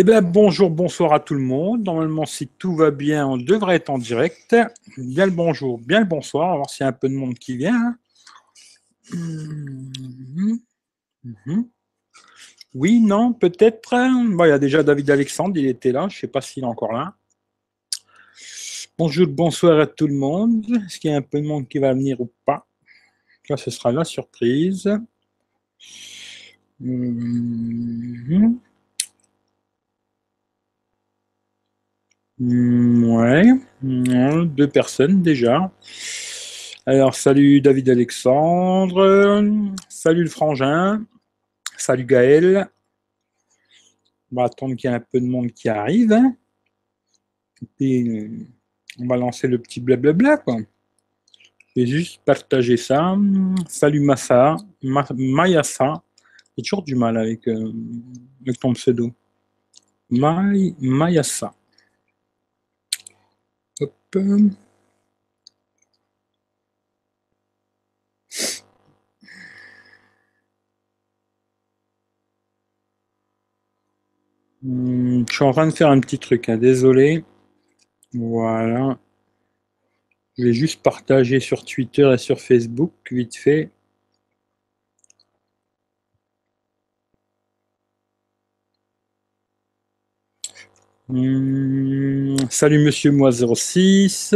Eh bien, bonjour, bonsoir à tout le monde. Normalement, si tout va bien, on devrait être en direct. Bien le bonjour, bien le bonsoir. On va voir s'il y a un peu de monde qui vient. Mhm. Mhm. Oui, non, peut-être. Il y a déjà David Alexandre, il était là. Je ne sais pas s'il est encore là. Bonjour, bonsoir à tout le monde. Est-ce qu'il y a un peu de monde qui va venir ou pas? Ça, ce sera la surprise. Mhm. Ouais, deux personnes déjà. Alors, salut David Alexandre, salut le frangin, salut Gaël. On va attendre qu'il y ait un peu de monde qui arrive. Et puis, on va lancer le petit blablabla, quoi. Je vais juste partager ça. Salut Massa, Mayasa. J'ai toujours du mal avec, euh, ton pseudo. Mayasa. Hmm, je suis en train de faire un petit truc, hein, désolé. Voilà. Je vais juste partager sur Twitter et sur Facebook, vite fait. Hmm, salut monsieur moi 06.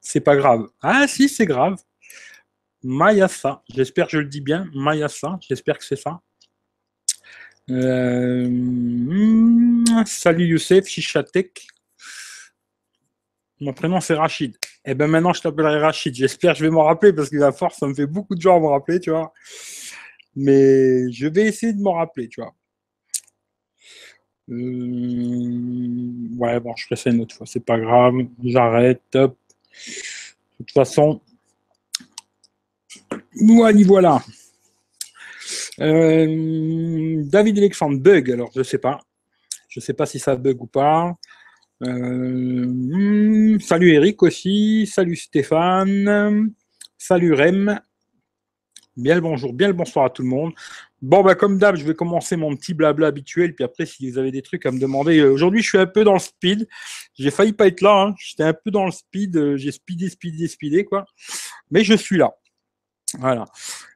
C'est pas grave. Ah si, c'est grave. Mayasa. J'espère que je le dis bien. Mayasa. J'espère que c'est ça. Euh, hmm, salut Youssef, Chichatek. Mon prénom c'est Rachid. Et eh ben maintenant je t'appellerai Rachid. J'espère que je vais m'en rappeler parce que la force, ça me fait beaucoup de gens à me rappeler, tu vois. Mais je vais essayer de m'en rappeler, tu vois. Euh, ouais, bon, je ferai une autre fois, c'est pas grave, j'arrête. De toute façon, voilà, voilà. Euh, David Alexandre bug, alors je sais pas. Je sais pas si ça bug ou pas. Euh, salut Eric aussi, salut Stéphane, salut Rem. Bien le bonjour, bien le bonsoir à tout le monde. Bon, bah, comme d'hab, je vais commencer mon petit blabla habituel. Puis après, si vous avez des trucs à me demander. Euh, aujourd'hui, je suis un peu dans le speed. J'ai failli pas être là. Hein. J'étais un peu dans le speed. Euh, j'ai speedé, speedé, speedé, quoi. Mais je suis là. Voilà.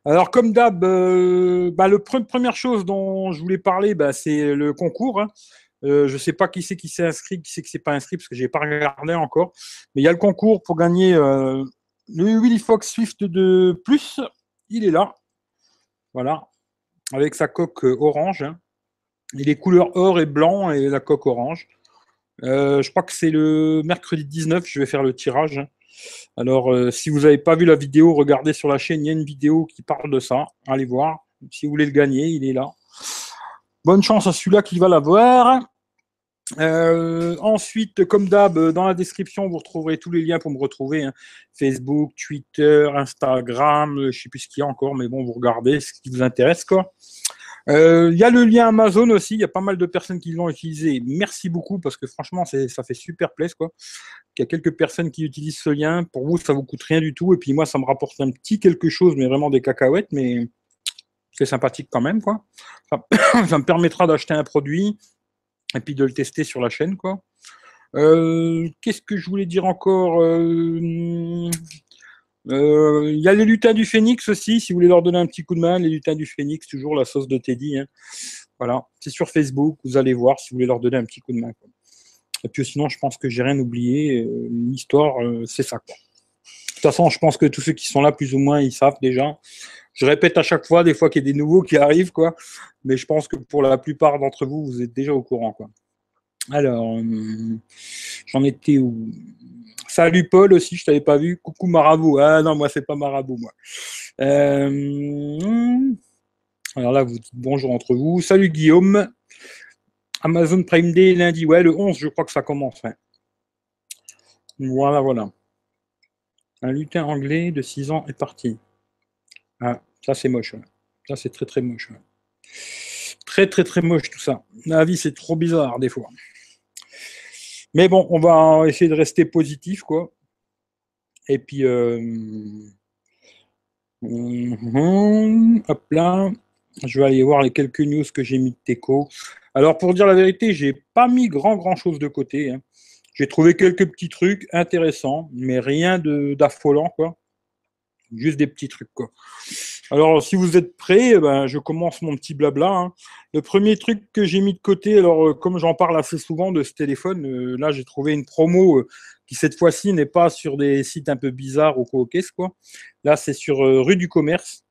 Alors, comme d'hab, euh, bah, le première chose dont je voulais parler, bah, c'est le concours. Hein. je ne sais pas qui c'est qui s'est inscrit, qui c'est qui s'est pas inscrit, parce que j'ai pas regardé encore. Mais il y a le concours pour gagner le Willy Fox Swift de plus. Il est là. Voilà avec sa coque euh, orange. Hein. Il est couleur or et blanc et la coque orange. Euh, je crois que c'est le mercredi 19, je vais faire le tirage. Alors, euh, si vous n'avez pas vu la vidéo, regardez sur la chaîne, il y a une vidéo qui parle de ça. Allez voir. Si vous voulez le gagner, il est là. Bonne chance à celui-là qui va l'avoir. Ensuite, comme d'hab, dans la description, vous retrouverez tous les liens pour me retrouver. Hein. Facebook, Twitter, Instagram, je ne sais plus ce qu'il y a encore, mais bon, vous regardez ce qui vous intéresse. quoi. Euh, il y a le lien Amazon aussi, il y a pas mal de personnes qui l'ont utilisé. Merci beaucoup parce que franchement, ça fait super plaisir. Quoi. Il y a quelques personnes qui utilisent ce lien. Pour vous, ça vous coûte rien du tout. Et puis moi, ça me rapporte un petit quelque chose, mais vraiment des cacahuètes, mais c'est sympathique quand même. Quoi. Ça, me permettra d'acheter un produit et puis de le tester sur la chaîne. Quoi. Euh, qu'est-ce que je voulais dire encore euh, euh, il y a les lutins du Phénix aussi, si vous voulez leur donner un petit coup de main, les lutins du Phénix, toujours la sauce de Teddy. Hein. Voilà, c'est sur Facebook, vous allez voir si vous voulez leur donner un petit coup de main. Et puis sinon, je pense que j'ai rien oublié. L'histoire, c'est ça. De toute façon, je pense que tous ceux qui sont là, plus ou moins, ils savent déjà. Je répète à chaque fois, des fois qu'il y a des nouveaux qui arrivent, quoi. Mais je pense que pour la plupart d'entre vous, vous êtes déjà au courant, quoi. Alors, j'en étais où? Salut Paul aussi, je t'avais pas vu. Coucou Marabout. Ah non, moi c'est pas Marabout, moi. Euh, alors là, vous dites bonjour entre vous. Salut Guillaume. Amazon Prime Day lundi, ouais, le 11, je crois que ça commence. Voilà, voilà. Un lutin anglais de 6 ans est parti. Ah, ça c'est moche. Ça c'est très très moche. Très très très moche tout ça. La vie c'est trop bizarre des fois. Mais bon, on va essayer de rester positif, quoi. Et puis, euh, hop là. Je vais aller voir les quelques news que j'ai mis de Teco. Alors, pour dire la vérité, j'ai pas mis grand grand chose de côté. Hein. J'ai trouvé quelques petits trucs intéressants, mais rien d'affolant, quoi. Juste des petits trucs. Alors, si vous êtes prêts, eh ben, je commence mon petit blabla. Hein. Le premier truc que j'ai mis de côté, alors euh, comme j'en parle assez souvent de ce téléphone, euh, là j'ai trouvé une promo euh, qui cette fois-ci n'est pas sur des sites un peu bizarres ou quoi, quoi. Là c'est sur rue du Commerce.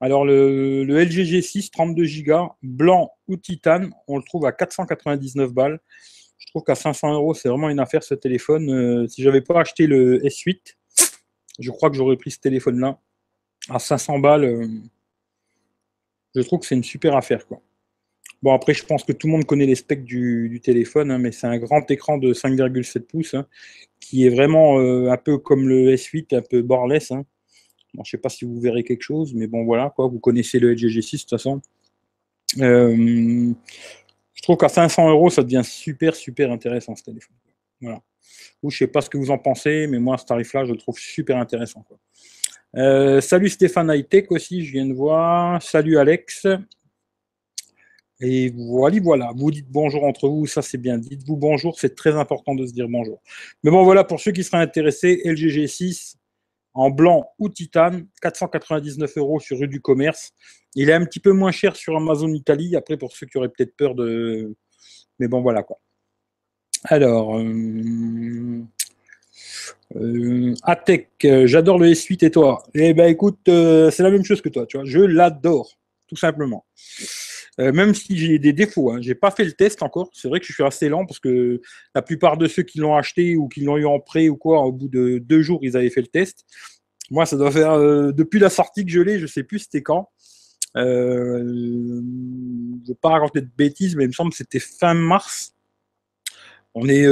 Alors le, LG G6 32 Go blanc ou titane, on le trouve à 499 balles. Je trouve qu'à 500 euros c'est vraiment une affaire ce téléphone. si j'avais pas acheté le S8, je crois que j'aurais pris ce téléphone-là à 500 balles, euh, je trouve que c'est une super affaire. Quoi. Bon, après, je pense que tout le monde connaît les specs du, téléphone, hein, mais c'est un grand écran de 5,7 pouces hein, qui est vraiment euh, un peu comme le S8, un peu borless. Hein. je ne sais pas si vous verrez quelque chose, mais bon, voilà, quoi. Vous connaissez le LG G6 de toute façon. Euh, je trouve qu'à 500 euros, ça devient super, super intéressant ce téléphone. Voilà. Ou je sais pas ce que vous en pensez, mais moi, ce tarif-là, je le trouve super intéressant. Euh, salut Stéphane Hightech aussi, je viens de voir. Salut Alex. Et voilà, voilà. Vous dites bonjour entre vous, ça c'est bien. Dites-vous bonjour, c'est très important de se dire bonjour. Mais bon, voilà, pour ceux qui seraient intéressés, LG G6 en blanc ou titane, 499 euros sur rue du commerce. Il est un petit peu moins cher sur Amazon Italie. Après, pour ceux qui auraient peut-être peur de. Mais bon, voilà quoi. Alors, euh, euh, Atec, euh, j'adore le S8 et toi? Eh ben écoute, euh, c'est la même chose que toi, tu vois. Je l'adore, tout simplement. même si j'ai des défauts, hein. j'ai pas fait le test encore. C'est vrai que je suis assez lent parce que la plupart de ceux qui l'ont acheté ou qui l'ont eu en prêt ou quoi, au bout de deux jours, ils avaient fait le test. Moi, ça doit faire depuis la sortie que je l'ai, je sais plus c'était quand. je ne veux pas raconter de bêtises, mais il me semble que c'était fin mars. On est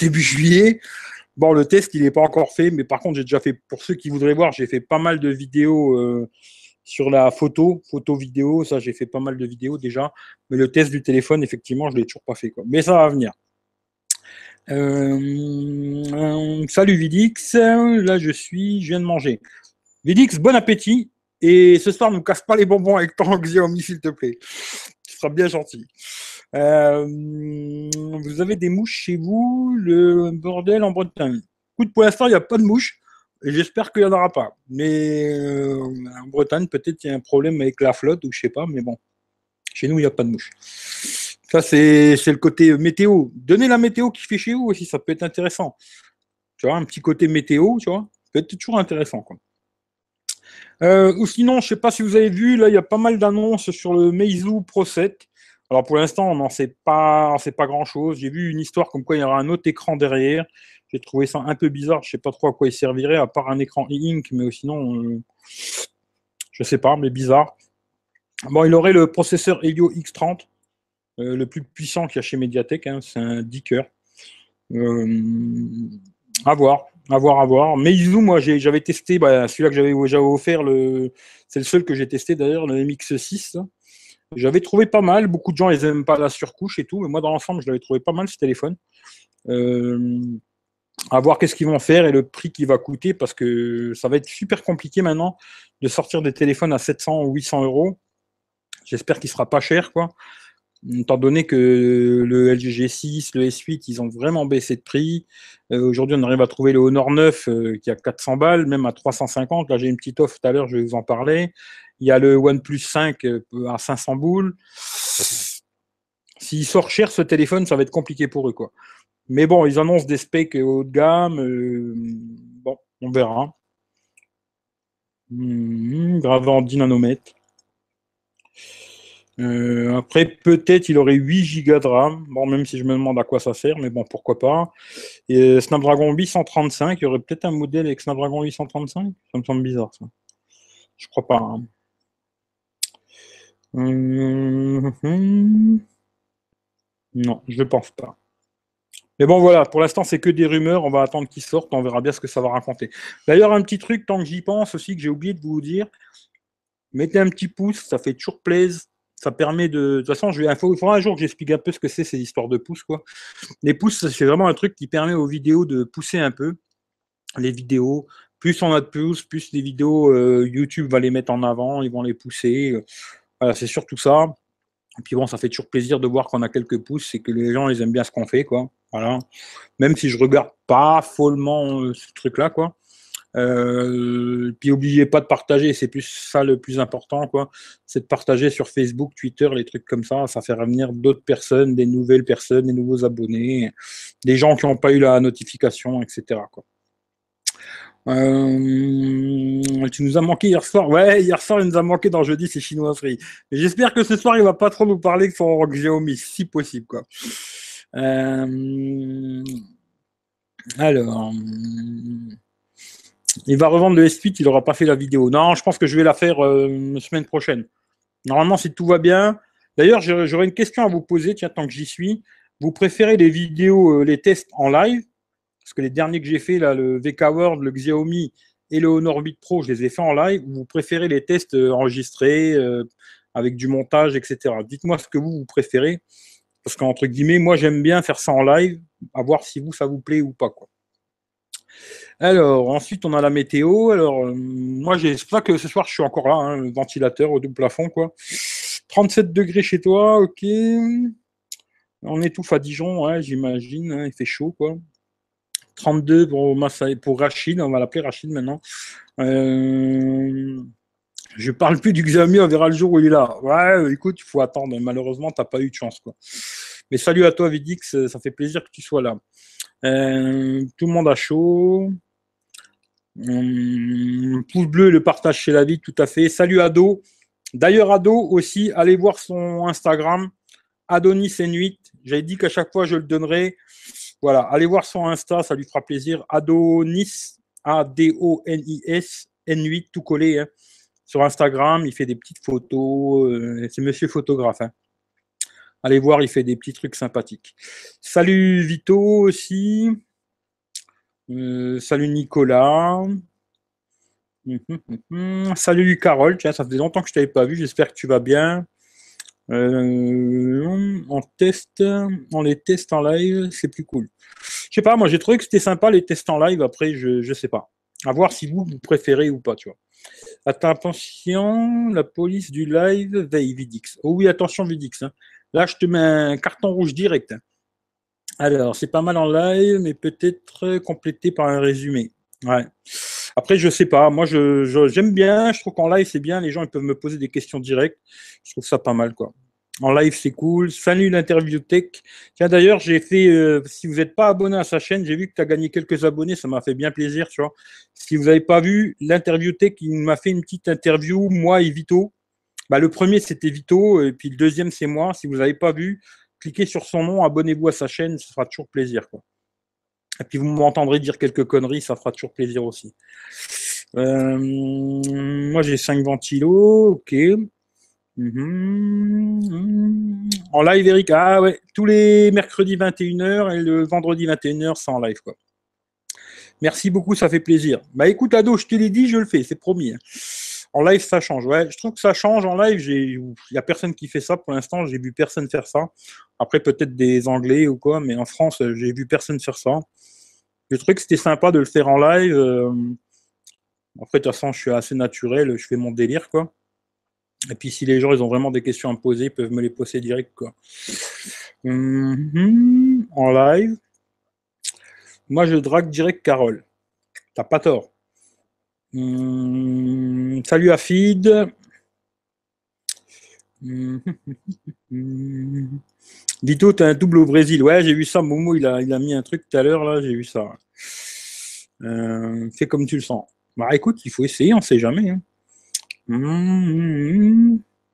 début juillet. Bon, le test, il n'est pas encore fait, mais par contre, j'ai déjà fait, pour ceux qui voudraient voir, j'ai fait pas mal de vidéos euh, sur la photo, photo-vidéo, ça, j'ai fait pas mal de vidéos déjà. Mais le test du téléphone, effectivement, je ne l'ai toujours pas fait. Mais ça va venir. Euh, salut Vidix, là je suis, je viens de manger. Vidix, bon appétit. Et ce soir, ne me casse pas les bonbons avec ton Xiaomi, s'il te plaît. Tu seras bien gentil. Euh, vous avez des mouches chez vous, le bordel en Bretagne. Écoute, pour l'instant, il n'y a pas de mouches. J'espère qu'il n'y en aura pas. Mais euh, en Bretagne, peut-être il y a un problème avec la flotte ou je sais pas, mais bon. Chez nous, il n'y a pas de mouches. Ça, c'est le côté météo. Donnez la météo qui fait chez vous aussi, ça peut être intéressant. Tu vois, un petit côté météo, tu vois, peut être toujours intéressant. Euh, ou sinon, je ne sais pas si vous avez vu, là, il y a pas mal d'annonces sur le Meizu Pro 7. Alors pour l'instant, on n'en sait pas, pas grand-chose. J'ai vu une histoire comme quoi il y aura un autre écran derrière. J'ai trouvé ça un peu bizarre. Je ne sais pas trop à quoi il servirait, à part un écran e-ink, mais sinon, je ne sais pas, mais bizarre. Bon, il aurait le processeur Helio X30, euh, le plus puissant qu'il y a chez Mediatek. Hein. c'est un 10 cœurs. Euh, à voir, à voir, à voir. Mais moi, j'avais testé, bah, celui-là que j'avais offert, c'est le seul que j'ai testé d'ailleurs, le MX6. J'avais trouvé pas mal. Beaucoup de gens, ils n'aiment pas la surcouche et tout. Mais moi, dans l'ensemble, je l'avais trouvé pas mal ce téléphone. Euh, à voir qu'est-ce qu'ils vont faire et le prix qu'il va coûter parce que ça va être super compliqué maintenant de sortir des téléphones à 700 ou 800 euros. J'espère qu'il sera pas cher, quoi. Étant donné que le LG G6, le S8, ils ont vraiment baissé de prix. Euh, aujourd'hui, on arrive à trouver le Honor 9 euh, qui a 400 balles, même à 350. Là, j'ai une petite offre tout à l'heure, je vais vous en parler. Il y a le OnePlus 5 euh, à 500 boules. S'il sort cher ce téléphone, ça va être compliqué pour eux. Quoi. Mais bon, ils annoncent des specs haut de gamme. Euh, bon, on verra. Mmh, gravé en 10 nanomètres. Euh, après, peut-être il aurait 8 Go de RAM. Bon, même si je me demande à quoi ça sert, mais bon, pourquoi pas. Et Snapdragon 835, il y aurait peut-être un modèle avec Snapdragon 835 Ça me semble bizarre, ça. Je crois pas. Hein. Hum, non, je ne pense pas. Mais bon, voilà, pour l'instant, c'est que des rumeurs. On va attendre qu'ils sortent. On verra bien ce que ça va raconter. D'ailleurs, un petit truc, tant que j'y pense aussi, que j'ai oublié de vous dire mettez un petit pouce, ça fait toujours plaisir. Ça permet de. De toute façon, je il faudra un jour que j'explique un peu ce que c'est ces histoires de pouces. Quoi. Les pouces, c'est vraiment un truc qui permet aux vidéos de pousser un peu les vidéos. Plus on a de pouces, plus les vidéos, euh, YouTube va les mettre en avant, ils vont les pousser. Voilà, c'est surtout ça. Et puis bon, ça fait toujours plaisir de voir qu'on a quelques pouces et que les gens, ils aiment bien ce qu'on fait, quoi. Voilà. Même si je regarde pas follement euh, ce truc-là, quoi. Euh, puis n'oubliez pas de partager, c'est plus ça le plus important, quoi. C'est de partager sur Facebook, Twitter, les trucs comme ça. Ça fait revenir d'autres personnes, des nouvelles personnes, des nouveaux abonnés, des gens qui n'ont pas eu la notification, etc. Quoi. Euh, tu nous as manqué hier soir. Ouais, hier soir, il nous a manqué dans jeudi, c'est chinoiserie. J'espère que ce soir, il va pas trop nous parler de son Xiaomi, si possible, quoi. Euh, alors, il va revendre le S8, il n'aura pas fait la vidéo. Non, je pense que je vais la faire euh, semaine prochaine. Normalement, si tout va bien. D'ailleurs, j'aurais une question à vous poser, tiens, tant que j'y suis. Vous préférez les vidéos, les tests en live? Parce que les derniers que j'ai fait, là, le VK World, le Xiaomi et le Honor 8 Pro, je les ai fait en live. Vous préférez les tests euh, enregistrés euh, avec du montage, etc. Dites-moi ce que vous, vous préférez. Parce qu'entre guillemets, moi, j'aime bien faire ça en live, à voir si vous, ça vous plaît ou pas. Quoi. Alors, ensuite, on a la météo. Alors, euh, moi, j'ai, ça que ce soir, je suis encore là, hein, ventilateur au double plafond, quoi. 37 degrés chez toi, ok. On étouffe à Dijon, j'imagine, hein, il fait chaud, quoi. 32 pour, Rachid, on va l'appeler Rachid maintenant. Euh, je parle plus du Xiaomi, on verra le jour où il est là. Ouais, écoute, il faut attendre. Malheureusement, tu n'as pas eu de chance. Mais salut à toi, Vidix, ça fait plaisir que tu sois là. Euh, tout le monde a chaud. Euh, pouce bleu, le partage chez la vie, tout à fait. Salut Ado. D'ailleurs, Ado aussi, allez voir son Instagram, Adonis N8. J'avais dit qu'à chaque fois, je le donnerai. Voilà, allez voir son Insta, ça lui fera plaisir. Adonis, A-D-O-N-I-S, N8, tout collé. Hein. Sur Instagram, il fait des petites photos. Euh, c'est monsieur photographe. Hein. Allez voir, il fait des petits trucs sympathiques. Salut Vito aussi. Euh, salut Nicolas. Hum, hum, hum, salut Carole, ça faisait longtemps que je ne t'avais pas vu, j'espère que tu vas bien. Euh, on teste, on les teste en live, c'est plus cool. Je sais pas, moi j'ai trouvé que c'était sympa les tests en live. Après, je, je sais pas. À voir si vous, vous préférez ou pas, tu vois. Attention, la police du live veille Vidix. Oh oui, attention Vidix. Hein. Là, je te mets un carton rouge direct. Alors, c'est pas mal en live, mais peut-être complété par un résumé. Après, je sais pas. Moi, j'aime bien. Je trouve qu'en live, c'est bien. Les gens, ils peuvent me poser des questions directes. Je trouve ça pas mal, quoi. En live, c'est cool. Salut l'interview tech. Tiens, d'ailleurs, j'ai fait, euh, si vous n'êtes pas abonné à sa chaîne, j'ai vu que tu as gagné quelques abonnés. Ça m'a fait bien plaisir. Si vous n'avez pas vu l'interview tech, il m'a fait une petite interview, moi et Vito. Bah, le premier, c'était Vito. Et puis le deuxième, c'est moi. Si vous n'avez pas vu, cliquez sur son nom, abonnez-vous à sa chaîne. Ça fera toujours plaisir, quoi. Et puis vous m'entendrez dire quelques conneries, ça fera toujours plaisir aussi. Euh, moi j'ai 5 ventilos, ok. Mhm. En live, Eric, ah ouais, tous les mercredis 21h et le vendredi 21h, c'est en live quoi. Merci beaucoup, ça fait plaisir. Bah écoute, Ado, je te l'ai dit, je le fais, c'est promis. En live, ça change. Ouais, je trouve que ça change en live. Il n'y a personne qui fait ça pour l'instant. J'ai vu personne faire ça. Après, peut-être des Anglais ou quoi, mais en France, j'ai vu personne faire ça. Le truc, c'était sympa de le faire en live. Euh, après, de toute façon, je suis assez naturel, je fais mon délire, quoi. Et puis, si les gens, ils ont vraiment des questions à me poser, ils peuvent me les poser direct, quoi. Mhm, en live. Moi, je drague direct Carole. T'as pas tort. Hum, salut Feed. Hum, hum, as un double au Brésil. Ouais, j'ai vu ça. Momo, il a, il a mis un truc tout à l'heure, là, j'ai vu ça. Euh, fais comme tu le sens. Bah écoute, il faut essayer, on sait jamais. Hein.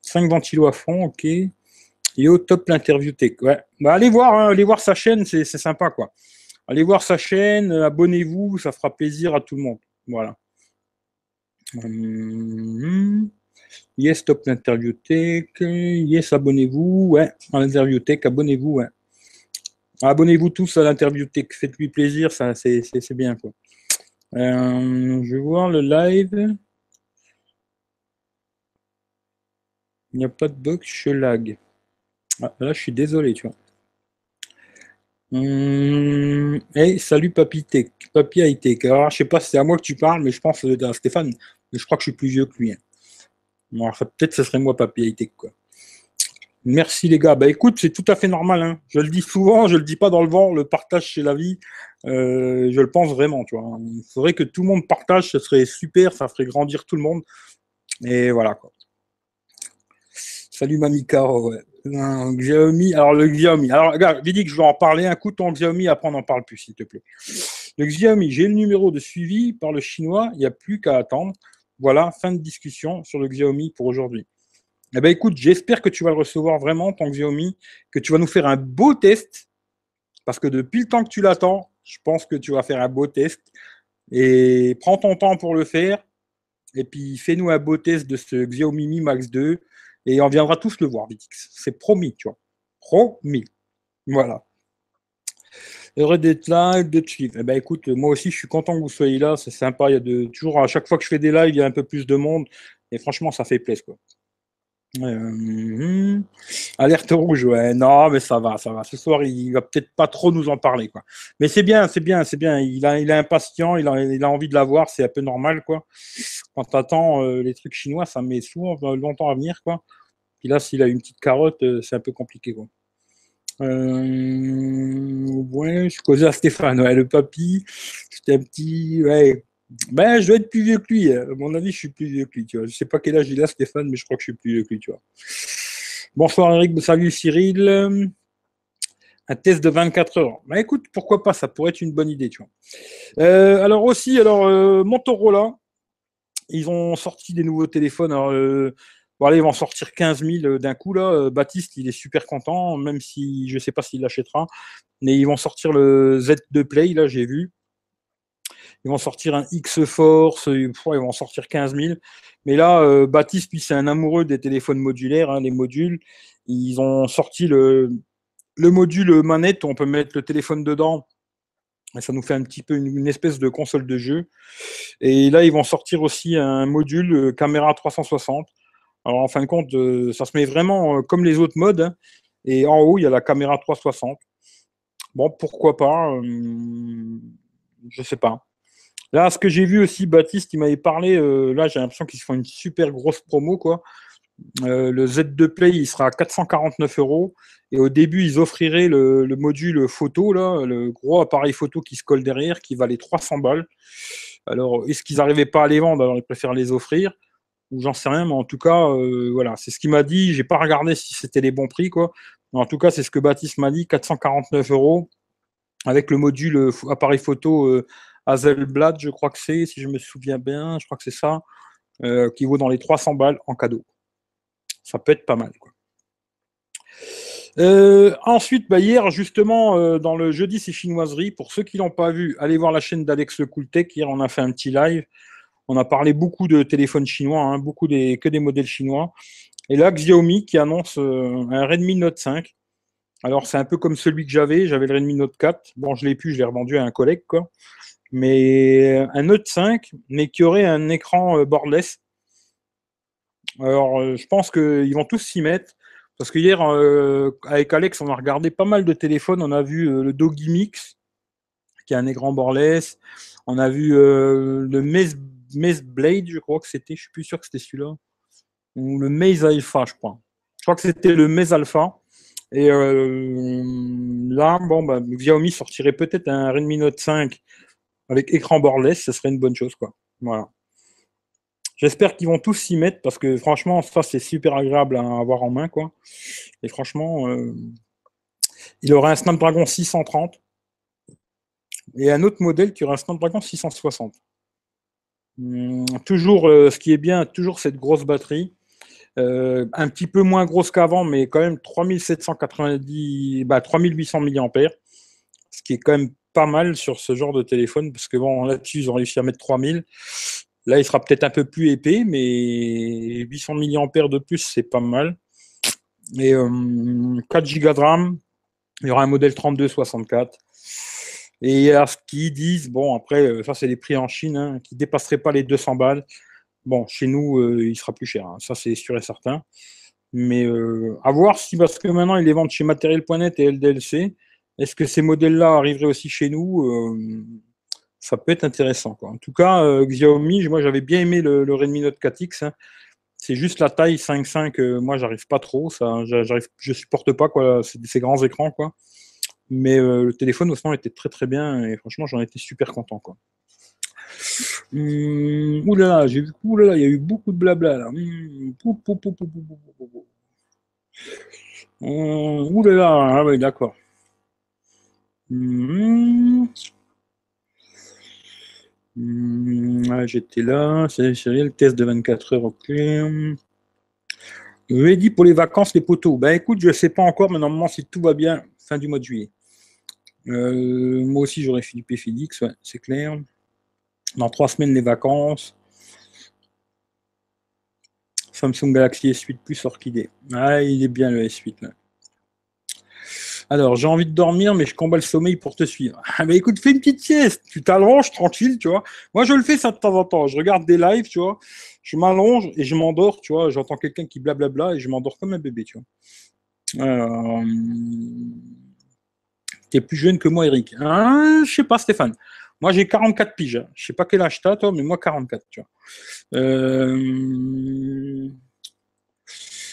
5 mmh, ventilos à fond, ok. Au top l'interview tech. Ouais. Bah, allez voir, hein, allez voir sa chaîne, c'est sympa quoi. Allez voir sa chaîne, abonnez-vous, ça fera plaisir à tout le monde. Voilà. Mmh. Yes, top l'interview tech. Yes, abonnez-vous. Ouais, à l'interview tech, abonnez-vous. Abonnez-vous tous à l'interview tech. Faites-lui plaisir, ça, c'est bien. Quoi. Euh, je vais voir le live. Il n'y a pas de box, je lag. Ah, là, je suis désolé, tu vois. Hum, hey, salut Papy Tech, Papy High. Alors, je sais pas si c'est à moi que tu parles, mais je pense à Stéphane. Mais je crois que je suis plus vieux que lui. Hein. peut-être ce serait moi high-tech, quoi. Merci les gars. Bah écoute, c'est tout à fait normal. Hein. Je le dis souvent, je le dis pas dans le vent. Le partage c'est la vie. Euh, je le pense vraiment. Tu vois, il faudrait que tout le monde partage. Ce serait super. Ça ferait grandir tout le monde. Et voilà quoi. Salut Mamika. Ouais. Xiaomi. Alors le Xiaomi. Alors j'ai dit que je vais en parler un coup ton Xiaomi. Après on n'en parle plus s'il te plaît. Le Xiaomi. J'ai le numéro de suivi par le chinois. Il n'y a plus qu'à attendre. Voilà, fin de discussion sur le Xiaomi pour aujourd'hui. Eh ben écoute, j'espère que tu vas le recevoir vraiment, ton Xiaomi, que tu vas nous faire un beau test, parce que depuis le temps que tu l'attends, je pense que tu vas faire un beau test. Et prends ton temps pour le faire, et puis fais-nous un beau test de ce Xiaomi Mi Max 2, et on viendra tous le voir, Vitix. C'est promis, tu vois. Promis. Voilà. Heureux d'être là, de suivre. Eh ben, écoute, moi aussi, je suis content que vous soyez là. C'est sympa. Il y a de, toujours, à chaque fois que je fais des lives, il y a un peu plus de monde. Et franchement, ça fait plaisir. Quoi. Euh, alerte rouge, ouais. Non, mais ça va, ça va. Ce soir, il va peut-être pas trop nous en parler, quoi. Mais c'est bien, c'est bien, c'est bien. Il a, il est impatient, il a, il a envie de l'avoir, c'est un peu normal, quoi. Quand t'attends euh, les trucs chinois, ça met souvent euh, longtemps à venir, quoi. Puis là, s'il a une petite carotte, c'est un peu compliqué, quoi. Ouais, je causais à Stéphane, ouais, le papy, c'était un petit, ouais, ben, je dois être plus vieux que lui. À mon avis, je suis plus vieux que lui. Tu vois. Je sais pas quel âge il a, Stéphane, mais je crois que je suis plus vieux que lui. Tu vois. Bonsoir Eric, salut Cyril. Un test de 24 heures. Ben, écoute, pourquoi pas, ça pourrait être une bonne idée. Tu vois. Euh, alors aussi, alors euh, Motorola, ils ont sorti des nouveaux téléphones. Euh, voilà, ils vont sortir 15 000 d'un coup. Là. Baptiste, il est super content, même si je ne sais pas s'il l'achètera. Mais ils vont sortir le Z2 Play, là, j'ai vu ils vont sortir un X-Force, ils vont sortir 15 000. Mais là, euh, Baptiste, lui, c'est un amoureux des téléphones modulaires, hein, les modules. Ils ont sorti le, le module manette, on peut mettre le téléphone dedans. Et ça nous fait un petit peu une, espèce de console de jeu. Et là, ils vont sortir aussi un module euh, caméra 360. Alors, en fin de compte, euh, ça se met vraiment comme les autres modes. Hein. Et en haut, il y a la caméra 360. Bon, pourquoi pas Je sais pas. Là, ce que j'ai vu aussi, Baptiste, il m'avait parlé, euh, là j'ai l'impression qu'ils font une super grosse promo, quoi. Euh, le Z2 Play, il sera à 449 euros. Et au début, ils offriraient le, module photo, le gros appareil photo qui se colle derrière, qui valait 300 balles. Alors, est-ce qu'ils n'arrivaient pas à les vendre? Alors, ils préfèrent les offrir. Ou j'en sais rien, mais en tout cas, euh, voilà, c'est ce qu'il m'a dit. J'ai pas regardé si c'était les bons prix, quoi. en tout cas, c'est ce que Baptiste m'a dit 449 euros avec le module appareil photo Hazelblad, je crois que c'est, si je me souviens bien, je crois que c'est ça, euh, qui vaut dans les 300 balles en cadeau. Ça peut être pas mal. Euh, ensuite, bah, hier, justement, euh, dans le jeudi, c'est chinoiserie. Pour ceux qui l'ont pas vu, allez voir la chaîne d'Alex Le Cooltech. Hier, on a fait un petit live. On a parlé beaucoup de téléphones chinois, hein, beaucoup que des modèles chinois. Et là, Xiaomi qui annonce un Redmi Note 5. Alors, c'est un peu comme celui que j'avais. J'avais le Redmi Note 4. Bon, je l'ai plus, je l'ai revendu à un collègue. Mais un Note 5, mais qui aurait un écran euh, borderless. Alors, euh, je pense qu'ils vont tous s'y mettre. Parce que hier, euh, avec Alex, on a regardé pas mal de téléphones. On a vu le Doggy Mix, qui a un écran borderless. On a vu le Maze, Blade, je crois que c'était. Je suis plus sûr que c'était celui-là. Ou le Maze Alpha, je crois. Je crois que c'était le Maze Alpha. Et là, bon, bah, Xiaomi sortirait peut-être un Redmi Note 5 avec écran borderless, ce serait une bonne chose. Quoi. Voilà. J'espère qu'ils vont tous s'y mettre parce que franchement, ça c'est super agréable à avoir en main. Quoi. Et franchement, euh, il aurait un Snapdragon 630 et un autre modèle qui aurait un Snapdragon 660. Hum, toujours, euh, ce qui est bien, toujours cette grosse batterie. Euh, un petit peu moins grosse qu'avant, mais quand même 3790, bah, 3800 mAh, ce qui est quand même pas mal sur ce genre de téléphone, parce que bon, là-dessus, ils ont réussi à mettre 3000. Là, il sera peut-être un peu plus épais, mais 800 mAh de plus, c'est pas mal. Et 4 euh, Go de RAM, il y aura un modèle 3264. Et à ce qu'ils disent, bon, après, euh, ça, c'est les prix en Chine, hein, qui ne dépasseraient pas les 200 balles. Bon, chez nous, euh, il sera plus cher, hein, ça, c'est sûr et certain. Mais à voir si, parce que maintenant, ils les vendent chez Matériel.net et LDLC. Est-ce que ces modèles-là arriveraient aussi chez nous euh, Ça peut être intéressant. En tout cas, euh, Xiaomi, moi j'avais bien aimé le, Redmi Note 4X. Hein. C'est juste la taille 5.5, euh, moi j'arrive pas trop, ça, j'arrive, je supporte pas quoi, ces, grands écrans quoi. Mais euh, le téléphone moment était très très bien et franchement j'en étais super content quoi. Hum, oulala, j'ai vu, il y a eu beaucoup de blabla là. Hum, hum, oulala, ah oui d'accord. Hum, hum, J'étais là, c'est le test de 24 heures, ok. Ready pour les vacances, les poteaux. Ben écoute, je ne sais pas encore, mais normalement, si tout va bien, fin du mois de juillet. Euh, moi aussi, j'aurai Philippe et Félix, c'est clair. Dans trois semaines, les vacances. Samsung Galaxy S8 Plus Orchidée. Ah, il est bien le S8 là. Alors, j'ai envie de dormir, mais je combats le sommeil pour te suivre. Ah, mais écoute, fais une petite sieste. Tu t'allonges tranquille, tu vois. Moi, je le fais ça de temps en temps. Je regarde des lives, tu vois. Je m'allonge et je m'endors, tu vois. J'entends quelqu'un qui blablabla et je m'endors comme un bébé, tu vois. Euh... Tu es plus jeune que moi, Eric. Hein, je sais pas, Stéphane. Moi, j'ai 44 piges. Hein. Je sais pas quel âge tu as, toi, mais moi, 44, tu vois. Euh...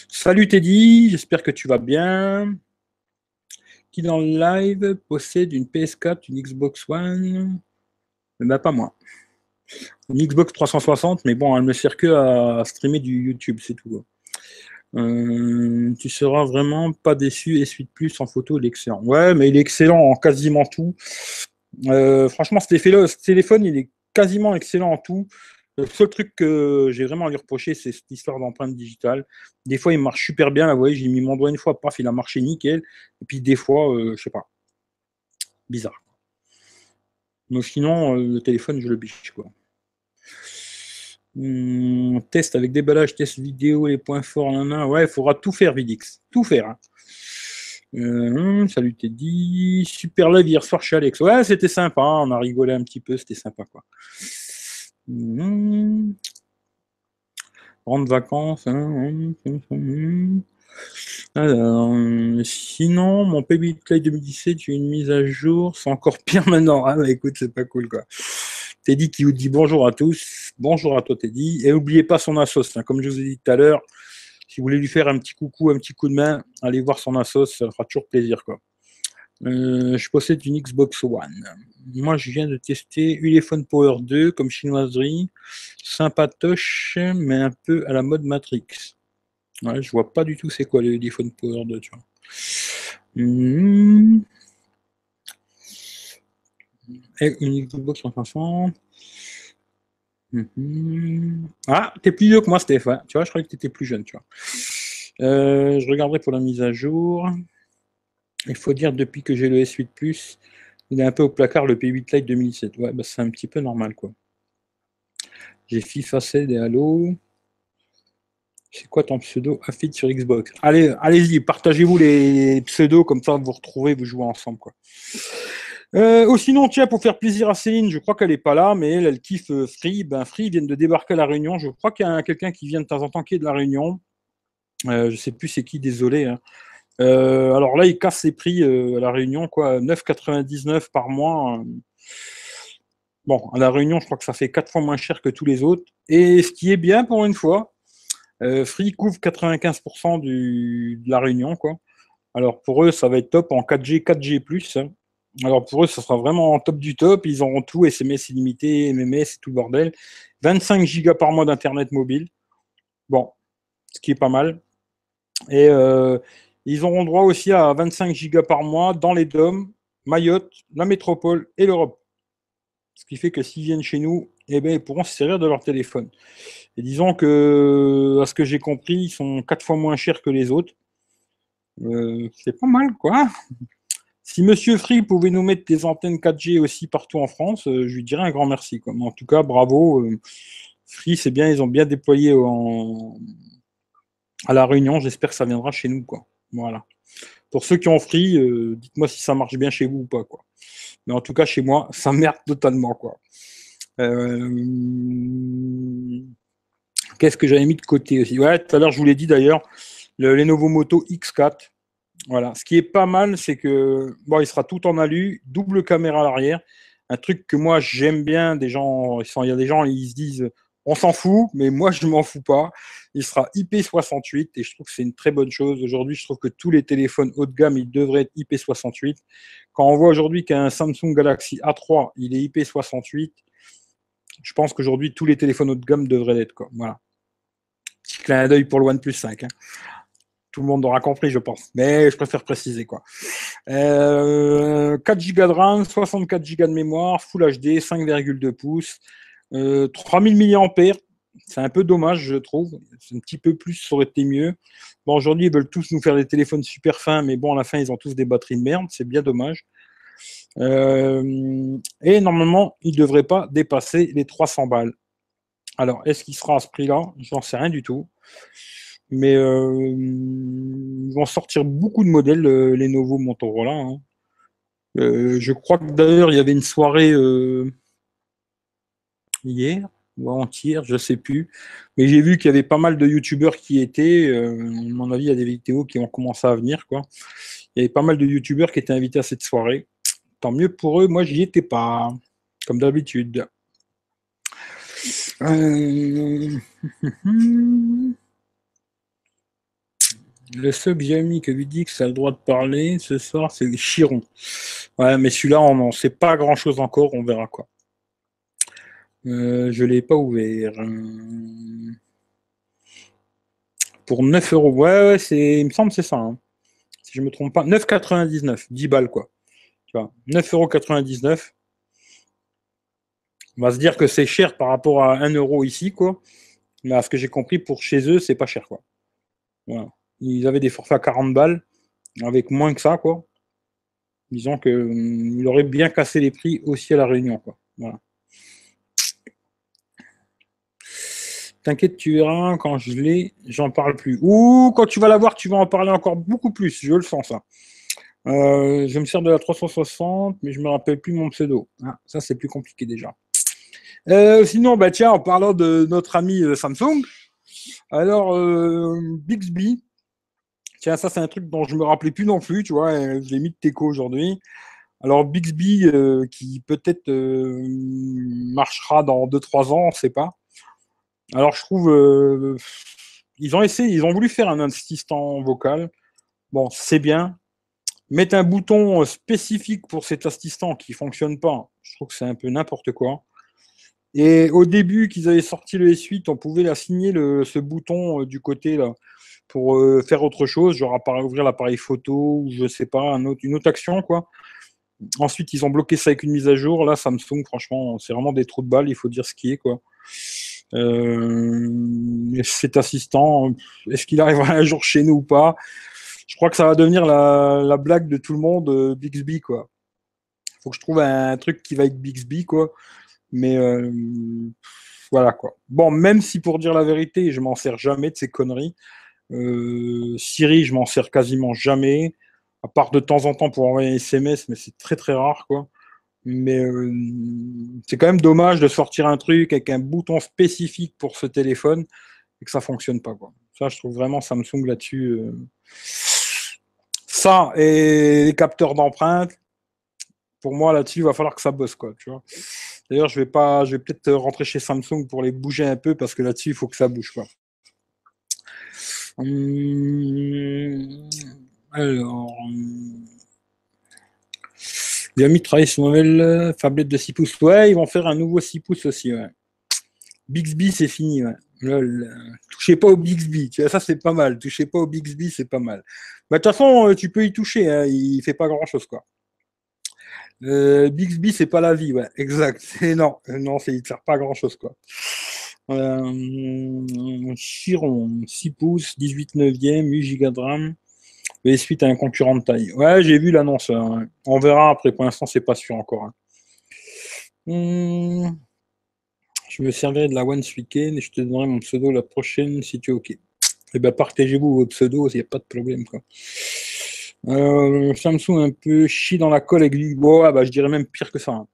Salut Teddy, j'espère que tu vas bien qui dans le live possède une PS4, une Xbox One? Ben, Pas moi. Une Xbox 360, mais bon, elle ne me sert que à streamer du YouTube, c'est tout. Euh, tu seras vraiment pas déçu. Et suite plus en photo, il est excellent. Ouais, mais il est excellent en quasiment tout. Euh, franchement, ce téléphone, il est quasiment excellent en tout. Le seul truc que j'ai vraiment à lui reprocher, c'est cette histoire d'empreinte digitale. Des fois, il marche super bien. Là, vous voyez, j'ai mis mon doigt une fois, paf, il a marché nickel. Et puis des fois, je euh, je sais pas. Bizarre. Mais sinon, le téléphone, je le biche, quoi. Hum, test avec déballage, test vidéo, les points forts, nan, ouais, il faudra tout faire, Vidix. Tout faire. Hein. Euh, salut Teddy. Super live hier soir chez Alex. Ouais, c'était sympa. On a rigolé un petit peu. C'était sympa, quoi. Mmh. vacances. Hein, hein, hein, Alors, sinon, mon PB Play 2017, j'ai une mise à jour. C'est encore pire maintenant. Ah, bah, écoute, c'est pas cool, quoi. Teddy qui vous dit bonjour à tous. Bonjour à toi, Teddy. Et n'oubliez pas son assos. Comme je vous ai dit tout à l'heure, si vous voulez lui faire un petit coucou, un petit coup de main, allez voir son assos. Ça fera toujours plaisir, quoi. Euh, je possède une Xbox One. Moi, je viens de tester Ulefone Power 2 comme chinoiserie. Sympatoche, mais un peu à la mode Matrix. Je vois pas du tout c'est quoi le Ulefone Power 2, tu vois. Hmm. Une Xbox 360. Hmm. Ah, t'es plus vieux que moi, Stéphane. Tu vois, je croyais que t'étais plus jeune, tu vois. Euh, je regarderai pour la mise à jour. Il faut dire, depuis que j'ai le S8 Plus, il est un peu au placard le P8 Lite 2017. Ouais, bah, c'est un petit peu normal, quoi. J'ai FIFA 7 et Halo. C'est quoi ton pseudo Affid sur Xbox? Allez, allez-y, partagez-vous les pseudos, comme ça vous retrouvez, vous jouez ensemble, quoi. Euh, sinon, tiens, pour faire plaisir à Céline, je crois qu'elle n'est pas là, mais elle, elle kiffe euh, Free. Ben, Free vient de débarquer à La Réunion. Je crois qu'il y a quelqu'un qui vient de temps en temps qui est de La Réunion. Euh, je ne sais plus c'est qui, désolé. Hein. Euh, alors là, il casse ses prix euh, à la Réunion, quoi, 9,99 par mois. Bon, à la Réunion, je crois que ça fait quatre fois moins cher que tous les autres. Et ce qui est bien pour une fois, Free couvre 95% du, de la Réunion, quoi. Alors pour eux, ça va être top en 4G, 4G+. Hein. Alors pour eux, ça sera vraiment top du top. Ils auront tout, SMS illimité, MMS tout bordel. 25 gigas par mois d'internet mobile. Bon, ce qui est pas mal. Et euh, ils auront droit aussi à 25 gigas par mois dans les DOM, Mayotte, la métropole et l'Europe. Ce qui fait que s'ils viennent chez nous, eh bien, ils pourront se servir de leur téléphone. Et disons que, à ce que j'ai compris, ils sont quatre fois moins chers que les autres. Euh, c'est pas mal, quoi. Si Monsieur Free pouvait nous mettre des antennes 4G aussi partout en France, euh, je lui dirais un grand merci. En tout cas, bravo. Euh, Free, c'est bien, ils ont bien déployé à la Réunion. J'espère que ça viendra chez nous, quoi. Voilà. Pour ceux qui ont free, euh, dites-moi si ça marche bien chez vous ou pas. Quoi. Mais en tout cas, chez moi, ça merde totalement. Quoi. Qu'est-ce que j'avais mis de côté aussi? Ouais, tout à l'heure, je vous l'ai dit d'ailleurs, le Lenovo Moto X4. Voilà. Ce qui est pas mal, c'est que bon, il sera tout en alu, double caméra à l'arrière. Un truc que moi j'aime bien, des gens, il y a des gens, ils se disent On s'en fout, mais moi, je m'en fous pas. Il sera IP68 et je trouve que c'est une très bonne chose. Aujourd'hui, je trouve que tous les téléphones haut de gamme, ils devraient être IP68. Quand on voit aujourd'hui qu'un Samsung Galaxy A3, il est IP68, je pense qu'aujourd'hui, tous les téléphones haut de gamme devraient l'être. Voilà. Petit clin d'œil pour le OnePlus 5. Hein. Tout le monde aura compris, je pense. Mais je préfère préciser. quoi. 4 euh, Go de RAM, 64 Go de mémoire, Full HD, 5,2 pouces, 3000 mAh. C'est un peu dommage, je trouve. Un petit peu plus, ça aurait été mieux. Bon, aujourd'hui, ils veulent tous nous faire des téléphones super fins, mais bon, à la fin, ils ont tous des batteries de merde. C'est bien dommage. Euh, et normalement, il ne devrait pas dépasser les 300 balles. Alors, est-ce qu'il sera à ce prix-là? J'en sais rien du tout. Mais euh, ils vont sortir beaucoup de modèles, euh, les nouveaux Motorola. Hein. je crois que d'ailleurs, il y avait une soirée hier ou avant-hier, je ne sais plus. Mais j'ai vu qu'il y avait pas mal de youtubeurs qui étaient. à mon avis, il y a des vidéos qui ont commencé à venir. Il y avait pas mal de youtubeurs qui étaient invités à cette soirée tant mieux pour eux. Moi, j'y étais pas, comme d'habitude. Le seul que j'ai que lui dit que ça a le droit de parler ce soir, c'est Chiron. Ouais, mais celui-là, on n'en sait pas grand-chose encore, on verra quoi. Euh, je ne l'ai pas ouvert. Pour 9 euros. Ouais, ouais, c'est, il me semble que c'est ça. Hein. Si je me trompe pas. 9,99. 10 balles, quoi. 9,99€. On va se dire que c'est cher par rapport à 1 euro ici, quoi. Mais à ce que j'ai compris, pour chez eux, c'est pas cher, quoi. Ils avaient des forfaits à 40 balles, avec moins que ça, quoi. Disons qu'il hum, aurait bien cassé les prix aussi à la Réunion, quoi. T'inquiète, tu verras, quand je l'ai, j'en parle plus. Ou quand tu vas la voir, tu vas en parler encore beaucoup plus, je le sens, ça. Euh, je me sers de la 360, mais je me rappelle plus mon pseudo. Ah, ça, c'est plus compliqué déjà. Euh, sinon, bah, tiens, en parlant de notre ami euh, Samsung, alors Bixby, tiens, ça, c'est un truc dont je me rappelais plus non plus, tu vois, je l'ai mis de Teco aujourd'hui. Alors, Bixby, qui peut-être marchera dans 2-3 ans, on ne sait pas. Alors, je trouve. ils ont essayé, ils ont voulu faire un assistant vocal. Bon, c'est bien, Mettre un bouton spécifique pour cet assistant qui ne fonctionne pas, je trouve que c'est un peu n'importe quoi. Et au début qu'ils avaient sorti le S8, on pouvait assigner le, ce bouton euh, du côté là pour euh, faire autre chose, genre ouvrir l'appareil photo ou je sais pas, une autre action quoi. Ensuite, ils ont bloqué ça avec une mise à jour. Là, Samsung, franchement, c'est vraiment des trous de balles, il faut dire ce qui est quoi. Euh, cet assistant, est-ce qu'il arrivera un jour chez nous ou pas? Je crois que ça va devenir la, blague de tout le monde, euh, Bixby, quoi. Faut que je trouve un, truc qui va avec Bixby, quoi. Mais voilà, quoi. Bon, même si pour dire la vérité, je m'en sers jamais de ces conneries. Euh, Siri, je m'en sers quasiment jamais, à part de temps en temps pour envoyer un SMS, mais c'est très très rare, quoi. Mais c'est quand même dommage de sortir un truc avec un bouton spécifique pour ce téléphone et que ça fonctionne pas, quoi. Ça, je trouve vraiment Samsung là-dessus. Ça et les capteurs d'empreinte, pour moi là-dessus, il va falloir que ça bosse, quoi. Tu vois. D'ailleurs, je vais pas, je vais peut-être rentrer chez Samsung pour les bouger un peu parce que là-dessus, il faut que ça bouge, quoi. Hum, alors, Xiaomi travaille sur une nouvelle tablette de 6 pouces. Ouais, ils vont faire un nouveau 6 pouces aussi, ouais. Bixby, c'est fini, ouais. Touchez pas au Bixby. Ça, c'est pas mal. Touchez pas au Bixby, c'est pas mal. Bah, de toute façon, euh, tu peux y toucher. Hein. Il fait pas grand-chose, quoi. Euh, Bixby, c'est pas la vie, ouais. Exact. Non, euh, non, il ne sert pas grand-chose, quoi. Chiron, 6 pouces, 18 neuvième, 8 Go de RAM. Et suite à un concurrent de taille. Ouais, j'ai vu l'annonce. Hein. On verra après. Pour l'instant, c'est pas sûr encore. Hein. Hmm. Je me servirai de la One ce week-end et je te donnerai mon pseudo la prochaine si tu es OK. Eh bien, partagez-vous vos pseudos, il n'y a pas de problème. Quoi. Euh, Samsung un peu chie dans la colle avec lui. Bon, bah, je dirais même pire que ça. Hein.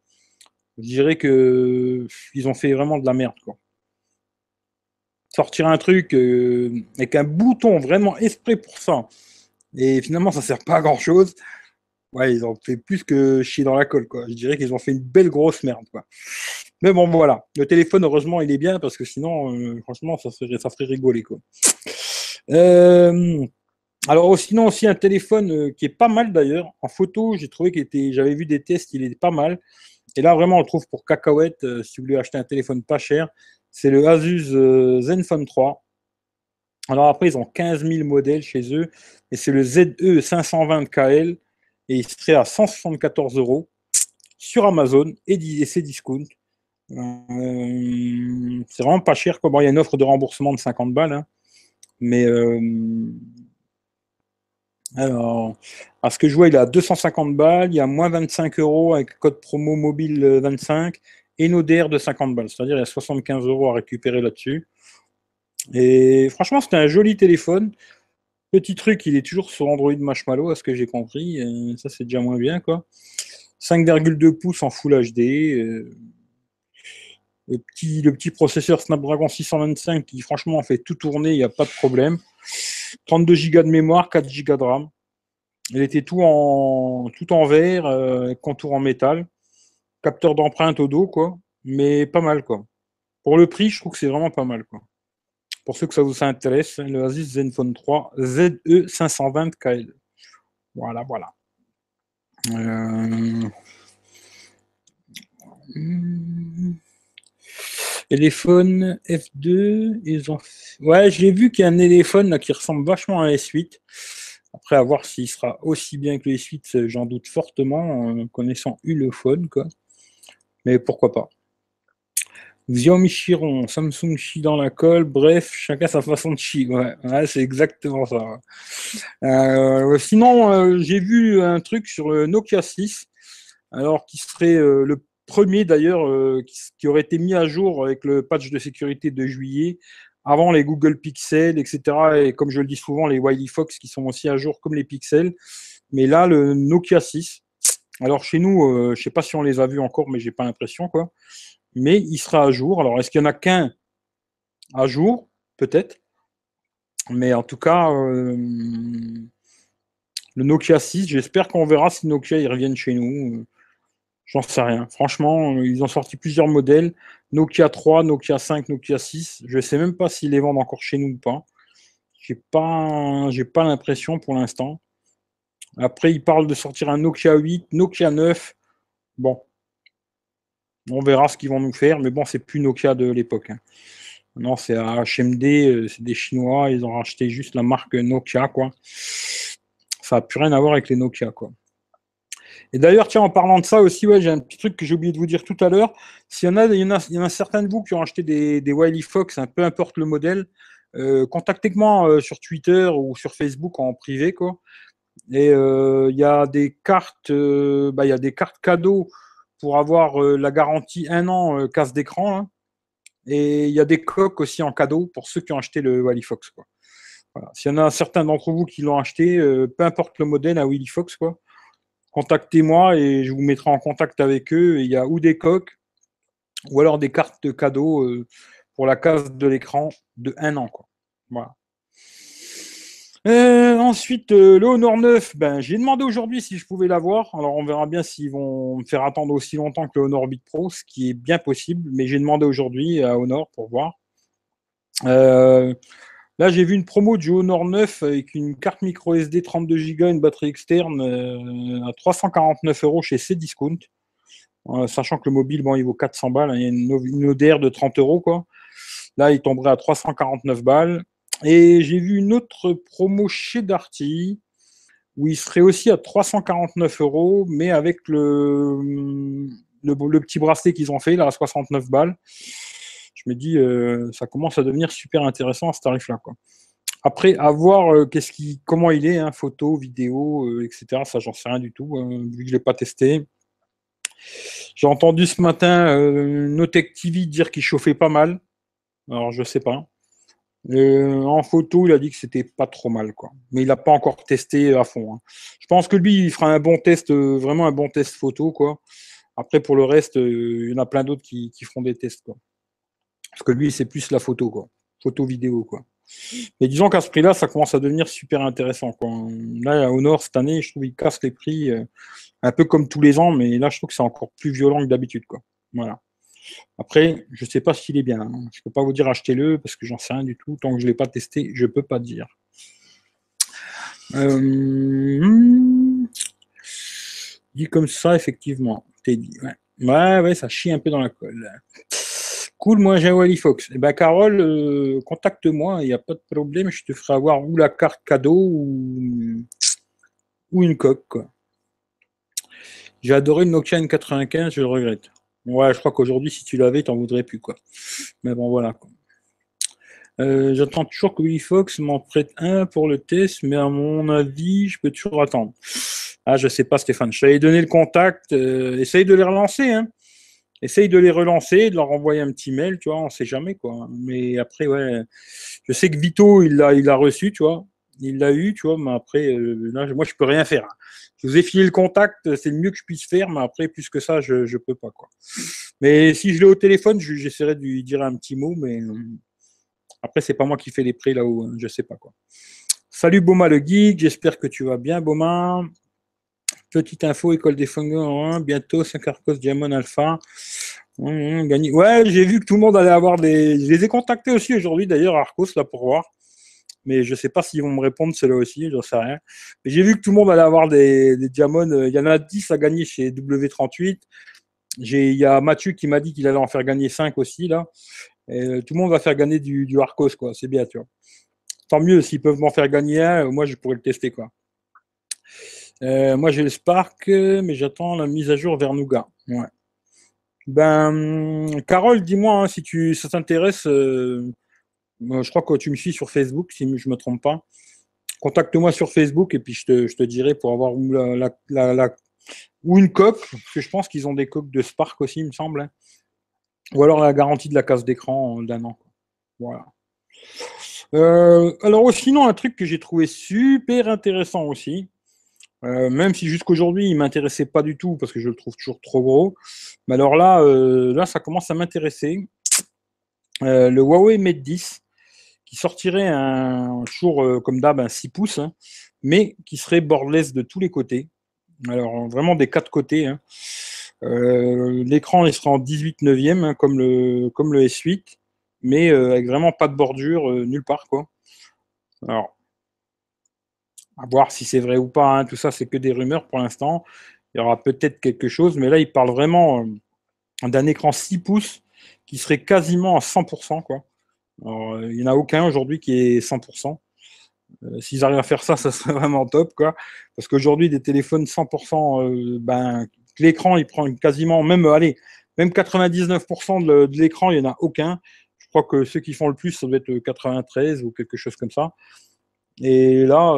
Je dirais que ils ont fait vraiment de la merde. Quoi. Sortir un truc euh, avec un bouton vraiment esprit pour ça, et finalement ça sert pas à grand chose. Ouais, ils ont fait plus que chier dans la colle, quoi. Je dirais qu'ils ont fait une belle grosse merde, quoi. Mais bon, voilà. Le téléphone, heureusement, il est bien parce que sinon, euh, franchement, ça, serait, ça ferait rigoler. Quoi. Euh, alors, sinon, aussi un téléphone qui est pas mal d'ailleurs. En photo, j'ai trouvé qu'il était. J'avais vu des tests, il est pas mal. Et là, vraiment, on le trouve pour cacahuète si vous voulez acheter un téléphone pas cher. C'est le Asus Zenfone 3. Alors après, ils ont 15 000 modèles chez eux. Et c'est le ZE 520KL. Et il serait à 174 euros sur Amazon et c'est discount. Euh, c'est vraiment pas cher. Il y a une offre de remboursement de 50 balles. Hein. mais euh, alors, à ce que je vois, il a 250 balles. Il y a moins 25 euros avec code promo mobile 25 et une ODR de 50 balles. C'est-à-dire il y a 75 euros à récupérer là-dessus. Et franchement, c'était un joli téléphone. Petit truc, il est toujours sur Android Marshmallow, à ce que j'ai compris. ça, c'est déjà moins bien, quoi. 5,2 pouces en Full HD. Euh, le, petit, le petit processeur Snapdragon 625 qui, franchement, fait tout tourner, il n'y a pas de problème. 32 Go de mémoire, 4 Go de RAM. Il était tout en, tout en verre, euh, contour en métal. Capteur d'empreinte au dos, quoi. Mais pas mal, quoi. Pour le prix, je trouve que c'est vraiment pas mal, quoi. Pour ceux que ça vous intéresse, le Asus Zenfone 3 ZE520KL. Voilà, voilà. Euh... Téléphone F2, ils ont. Ouais, j'ai vu qu'il y a un téléphone là, qui ressemble vachement à S8. Après, à voir s'il sera aussi bien que le S8, j'en doute fortement, en connaissant Ulefone, quoi. Mais pourquoi pas. Xiaomi Chiron, Samsung chie dans la colle, bref, chacun sa façon de chier. Ouais, c'est exactement ça. Euh, sinon, euh, j'ai vu un truc sur le Nokia 6, alors qui serait euh, le premier d'ailleurs qui, aurait été mis à jour avec le patch de sécurité de juillet, avant les Google Pixel, etc. Et comme je le dis souvent, les Wiley Fox qui sont aussi à jour comme les Pixels. Mais là, le Nokia 6. Alors chez nous, je ne sais pas si on les a vus encore, mais j'ai pas l'impression quoi mais il sera à jour. Alors, est-ce qu'il n'y en a qu'un à jour? Peut-être. Mais en tout cas, euh, le Nokia 6, j'espère qu'on verra si Nokia ils chez nous. J'en sais rien. Franchement, ils ont sorti plusieurs modèles. Nokia 3, Nokia 5, Nokia 6. Je ne sais même pas s'ils les vendent encore chez nous ou pas. J'ai pas, j'ai pas l'impression pour l'instant. Après, ils parlent de sortir un Nokia 8, Nokia 9. Bon, on verra ce qu'ils vont nous faire, mais bon, c'est plus Nokia de l'époque. Hein. Non, c'est HMD, euh, c'est des Chinois, ils ont racheté juste la marque Nokia. Ça n'a plus rien à voir avec les Nokia. Et d'ailleurs, tiens, en parlant de ça aussi, j'ai un petit truc que j'ai oublié de vous dire tout à l'heure. S'il y en a, il y en a, il certains de vous qui ont acheté des, Wiley Fox, hein, peu importe le modèle, euh, contactez-moi euh, sur Twitter ou sur Facebook en privé. Et il y a des cartes, bah, il y a des cartes cadeaux pour avoir euh, la garantie un an euh, casse d'écran. Hein. Et il y a des coques aussi en cadeau pour ceux qui ont acheté le Wallyfox. Quoi. S'il y en a certains d'entre vous qui l'ont acheté, euh, peu importe le modèle à Wallyfox, quoi, contactez-moi et je vous mettrai en contact avec eux. Il y a ou des coques ou alors des cartes de cadeau pour la casse de l'écran de un an. Voilà. Euh, ensuite, euh, le Honor 9, ben, j'ai demandé aujourd'hui si je pouvais l'avoir. Alors, on verra bien s'ils vont me faire attendre aussi longtemps que le Honor Beat Pro, ce qui est bien possible. Mais j'ai demandé aujourd'hui à Honor pour voir. Euh, là, j'ai vu une promo du Honor 9 avec une carte micro SD 32 Go, une batterie externe à 349 euros chez Cdiscount. sachant que le mobile, bon, il vaut 400 balles. Hein, il y a une, une ODR de 30 euros, quoi. Là, il tomberait à 349 balles. Et j'ai vu une autre promo chez Darty où il serait aussi à 349 euros, mais avec le, le, petit bracelet qu'ils ont fait, là, à 69 balles. Je me dis, euh, ça commence à devenir super intéressant à ce tarif-là. Après, à voir euh, qu'est-ce qui, comment il est, hein, photo, vidéo, euh, etc. Ça, j'en sais rien du tout, vu que je ne l'ai pas testé. J'ai entendu ce matin Notec TV dire qu'il chauffait pas mal. Alors, je sais pas. Euh, en photo, il a dit que c'était pas trop mal, quoi. Mais il n'a pas encore testé à fond. Hein. Je pense que lui, il fera un bon test, euh, vraiment un bon test photo, quoi. Après, pour le reste, euh, il y en a plein d'autres qui, feront des tests, quoi. Parce que lui, c'est plus la photo, quoi. Photo vidéo, quoi. Mais disons qu'à ce prix-là, ça commence à devenir super intéressant, quoi. Là, au Nord, cette année, je trouve qu'il casse les prix un peu comme tous les ans, mais là, je trouve que c'est encore plus violent que d'habitude, quoi. Voilà. Après, je ne sais pas s'il est bien. Hein. Je ne peux pas vous dire achetez-le parce que j'en sais rien du tout. Tant que je ne l'ai pas testé, je ne peux pas dire. Euh, dit comme ça, effectivement. Ouais. ouais. ça chie un peu dans la colle. Cool, moi j'ai Wally Fox. Eh ben, Carole, euh, contacte-moi, il n'y a pas de problème, je te ferai avoir ou la carte cadeau ou, ou une coque. J'ai adoré le Nokia N95, je le regrette. Ouais, je crois qu'aujourd'hui, si tu l'avais, tu n'en voudrais plus. quoi. Mais bon, voilà. Euh, j'attends toujours que Willy Fox m'en prête un pour le test, mais à mon avis, je peux toujours attendre. Ah, je sais pas, Stéphane. Je t'avais donné le contact. Euh, essaye de les relancer. Hein. Essaye de les relancer, de leur envoyer un petit mail, tu vois, on sait jamais, quoi. Mais après, ouais, je sais que Vito, il l'a il reçu, tu vois. Il l'a eu, tu vois, mais après, euh, moi, je peux rien faire. Je vous ai filé le contact, c'est le mieux que je puisse faire, mais après, plus que ça, je ne peux pas, quoi. Mais si je l'ai au téléphone, j'essaierai de lui dire un petit mot, mais euh, après, c'est pas moi qui fais les prix là-haut, hein, je sais pas, quoi. Salut Boma le geek, j'espère que tu vas bien, Boma. Petite info, école des fungos bientôt 5 Arcos Diamond Alpha. Hum, ouais, j'ai vu que tout le monde allait avoir des. Je les ai contactés aussi aujourd'hui d'ailleurs, Arcos, là pour voir mais je sais pas s'ils vont me répondre ceux-là aussi, j'en sais rien. Mais j'ai vu que tout le monde allait avoir des, diamants. Euh, il y en a 10 à gagner chez W38. Il y a Mathieu qui m'a dit qu'il allait en faire gagner 5 aussi, là. Euh, tout le monde va faire gagner du, du Arcos, quoi. C'est bien, tu vois. Tant mieux, s'ils peuvent m'en faire gagner un, euh, moi, je pourrais le tester, quoi. moi, j'ai le Spark, mais j'attends la mise à jour vers Nougat. Ouais. Ben, Carole, dis-moi hein, si tu, ça t'intéresse je crois que tu me suis sur Facebook, si je ne me trompe pas. Contacte-moi sur Facebook et puis je te, dirai pour avoir la, ou une coque, parce que je pense qu'ils ont des coques de Spark aussi, il me semble. Hein. Ou alors la garantie de la case d'écran d'un an. Voilà. Euh, alors sinon, un truc que j'ai trouvé super intéressant aussi, euh, même si jusqu'aujourd'hui il m'intéressait pas du tout parce que je le trouve toujours trop gros. Mais alors là, euh, là ça commence à m'intéresser. le Huawei Mate 10 sortirait un jour, euh, comme d'hab, un 6 pouces, hein, mais qui serait borderless de tous les côtés. Alors, vraiment des quatre côtés. Hein. Euh, l'écran, il sera en 18 neuvième, hein, comme, le, comme le S8, mais euh, avec vraiment pas de bordure nulle part. Quoi. Alors, à voir si c'est vrai ou pas. Tout ça, c'est que des rumeurs pour l'instant. Il y aura peut-être quelque chose, mais là, il parle vraiment d'un écran 6 pouces qui serait quasiment à 100%. Quoi. Euh, il n'y en a aucun aujourd'hui qui est 100%. Euh, s'ils arrivent à faire ça, ça serait vraiment top, quoi. Parce qu'aujourd'hui, des téléphones 100%, euh, ben, l'écran, il prend quasiment, même, allez, même 99% de, l'écran, il n'y en a aucun. Je crois que ceux qui font le plus, ça doit être 93 ou quelque chose comme ça. Et là,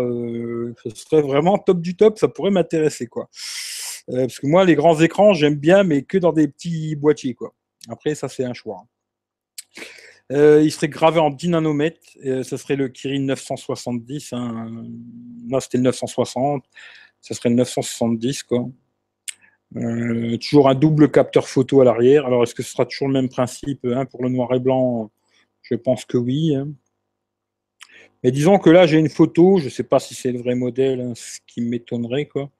ce serait vraiment top du top, ça pourrait m'intéresser, quoi. parce que moi, les grands écrans, j'aime bien, mais que dans des petits boîtiers, quoi. Après, ça, c'est un choix. Euh, il serait gravé en 10 nanomètres. Euh, ce serait le Kirin 970. Hein. Là, c'était le 960. Ce serait le 970. Quoi. Euh, toujours un double capteur photo à l'arrière. Alors, est-ce que ce sera toujours le même principe hein, pour le noir et blanc? Je pense que oui. Hein. Mais disons que là, j'ai une photo. Je ne sais pas si c'est le vrai modèle, ce qui m'étonnerait. quoi.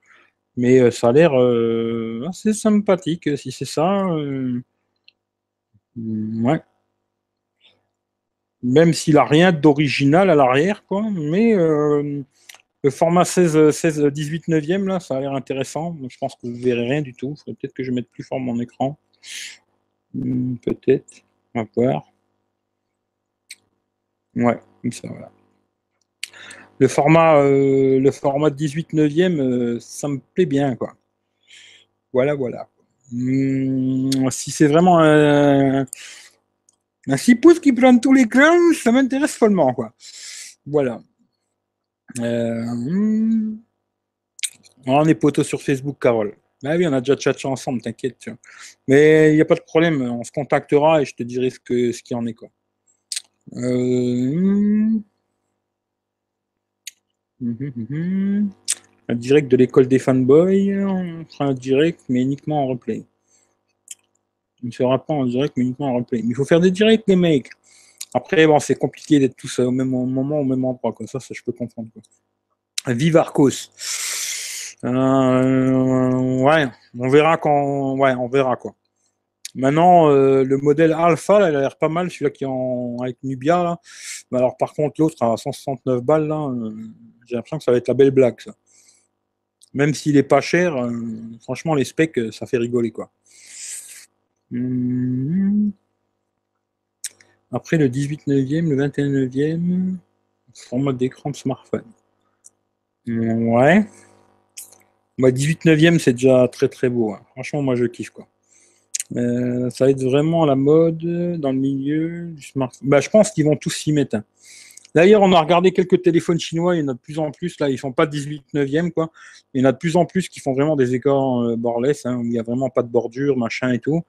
Mais ça a l'air assez sympathique, si c'est ça. ouais même s'il n'a rien d'original à l'arrière, quoi. Mais euh, le format 16, 16, 18 neuvième, là, ça a l'air intéressant. Je pense que vous verrez rien du tout. Il faudrait peut-être que je mette plus fort mon écran. Hmm, peut-être. On va voir. Ouais, comme ça, voilà. Le format, euh, le format 18 neuvième, euh, ça me plaît bien, quoi. Voilà, voilà. Hmm, si c'est vraiment un un 6 pouces qui prend tous les crans, ça m'intéresse follement, quoi. Voilà. Euh. On est poteau sur Facebook, Carole. Ah oui, on a déjà chatché ensemble, t'inquiète. Mais il n'y a pas de problème, on se contactera et je te dirai ce qu'il ce en est. Quoi. Euh... Un direct de l'école des fanboys, on fera un direct, mais uniquement en replay. Il ne sera pas en direct, mais uniquement en replay. Mais il faut faire des directs, les mecs. Après, bon, c'est compliqué d'être tous au même moment, au même endroit. Quoi. Ça, ça, je peux comprendre. Quoi. Vive Arcos. Euh, ouais, on verra quand. Ouais, on verra quoi. Maintenant, euh, le modèle Alpha, là, il a l'air pas mal, celui-là qui est en, avec Nubia. Là. Mais alors, par contre, l'autre à 169 balles, euh, j'ai l'impression que ça va être la belle blague, ça. Même s'il est pas cher, euh, franchement, les specs, ça fait rigoler, quoi. Hmm. Après, le 18 neuvième, le 21 neuvième, format d'écran de smartphone. Ouais. 18 neuvième, c'est déjà très très beau. Hein. Franchement, moi, je kiffe, quoi. Euh, ça va être vraiment la mode dans le milieu du smartphone. Bah, je pense qu'ils vont tous s'y mettre. Hein. D'ailleurs, on a regardé quelques téléphones chinois, il y en a de plus en plus, là, ils font pas 18 neuvième, quoi. Il y en a de plus en plus qui font vraiment des écrans euh, borless, hein, où il n'y a vraiment pas de bordure, machin et tout.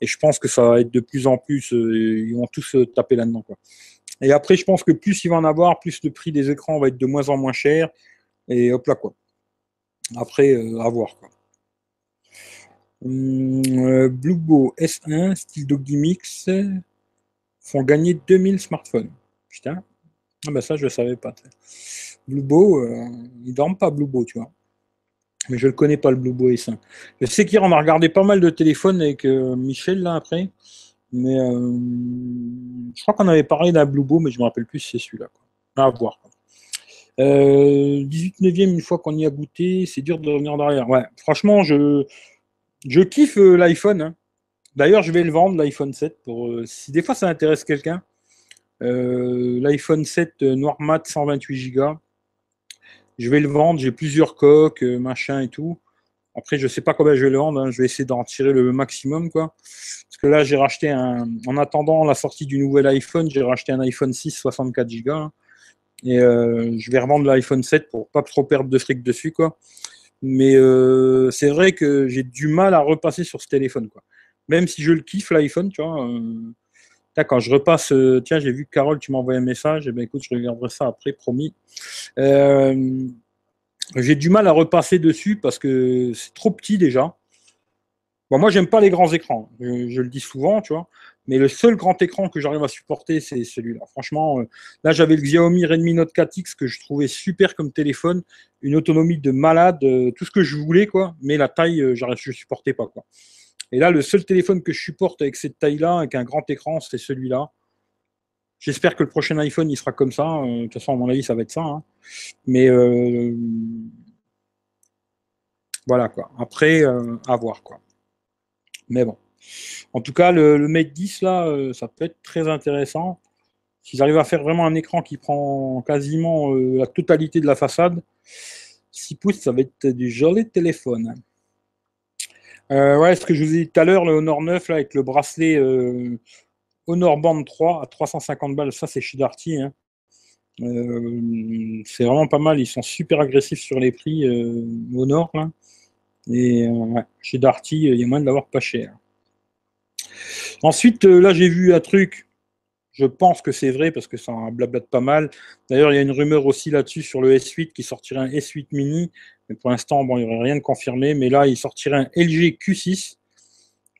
Et je pense que ça va être de plus en plus, euh, ils vont tous taper là-dedans, quoi. Et après, je pense que plus il va en avoir, plus le prix des écrans va être de moins en moins cher. Et hop là, quoi. Après, à voir, quoi. Hum, euh, Bluebo S1, style Doggy Mix, font gagner 2000 smartphones. Putain. Ah ben ça, je ne savais pas. Bluebo, euh, il ne dorment pas Bluebo, tu vois. Mais je ne le connais pas, le Bluebo S1. Je sais qu'hier, on a regardé pas mal de téléphones avec euh, Michel, là, après. Mais je crois qu'on avait parlé d'un Bluebo, mais je ne me rappelle plus si c'est celui-là. À voir. 18 neuvième, une fois qu'on y a goûté, c'est dur de revenir derrière. Ouais, franchement, je je kiffe euh, l'iPhone. Hein. D'ailleurs, je vais le vendre, l'iPhone 7. Pour, euh, si des fois ça intéresse quelqu'un, euh, l'iPhone 7 noir mat 128 Go. Je vais le vendre. J'ai plusieurs coques, machin et tout. Après, je ne sais pas combien je vais le vendre. Hein. Je vais essayer d'en tirer le maximum. Quoi. Parce que là, j'ai racheté un. En attendant la sortie du nouvel iPhone, j'ai racheté un iPhone 6 64 Go. Et je vais revendre l'iPhone 7 pour pas trop perdre de fric dessus. Quoi. Mais euh, c'est vrai que j'ai du mal à repasser sur ce téléphone. Quoi. Même si je le kiffe, l'iPhone, tu vois. Euh, quand je repasse, euh, tiens, j'ai vu que Carole, tu m'as envoyé un message. Eh ben, écoute, je regarderai ça après, promis. j'ai du mal à repasser dessus parce que c'est trop petit déjà. Bon, moi, j'aime pas les grands écrans. je, le dis souvent, tu vois. Mais le seul grand écran que j'arrive à supporter, c'est celui-là. Franchement, euh, là, j'avais le Xiaomi Redmi Note 4X que je trouvais super comme téléphone, une autonomie de malade, euh, tout ce que je voulais, quoi. Mais la taille, euh, je ne supportais pas, quoi. Et là, le seul téléphone que je supporte avec cette taille-là, avec un grand écran, c'est celui-là. J'espère que le prochain iPhone, il sera comme ça. de toute façon, à mon avis, ça va être ça. Hein. Mais voilà, quoi. Après, à voir, quoi. Mais bon. En tout cas, le, Mate 10, là, euh, ça peut être très intéressant. S'ils arrivent à faire vraiment un écran qui prend quasiment euh, la totalité de la façade, 6 pouces, ça va être du joli téléphone. Euh, ouais, ce que je vous ai dit tout à l'heure, le Honor 9, là, avec le bracelet Honor Band 3 à 350 balles, ça c'est chez Darty. Hein. c'est vraiment pas mal, ils sont super agressifs sur les prix Honor. Là. Et chez Darty, il y a moyen de l'avoir pas cher. Ensuite, euh, là, j'ai vu un truc. Je pense que c'est vrai parce que ça blablate pas mal. D'ailleurs, il y a une rumeur aussi là-dessus sur le S8 qui sortirait un S8 mini. Mais pour l'instant, bon, il n'y aurait rien de confirmé. Mais là, il sortirait un LG Q6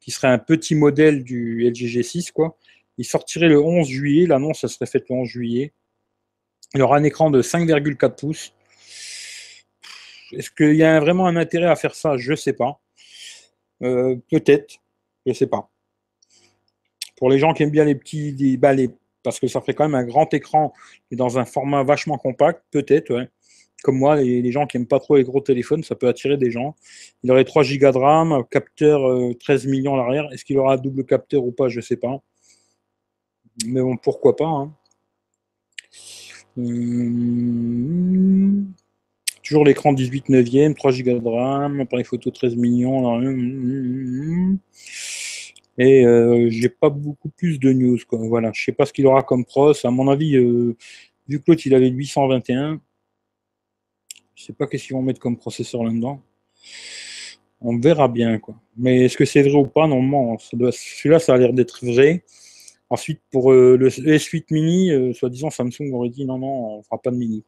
qui serait un petit modèle du LG G6. Quoi. Il sortirait le 11 juillet. L'annonce, serait faite le 11 juillet. Il aura un écran de 5,4 pouces. Est-ce qu'il y a vraiment un intérêt à faire ça? Je ne sais pas. Euh, peut-être. Je ne sais pas. Pour les gens qui aiment bien les petits, des, bah, parce que ça ferait quand même un grand écran et dans un format vachement compact, peut-être, ouais. Comme moi, les, gens qui n'aiment pas trop les gros téléphones, ça peut attirer des gens. Il aurait 3 Go de RAM, capteur 13 euh, millions à l'arrière. Est-ce qu'il aura un double capteur ou pas? Je ne sais pas. Mais bon, pourquoi pas. Hein. Hum, toujours l'écran 18 neuvième, 3 Go de RAM, appareil photo 13 millions. Hum, hum, et euh, j'ai pas beaucoup plus de news. Quoi. Voilà, je sais pas ce qu'il aura comme pros. À mon avis, euh, vu que l'autre il avait 821, je sais pas qu'est-ce qu'ils vont mettre comme processeur là-dedans. On verra bien quoi. Mais est-ce que c'est vrai ou pas? Normalement, celui-là, ça a l'air d'être vrai. Ensuite, pour euh, le S8 mini, euh, soi-disant Samsung aurait dit non, non, on fera pas de mini.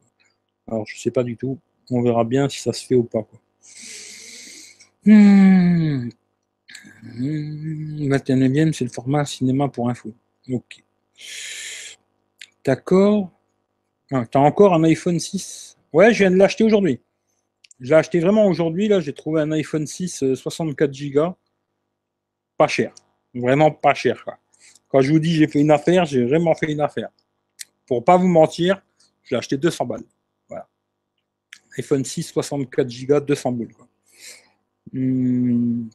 Alors, je sais pas du tout. On verra bien si ça se fait ou pas. Quoi. Hmm. 21e, mmh, c'est le format cinéma pour info. Ok. D'accord. Ah, tu as encore un iPhone 6 Ouais, je viens de l'acheter aujourd'hui. Je l'ai acheté vraiment aujourd'hui. Là, j'ai trouvé un iPhone 6 64 Go. Pas cher. Vraiment pas cher. Quand je vous dis j'ai fait une affaire, j'ai vraiment fait une affaire. Pour pas vous mentir, je l'ai acheté 200 balles. Voilà. iPhone 6, 64 Go, 200 balles. Hmm.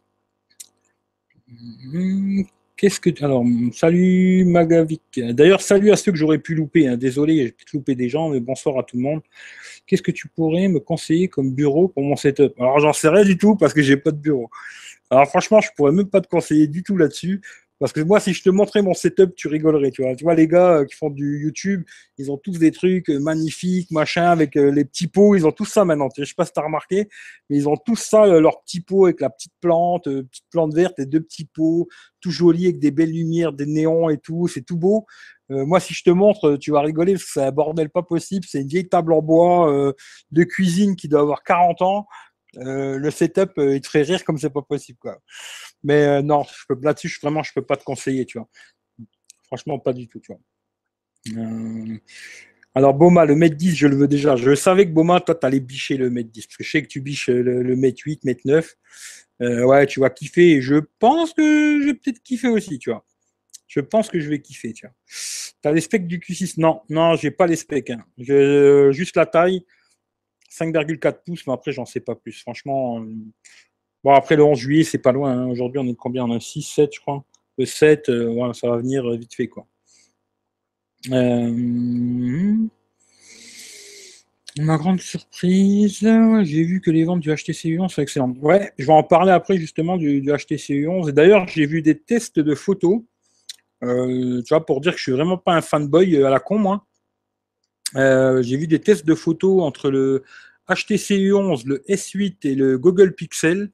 Hmm. Qu'est-ce que. Alors, salut Magavik. D'ailleurs, salut à ceux que j'aurais pu louper. Hein. Désolé, j'ai pu louper des gens, mais bonsoir à tout le monde. Qu'est-ce que tu pourrais me conseiller comme bureau pour mon setup? Alors, j'en sais rien du tout parce que j'ai pas de bureau. Alors, franchement, je pourrais même pas te conseiller du tout là-dessus. Parce que moi, si je te montrais mon setup, tu rigolerais, tu vois. Tu vois, les gars euh, qui font du YouTube, ils ont tous des trucs euh, magnifiques, machin, avec euh, les petits pots, ils ont tous ça maintenant. Je sais pas si tu as remarqué, mais ils ont tous ça, leur petit pot avec la petite plante, petite plante verte et deux petits pots, tout joli avec des belles lumières, des néons et tout, c'est tout beau. moi, si je te montre, tu vas rigoler parce que c'est un bordel pas possible. C'est une vieille table en bois de cuisine qui doit avoir 40 ans. Euh, le setup, euh, il te ferait rire comme c'est pas possible, quoi. Mais euh, non, là-dessus, vraiment, je peux pas te conseiller, tu vois. Franchement, pas du tout, tu vois. alors, Boma, le mètre 10, je le veux déjà. Je savais que Boma, toi, tu allais bicher le mètre 10. Parce que je sais que tu biches le, mètre 8, mètre 9. ouais, tu vas kiffer. Je pense que je vais peut-être kiffer aussi, tu vois. Je pense que je vais kiffer, tu vois. T'as les specs du Q6 Non, non, j'ai pas les specs. Hein. juste la taille. 5,4 pouces, mais après, j'en sais pas plus. Franchement, euh, bon, après le 11 juillet, c'est pas loin. Hein. Aujourd'hui, on est combien? On a 6, 7, je crois. Le 7, euh, ça va venir vite fait. Euh, ma grande surprise, j'ai vu que les ventes du HTC U11 sont excellentes. Ouais, je vais en parler après justement du, HTC U11. Et d'ailleurs, j'ai vu des tests de photos. tu vois, pour dire que je suis vraiment pas un fanboy à la con, moi. Euh, j'ai vu des tests de photos entre le HTC U11, le S8 et le Google Pixel.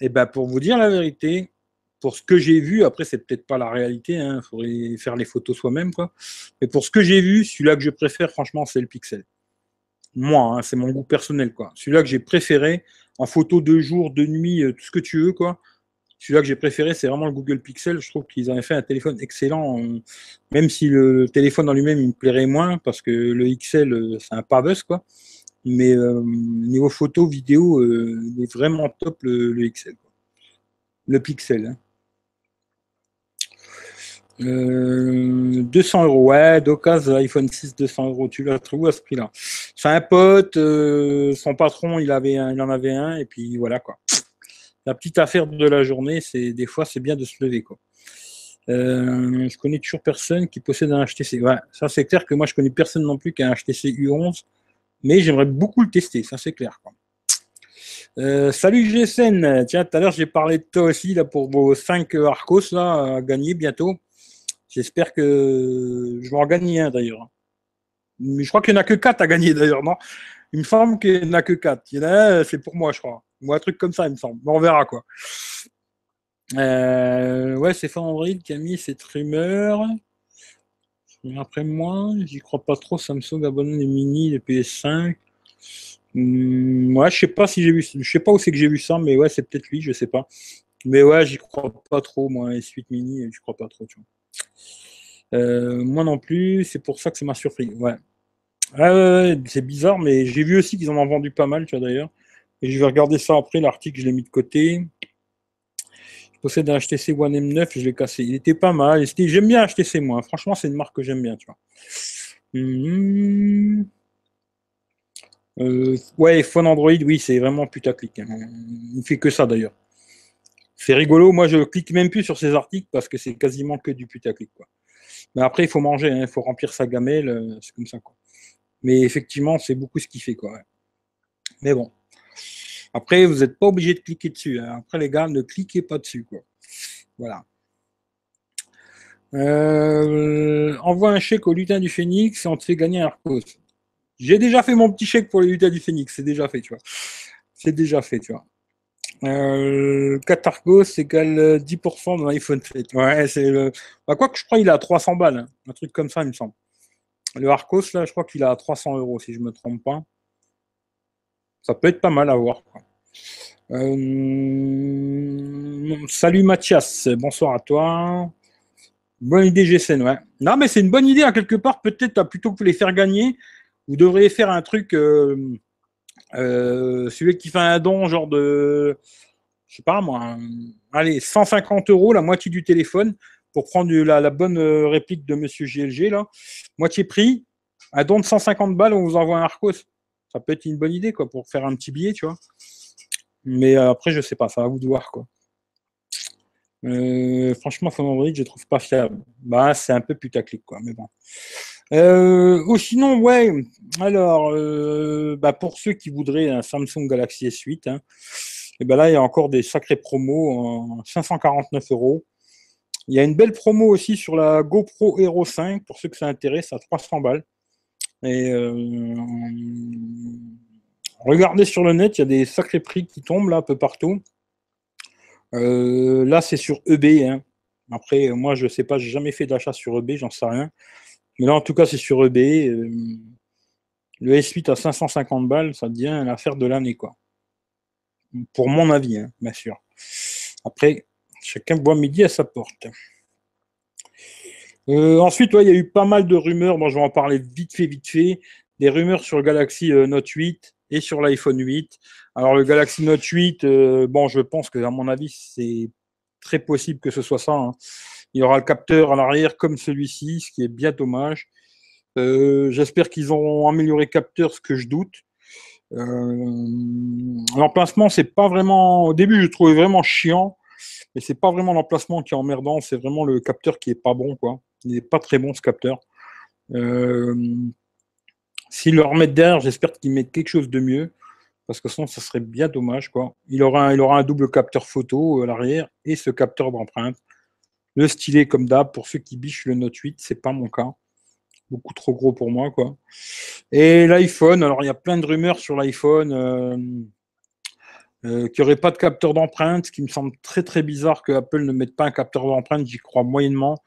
Et eh ben pour vous dire la vérité, pour ce que j'ai vu, après c'est peut-être pas la réalité, il hein, faudrait faire les photos soi-même quoi. Mais pour ce que j'ai vu, celui-là que je préfère franchement, c'est le Pixel. Moi, hein, c'est mon goût personnel quoi. Celui-là que j'ai préféré en photo de jour, de nuit, euh, tout ce que tu veux quoi. Celui-là que j'ai préféré, c'est vraiment le Google Pixel. Je trouve qu'ils avaient fait un téléphone excellent, même si le téléphone en lui-même, il me plairait moins, parce que le XL, euh, c'est un paveuse, quoi. Mais euh, niveau photo, vidéo, euh, il est vraiment top le, XL. Le Pixel. Hein. 200 euros, ouais, d'occasion, iPhone 6, 200 euros, tu l'as trouvé à ce prix-là. C'est un pote, son patron, il, avait il en avait un, et puis voilà quoi la petite affaire de la journée, c'est des fois c'est bien de se lever quoi. Euh, je connais toujours personne qui possède un HTC. Ça c'est clair que moi je connais personne non plus qui a un HTC U11, mais j'aimerais beaucoup le tester, ça c'est clair. Euh, salut GSN, tiens tout à l'heure j'ai parlé de toi aussi là pour vos 5 Arcos là à gagner bientôt. J'espère que je vais en gagner un d'ailleurs. Mais je crois qu'il n'y en a que 4 à gagner d'ailleurs, non? Il me semble qu'il n'y en a que 4. Il y en a un, c'est pour moi je crois. Ou un truc comme ça, il me semble. on verra quoi. Euh, ouais, c'est Android qui a mis cette rumeur. Après moi, j'y crois pas trop. Samsung abonne les mini, les PS5. Hmm, ouais, je sais pas si j'ai vu. Je sais pas où c'est que j'ai vu ça, mais ouais, c'est peut-être lui, je sais pas. Mais ouais, j'y crois pas trop, moi, S8 mini, je crois pas trop, tu vois. Euh, moi non plus, c'est pour ça que ça m'a surpris. Ouais. ouais c'est bizarre, mais j'ai vu aussi qu'ils en ont vendu pas mal, tu vois d'ailleurs. Et je vais regarder ça après, l'article, je l'ai mis de côté. Je possède un HTC One M9, je l'ai cassé. Il était pas mal. J'aime bien HTC, moi. Franchement, c'est une marque que j'aime bien, tu vois. Mmh. Euh, ouais, phone Android, oui, c'est vraiment putaclic. Il fait que ça, d'ailleurs. C'est rigolo. Moi, je clique même plus sur ces articles parce que c'est quasiment que du putaclic. Mais après, il faut manger, hein. il faut remplir sa gamelle. Euh, c'est comme ça. Mais effectivement, c'est beaucoup ce qu'il fait, quoi. Mais bon. Après, vous n'êtes pas obligé de cliquer dessus. Hein. Après, les gars, ne cliquez pas dessus. Quoi. Voilà. Euh, envoie un chèque au lutin du Phénix et on te fait gagner un Arcos. J'ai déjà fait mon petit chèque pour les lutins du Phénix. C'est déjà fait, tu vois. C'est déjà fait, tu vois. Euh, 4 Arcos égale 10% de l'iPhone 7. Ouais, le. Bah, quoi que je crois, il a 300 balles. Hein. Un truc comme ça, il me semble. Le Arcos, là, je crois qu'il a 300 euros, si je ne me trompe pas. Ça peut être pas mal à voir. Euh, salut Mathias, bonsoir à toi. Bonne idée GSN, ouais. Non, mais c'est une bonne idée à quelque part. Peut-être plutôt que les faire gagner, vous devriez faire un truc. Euh, euh, celui qui fait un don, genre de je sais pas moi, allez, 150 euros, la moitié du téléphone, pour prendre la, bonne réplique de Monsieur GLG, là. Moitié prix, un don de 150 balles, on vous envoie un Arcos. Ça peut être une bonne idée, quoi, pour faire un petit billet, tu vois. Mais euh, après, je sais pas, ça va vous de voir, quoi. Euh, franchement, Android, je trouve pas fiable. Bah, c'est un peu putaclic, mais bon. Euh, ou sinon, ouais, alors, bah, pour ceux qui voudraient un Samsung Galaxy S8, hein, et ben là, il y a encore des sacrés promos en 549 euros. Il y a une belle promo aussi sur la GoPro Hero 5, pour ceux que ça intéresse, à 300 balles. Euh, regardez sur le net, il y a des sacrés prix qui tombent là un peu partout. Euh, là, c'est sur eBay. Hein. Après, moi, je sais pas, j'ai jamais fait d'achat sur eBay, j'en sais rien. Mais là, en tout cas, c'est sur eBay. Euh, le S8 à 550 balles, ça devient l'affaire de l'année, quoi. Pour mon avis, hein, bien sûr. Après, chacun boit midi à sa porte. Euh, ensuite, il y a eu pas mal de rumeurs, bon, je vais en parler vite fait, vite fait. Des rumeurs sur le Galaxy Note 8 et sur l'iPhone 8. Alors le Galaxy Note 8, euh, bon, je pense que à mon avis, c'est très possible que ce soit ça. Hein. Il y aura le capteur à l'arrière comme celui-ci, ce qui est bien dommage. Euh, j'espère qu'ils ont amélioré le capteur, ce que je doute. Euh, l'emplacement, c'est pas vraiment. Au début, je trouvais vraiment chiant, mais c'est pas vraiment l'emplacement qui est emmerdant, c'est vraiment le capteur qui est pas bon, quoi. Il n'est pas très bon ce capteur. S'ils le remettent derrière, j'espère qu'ils mettent quelque chose de mieux. Parce que sinon, ça serait bien dommage. Quoi. Il, aura un, il aura un double capteur photo à l'arrière et ce capteur d'empreinte. Le stylet, comme d'hab, pour ceux qui bichent le Note 8, c'est pas mon cas. Beaucoup trop gros pour moi. quoi. Et l'iPhone, alors il y a plein de rumeurs sur l'iPhone. Euh, euh, qu'il n'y aurait pas de capteur d'empreinte, ce qui me semble très très bizarre que Apple ne mette pas un capteur d'empreinte, j'y crois moyennement.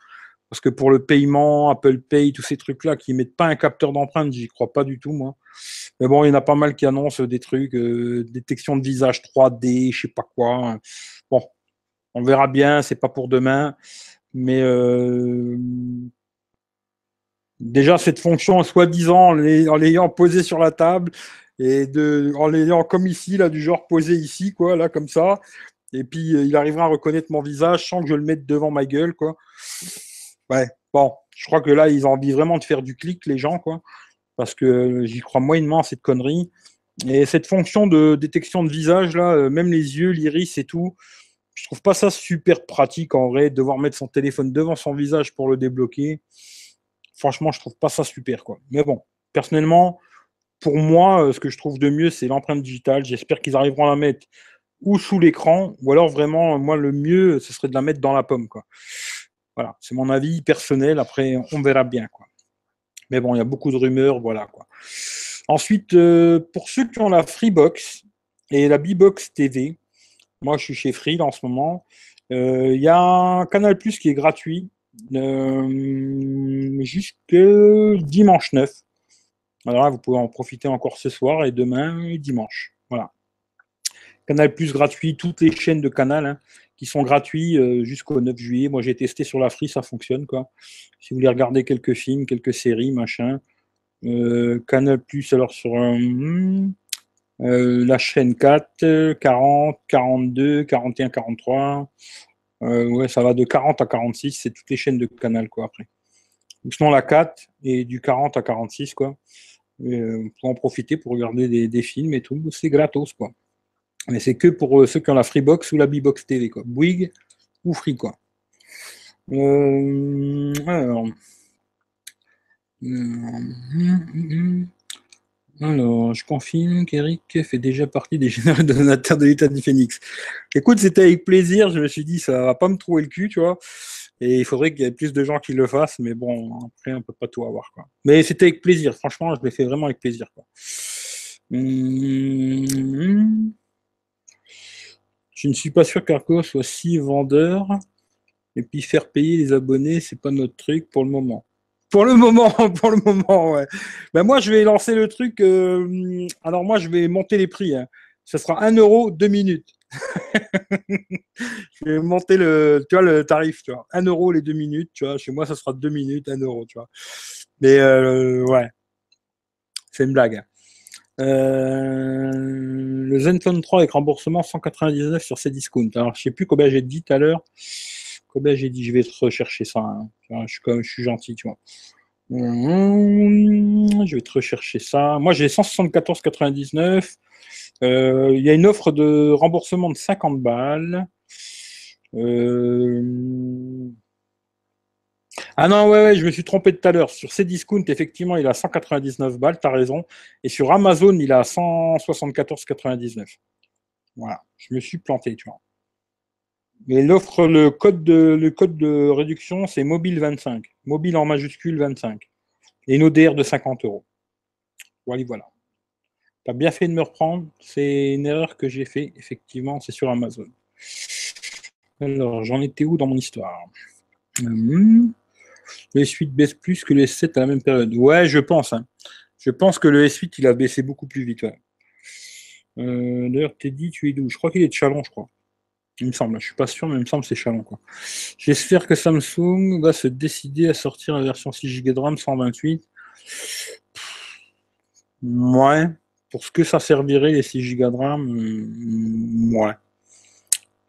Parce que pour le paiement, Apple Pay, tous ces trucs-là qui mettent pas un capteur d'empreinte, j'y crois pas du tout, moi. Mais bon, il y en a pas mal qui annoncent des trucs, euh, détection de visage 3D, je sais pas quoi. Bon, on verra bien, c'est pas pour demain. Mais euh, déjà, cette fonction, soi-disant, en l'ayant posée sur la table, et en l'ayant comme ici, là, du genre posé ici, quoi, là, comme ça. Et puis, euh, il arrivera à reconnaître mon visage sans que je le mette devant ma gueule. Ouais, bon, je crois que là, ils ont envie vraiment de faire du clic, les gens, quoi. Parce que j'y crois moyennement à cette connerie. Et cette fonction de détection de visage, là, euh, même les yeux, l'iris et tout, je trouve pas ça super pratique en vrai, devoir mettre son téléphone devant son visage pour le débloquer. Franchement, je trouve pas ça super, quoi. Mais bon, personnellement, pour moi, euh, ce que je trouve de mieux, c'est l'empreinte digitale. J'espère qu'ils arriveront à la mettre ou sous l'écran, ou alors vraiment, moi, le mieux, ce serait de la mettre dans la pomme, quoi. Voilà, c'est mon avis personnel. Après, on verra bien. Quoi. Mais bon, il y a beaucoup de rumeurs. Voilà. Ensuite, euh, pour ceux qui ont la Freebox et la B-Box TV, moi je suis chez Free en ce moment, euh, il y a un Canal Plus qui est gratuit euh, jusque dimanche 9. Alors là, vous pouvez en profiter encore ce soir et demain dimanche. Voilà. Canal Plus gratuit, toutes les chaînes de Canal. Hein qui sont gratuits euh, jusqu'au 9 juillet. Moi, j'ai testé sur la Free, ça fonctionne. Quoi. Si vous voulez regarder quelques films, quelques séries, machin. Euh, Canal Plus, alors sur euh, la chaîne 4, 40, 42, 41, 43. ouais, ça va de 40 à 46, c'est toutes les chaînes de Canal, quoi, après. sinon, la 4 et du 40 à 46, quoi. pour en profiter pour regarder des films et tout, c'est gratos, quoi. Mais c'est que pour euh, ceux qui ont la Freebox ou la B-Box TV, quoi. Bouygues ou Free, quoi. Euh, alors. Euh, alors, je confirme qu'Eric fait déjà partie des généraux donateurs de l'État du Phoenix. Écoute, c'était avec plaisir. Je me suis dit, ça va pas me trouver le cul, tu vois. Et il faudrait qu'il y ait plus de gens qui le fassent, mais bon, après, on peut pas tout avoir, quoi. Mais c'était avec plaisir. Franchement, je l'ai fait vraiment avec plaisir, je ne suis pas sûr qu'Arco soit si vendeur. Et puis faire payer les abonnés, c'est pas notre truc pour le moment. Pour le moment, pour le moment, ouais. Ben moi, je vais lancer le truc. Euh, alors moi, je vais monter les prix. Hein. Ça sera 1 euro, 2 minutes. je vais monter le, tu vois, le tarif, tu vois. 1 euro les 2 minutes, tu vois. Chez moi, ça sera 2 minutes, 1 euro, tu vois. Mais euh, ouais, c'est une blague. Euh, le Zenfone 3 avec remboursement 199 sur Cdiscount. Alors, je sais plus combien j'ai dit tout à l'heure. Combien j'ai dit Je vais te rechercher ça. Hein. Je, suis je suis gentil, tu vois. Hum, je vais te rechercher ça. Moi, j'ai 174,99. Euh, il y a une offre de remboursement de 50 balles. Euh, ah non, ouais, ouais, je me suis trompé tout à l'heure. Sur Cdiscount, effectivement, il a 199 balles, tu as raison. Et sur Amazon, il a 174,99. Voilà, je me suis planté, tu vois. Mais l'offre, le code de, le code de réduction, c'est mobile 25. Mobile en majuscule 25. Et une ODR de 50 euros. Voilà, voilà. Tu as bien fait de me reprendre. C'est une erreur que j'ai fait, effectivement, c'est sur Amazon. Alors, j'en étais où dans mon histoire? Hum. Le S8 baisse plus que le S7 à la même période. Ouais, je pense. Hein. Je pense que le S8, il a baissé beaucoup plus vite. Euh, d'ailleurs, Teddy, tu es d'où? Je crois qu'il est de Chalon, je crois. Il me semble, je suis pas sûr, mais il me semble que c'est Chalon. J'espère que Samsung va se décider à sortir la version 6 Go de RAM 128. Ouais. Pour ce que ça servirait les 6 Go de RAM, euh, ouais.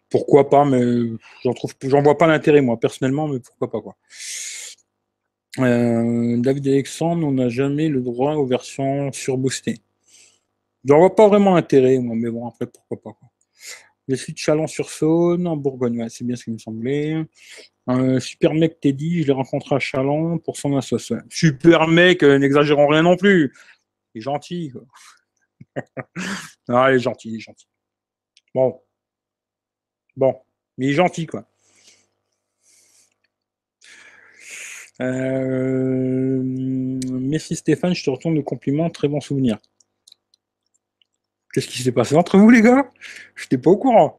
Pourquoi pas, mais j'en trouve, j'en vois pas l'intérêt moi personnellement, mais pourquoi pas quoi. Euh, David Alexandre, on n'a jamais le droit aux versions surboostées. J'en vois pas vraiment l'intérêt, moi, mais bon, après, pourquoi pas. Quoi. Les suites Chalon-sur-Saône, en Bourgogne, c'est bien ce qui me semblait. Un super mec Teddy, je l'ai rencontré à Chalon pour son association. Super mec, euh, n'exagérons rien non plus. Il est gentil. Quoi. ah, il est gentil, il est gentil. Bon. Bon. Mais il est gentil, quoi. Euh... Merci Stéphane, je te retourne le compliment, très bon souvenir. Qu'est-ce qui s'est passé entre vous, les gars? Je n'étais pas au courant.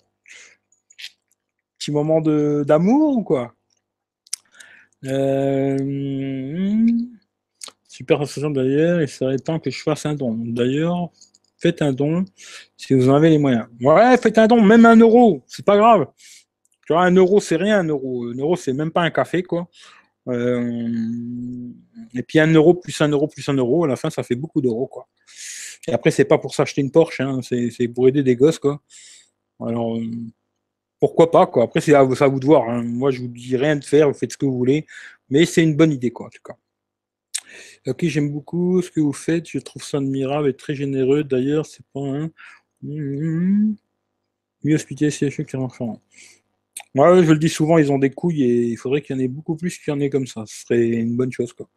Petit moment d'amour ou quoi? Euh, Super association d'ailleurs, il serait temps que je fasse un don. D'ailleurs, faites un don si vous en avez les moyens. Ouais, faites un don, même un euro, c'est pas grave. Tu vois, un euro, c'est rien, un euro. Un euro, c'est même pas un café, quoi. Euh, et puis un euro plus un euro plus un euro, à la fin, ça fait beaucoup d'euros, quoi. Et après, c'est pas pour s'acheter une Porsche, hein, c'est pour aider des gosses, quoi. Alors, euh, pourquoi pas, quoi. Après, c'est à, vous de voir. Hein. Moi, je vous dis rien de faire, vous faites ce que vous voulez, mais c'est une bonne idée, quoi, en tout cas. Ok, j'aime beaucoup ce que vous faites, je trouve ça admirable et très généreux. D'ailleurs, c'est pas un. Mieux hospitalier, qui enfant. Ouais, je le dis souvent, ils ont des couilles et il faudrait qu'il y en ait beaucoup plus qu'il y en ait comme ça. Ce serait une bonne chose, quoi.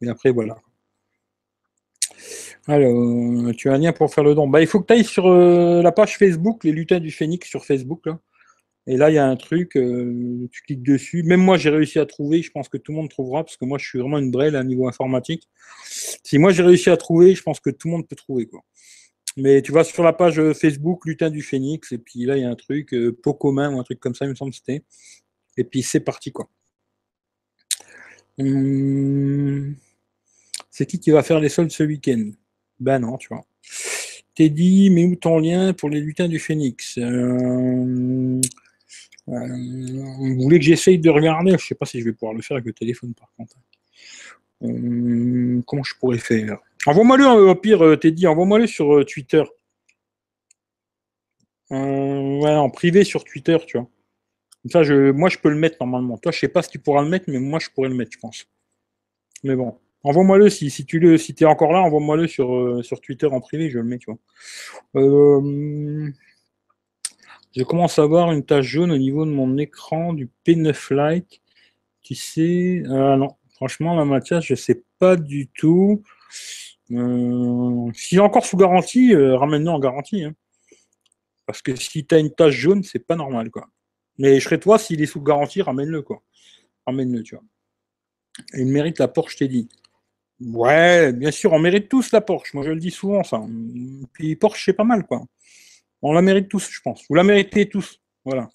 Mais après, voilà. Alors, tu as un lien pour faire le don. Bah, il faut que tu ailles sur euh, la page Facebook, les lutins du phénix sur Facebook. Là. Et là, il y a un truc, euh, tu cliques dessus. Même moi, j'ai réussi à trouver. Je pense que tout le monde trouvera, parce que moi, je suis vraiment une brêle à niveau informatique. Si moi, j'ai réussi à trouver, je pense que tout le monde peut trouver. Quoi. Mais tu vas sur la page euh, Facebook, lutin du phénix, et puis là, il y a un truc, pot commun ou un truc comme ça, il me semble que c'était. Et puis, c'est parti. quoi. Hum... C'est qui qui va faire les soldes ce week-end? Ben non, tu vois. T'es dit, mais où ton lien pour les lutins du phénix? Euh, euh, Vous voulez que j'essaye de regarder? Je sais pas si je vais pouvoir le faire avec le téléphone par contre. Euh, comment je pourrais faire? Envoie-moi-le au pire, Teddy, envoie-moi-le sur Twitter. ouais, en privé sur Twitter, tu vois. Comme ça, moi, je peux le mettre normalement. Toi, je sais pas si tu pourras le mettre, mais moi, je pourrais le mettre, je pense. Mais bon. Envoie-moi-le si, si tu le si es encore là, envoie-moi-le sur, euh, sur Twitter en privé, je le mets, tu vois. Euh, je commence à avoir une tache jaune au niveau de mon écran du P9 Lite. Tu sais. Non, franchement, la Mathias, je sais pas du tout. Euh, S'il est encore sous garantie, ramène-le en garantie. Hein. Parce que si tu as une tache jaune, c'est pas normal, quoi. Mais je serais toi, s'il est sous garantie, ramène-le, quoi. Ramène-le, tu vois. Il mérite la Porsche, je t'ai dit. Ouais, bien sûr, on mérite tous la Porsche. Moi, je le dis souvent, ça. Puis Porsche, c'est pas mal, quoi. On la mérite tous, je pense. Vous la méritez tous. Voilà.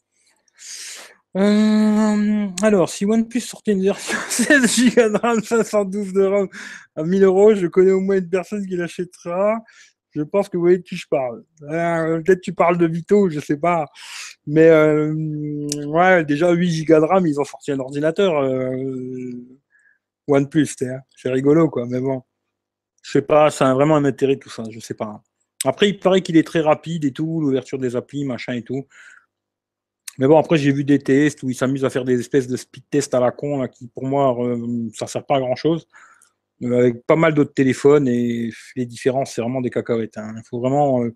Euh, alors, si OnePlus sortait une version 16 Go de RAM, 512 de RAM à 1000 euros, je connais au moins une personne qui l'achètera. Je pense que vous voyez de qui je parle. Euh, peut-être tu parles de Vito, je sais pas. Mais euh, ouais, déjà 8 Go de RAM, ils ont sorti un ordinateur. OnePlus, c'est rigolo, quoi, mais bon. Je sais pas, ça a vraiment un intérêt tout ça, je sais pas. Après, il paraît qu'il est très rapide et tout, l'ouverture des applis, machin et tout. Mais bon, après, j'ai vu des tests où ils s'amusent à faire des espèces de speed tests à la con, qui pour moi, euh, ça sert pas à grand chose. Euh, avec pas mal d'autres téléphones et les différences, c'est vraiment des cacahuètes. Hein. Il faut vraiment euh,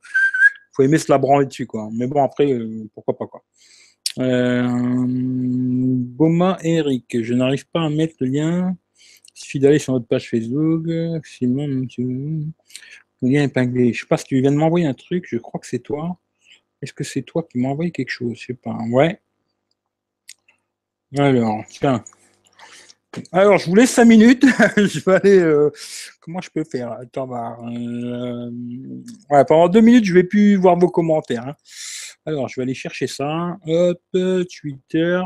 faut aimer se la branler dessus, quoi. Mais bon, après, pourquoi pas, quoi. Boma Eric, je n'arrive pas à mettre le lien. Il suffit d'aller sur notre page Facebook. Simon, le lien épinglé. Je sais pas si tu viens de m'envoyer un truc, je crois que c'est toi. Est-ce que c'est toi qui m'as envoyé quelque chose? Je sais pas. Ouais. Alors, tiens. Alors, je vous laisse 5 minutes. je vais aller. Euh, comment je peux faire? Attends, bah, euh, pendant 2 minutes, je vais plus voir vos commentaires. Hein. Alors, je vais aller chercher ça. Hop, Twitter.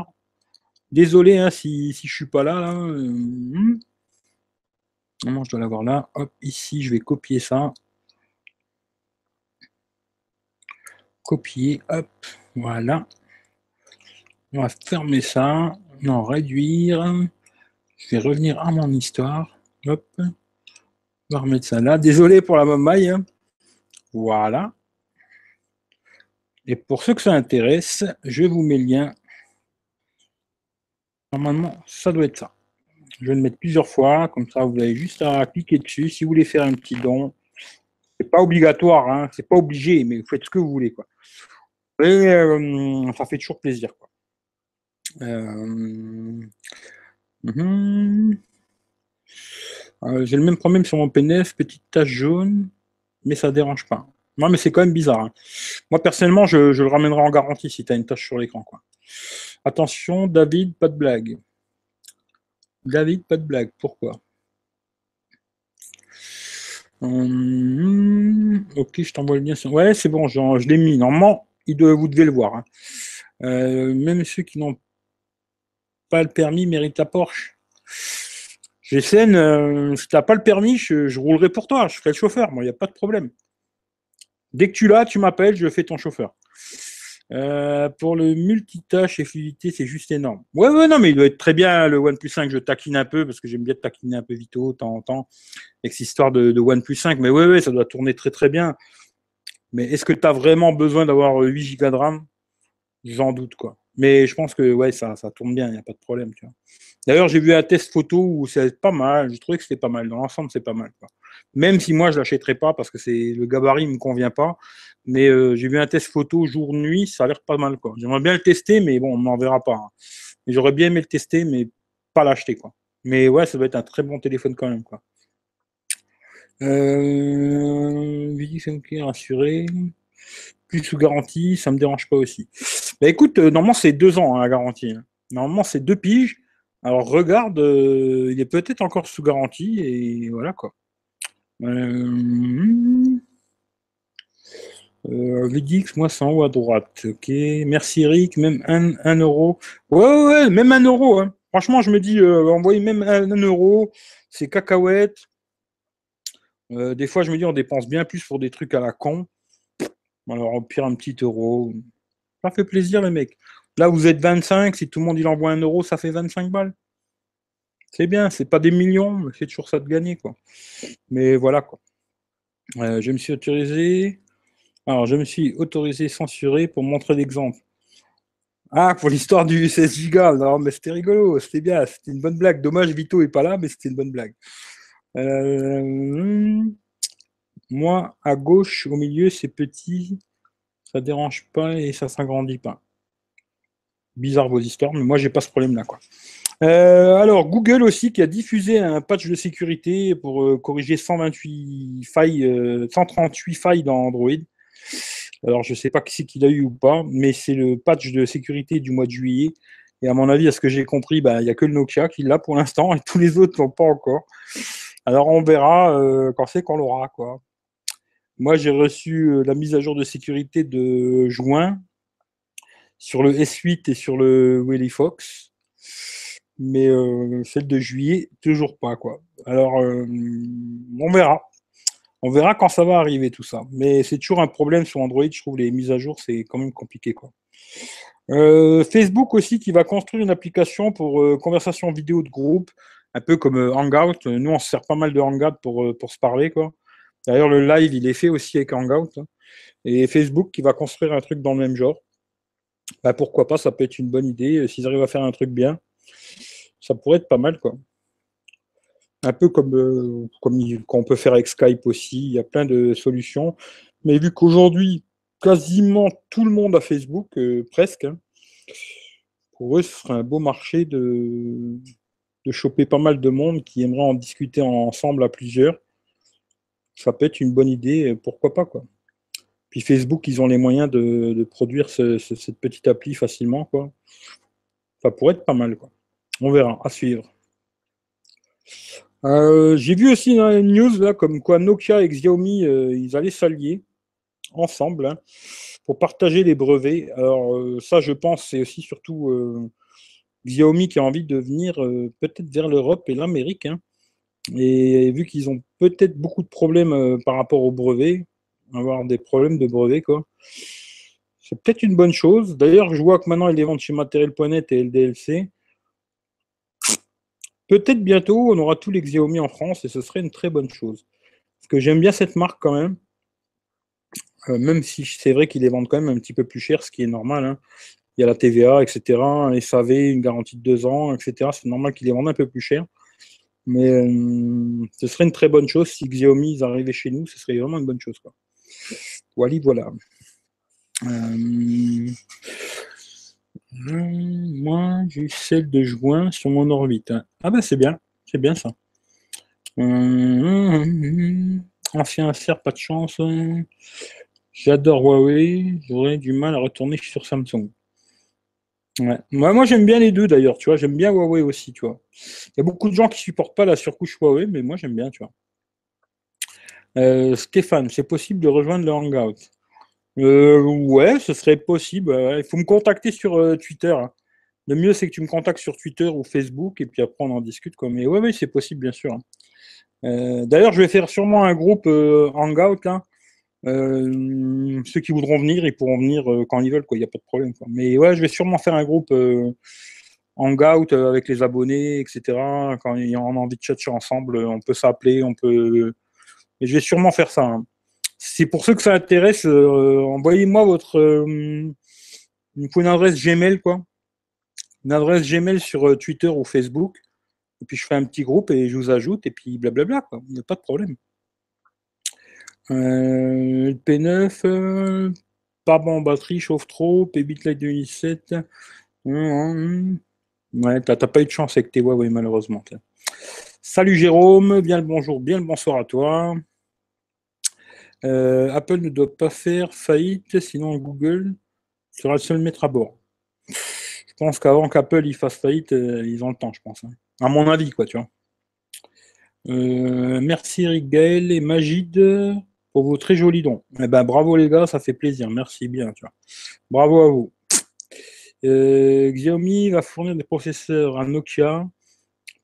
Désolé hein, si, si je suis pas là. Euh, je dois l'avoir là. Hop, ici, je vais copier ça. Copier, hop, voilà. On va fermer ça, non, réduire. Je vais revenir à mon histoire. Hop. On va remettre ça là. Désolé pour la mamaille. Hein. Voilà. Et pour ceux que ça intéresse, je vous mets le lien. Normalement, ça doit être ça. Je vais le mettre plusieurs fois, comme ça vous avez juste à cliquer dessus. Si vous voulez faire un petit don, c'est pas obligatoire, hein, c'est pas obligé, mais vous faites ce que vous voulez. Quoi. Et euh, ça fait toujours plaisir. Quoi. Euh, mhm. euh, j'ai le même problème sur mon PNF, petite tache jaune, mais ça dérange pas. Non, mais c'est quand même bizarre. Hein. Moi, personnellement, je, le ramènerai en garantie si tu as une tache sur l'écran. Quoi. Attention, David, pas de blague. David, pas de blague. Pourquoi? Hum, ok, je t'envoie le lien. Ouais, c'est bon, je, l'ai mis. Normalement, vous devez le voir. Hein. Euh, même ceux qui n'ont pas le permis méritent la Porsche. GSN, euh, si tu n'as pas le permis, je, roulerai pour toi. Je ferai le chauffeur. Moi, il n'y a pas de problème. Dès que tu l'as, tu m'appelles, je fais ton chauffeur. Euh, pour le multitâche et fluidité, c'est juste énorme. Ouais, ouais, non, mais il doit être très bien le OnePlus 5. Je taquine un peu parce que j'aime bien taquiner un peu Vito temps en temps avec cette histoire de, OnePlus 5. Mais ouais, ouais, ça doit tourner très très bien. Mais est-ce que tu as vraiment besoin d'avoir 8 Go de RAM? J'en doute, quoi. Mais je pense que ouais, ça, tourne bien, il n'y a pas de problème. D'ailleurs, j'ai vu un test photo où c'est pas mal. J'ai trouvé que c'était pas mal. Dans l'ensemble, c'est pas mal. Quoi. Même si moi, je l'achèterais pas parce que c'est le gabarit ne me convient pas. Mais euh, j'ai vu un test photo jour-nuit, ça a l'air pas mal. quoi. J'aimerais bien le tester, mais bon, on n'en verra pas. Hein. J'aurais bien aimé le tester, mais pas l'acheter. Mais ouais, ça doit être un très bon téléphone quand même. quoi. Euh, rassuré. Plus sous garantie, ça me dérange pas aussi. Bah écoute, euh, normalement c'est deux ans hein, la garantie. Hein. Normalement c'est deux piges. Alors regarde, euh, il est peut-être encore sous garantie et voilà quoi. Euh, VDX, moi c'est en haut à droite. Ok, merci Eric, même un, euro. Ouais, ouais, même un euro. Hein. Franchement, je me dis, euh, envoyer même un, euro, c'est cacahuète. Euh, des fois, je me dis, on dépense bien plus pour des trucs à la con. Alors, au pire, un petit euro. Ça fait plaisir, les mecs. Là, vous êtes 25. Si tout le monde envoie un euro, ça fait 25 balles. C'est bien, c'est pas des millions, mais c'est toujours ça de gagner, quoi. Mais voilà, quoi. Euh, je me suis autorisé. Alors, je me suis autorisé censuré pour montrer l'exemple. Ah, pour l'histoire du 16 Go. Non, mais c'était rigolo, c'était bien, c'était une bonne blague. Dommage, Vito est pas là, mais c'était une bonne blague. Euh, moi, à gauche, au milieu, c'est petit, ça dérange pas et ça s'agrandit pas. Bizarre vos histoires, mais moi, j'ai pas ce problème-là. Euh, alors, Google aussi qui a diffusé un patch de sécurité pour euh, corriger 128 failles, 138 failles dans Android. Alors, je ne sais pas qui c'est qu'il a eu ou pas, mais c'est le patch de sécurité du mois de juillet. Et à mon avis, à ce que j'ai compris, bah, il n'y a que le Nokia qui l'a pour l'instant et tous les autres ne l'ont pas encore. Alors on verra euh, quand c'est qu'on l'aura. Quoi. Moi, j'ai reçu euh, la mise à jour de sécurité de juin sur le S8 et sur le Willy Fox. Mais euh, celle de juillet, toujours pas. quoi. Alors, on verra. On verra quand ça va arriver tout ça. Mais c'est toujours un problème sur Android. Je trouve les mises à jour, c'est quand même compliqué. quoi. Facebook aussi qui va construire une application pour conversation vidéo de groupe Un peu comme Hangout. Nous, on se sert pas mal de Hangout pour, pour se parler, quoi. D'ailleurs, le live, il est fait aussi avec Hangout. Hein. Et Facebook qui va construire un truc dans le même genre. Bah, pourquoi pas, ça peut être une bonne idée. S'ils arrivent à faire un truc bien, ça pourrait être pas mal, quoi. Un peu comme, euh, qu'on peut faire avec Skype aussi. Il y a plein de solutions. Mais vu qu'aujourd'hui, quasiment tout le monde a Facebook, euh, presque, hein, pour eux, ce serait un beau marché de, choper pas mal de monde qui aimerait en discuter ensemble à plusieurs. Ça peut être une bonne idée, pourquoi pas, quoi. Puis Facebook, ils ont les moyens de, produire cette petite appli facilement. Ça pourrait être pas mal. On verra, à suivre. Euh, j'ai vu aussi dans une news là, comme quoi Nokia et Xiaomi, euh, ils allaient s'allier ensemble hein, pour partager les brevets. Alors euh, ça, je pense, c'est aussi surtout Xiaomi qui a envie de venir peut-être vers l'Europe et l'Amérique. Hein. Et vu qu'ils ont peut-être beaucoup de problèmes par rapport aux brevets, avoir des problèmes de brevets, quoi. C'est peut-être une bonne chose. D'ailleurs, je vois que maintenant, ils les vendent chez Matériel.net et LDLC. Peut-être bientôt, on aura tous les Xiaomi en France et ce serait une très bonne chose. Parce que j'aime bien cette marque quand même. Euh, même si c'est vrai qu'ils les vendent quand même un petit peu plus cher, ce qui est normal. Hein. Il y a la TVA, etc. Un SAV, une garantie de deux ans, etc. C'est normal qu'ils les vendent un peu plus cher. Mais euh, ce serait une très bonne chose si Xiaomi arrivaient chez nous. Ce serait vraiment une bonne chose. Quoi. Voilà, voilà. Euh, moi, j'ai celle de juin sur mon orbite. Ah ben c'est bien, c'est bien ça. Hum, ancien affaire, pas de chance. J'adore Huawei, j'aurais du mal à retourner sur Samsung. Moi, moi j'aime bien les deux d'ailleurs, tu vois, j'aime bien Huawei aussi, tu vois. Il y a beaucoup de gens qui supportent pas la surcouche Huawei, mais moi j'aime bien, tu vois. Euh, Stéphane, c'est possible de rejoindre le Hangout? Euh, ouais, ce serait possible. Il faut me contacter sur euh, Twitter. Hein. Le mieux, c'est que tu me contactes sur Twitter ou Facebook et puis après, on en discute. Quoi. Mais ouais, c'est possible, bien sûr. Hein. Euh, d'ailleurs, je vais faire sûrement un groupe Hangout. Hein. ceux qui voudront venir, ils pourront venir quand ils veulent. Il n'y a pas de problème. Mais ouais, je vais sûrement faire un groupe Hangout avec les abonnés, etc. Quand on a envie de chatter ensemble, on peut s'appeler, on peut. Et je vais sûrement faire ça c'est pour ceux que ça intéresse, euh, envoyez-moi votre euh, une adresse Gmail, quoi. Une adresse Gmail sur euh, Twitter ou Facebook. Et puis je fais un petit groupe et je vous ajoute, et puis blablabla, quoi. Il n'y a pas de problème. le P9, pas bon en batterie, chauffe trop, P-Bit Lite 2017. Ouais, t'as pas eu de chance avec tes Huawei, malheureusement. Salut Jérôme, bien le bonjour, bien le bonsoir à toi. Euh, Apple ne doit pas faire faillite, sinon Google sera le seul maître à bord. Je pense qu'avant qu'Apple fasse faillite, euh, ils ont le temps, je pense. Hein. À mon avis, quoi, tu vois. Euh, merci Eric Gaël et Magid pour vos très jolis dons. Eh ben, bravo les gars, ça fait plaisir. Merci bien, tu vois. Bravo à vous. Xiaomi va fournir des processeurs à Nokia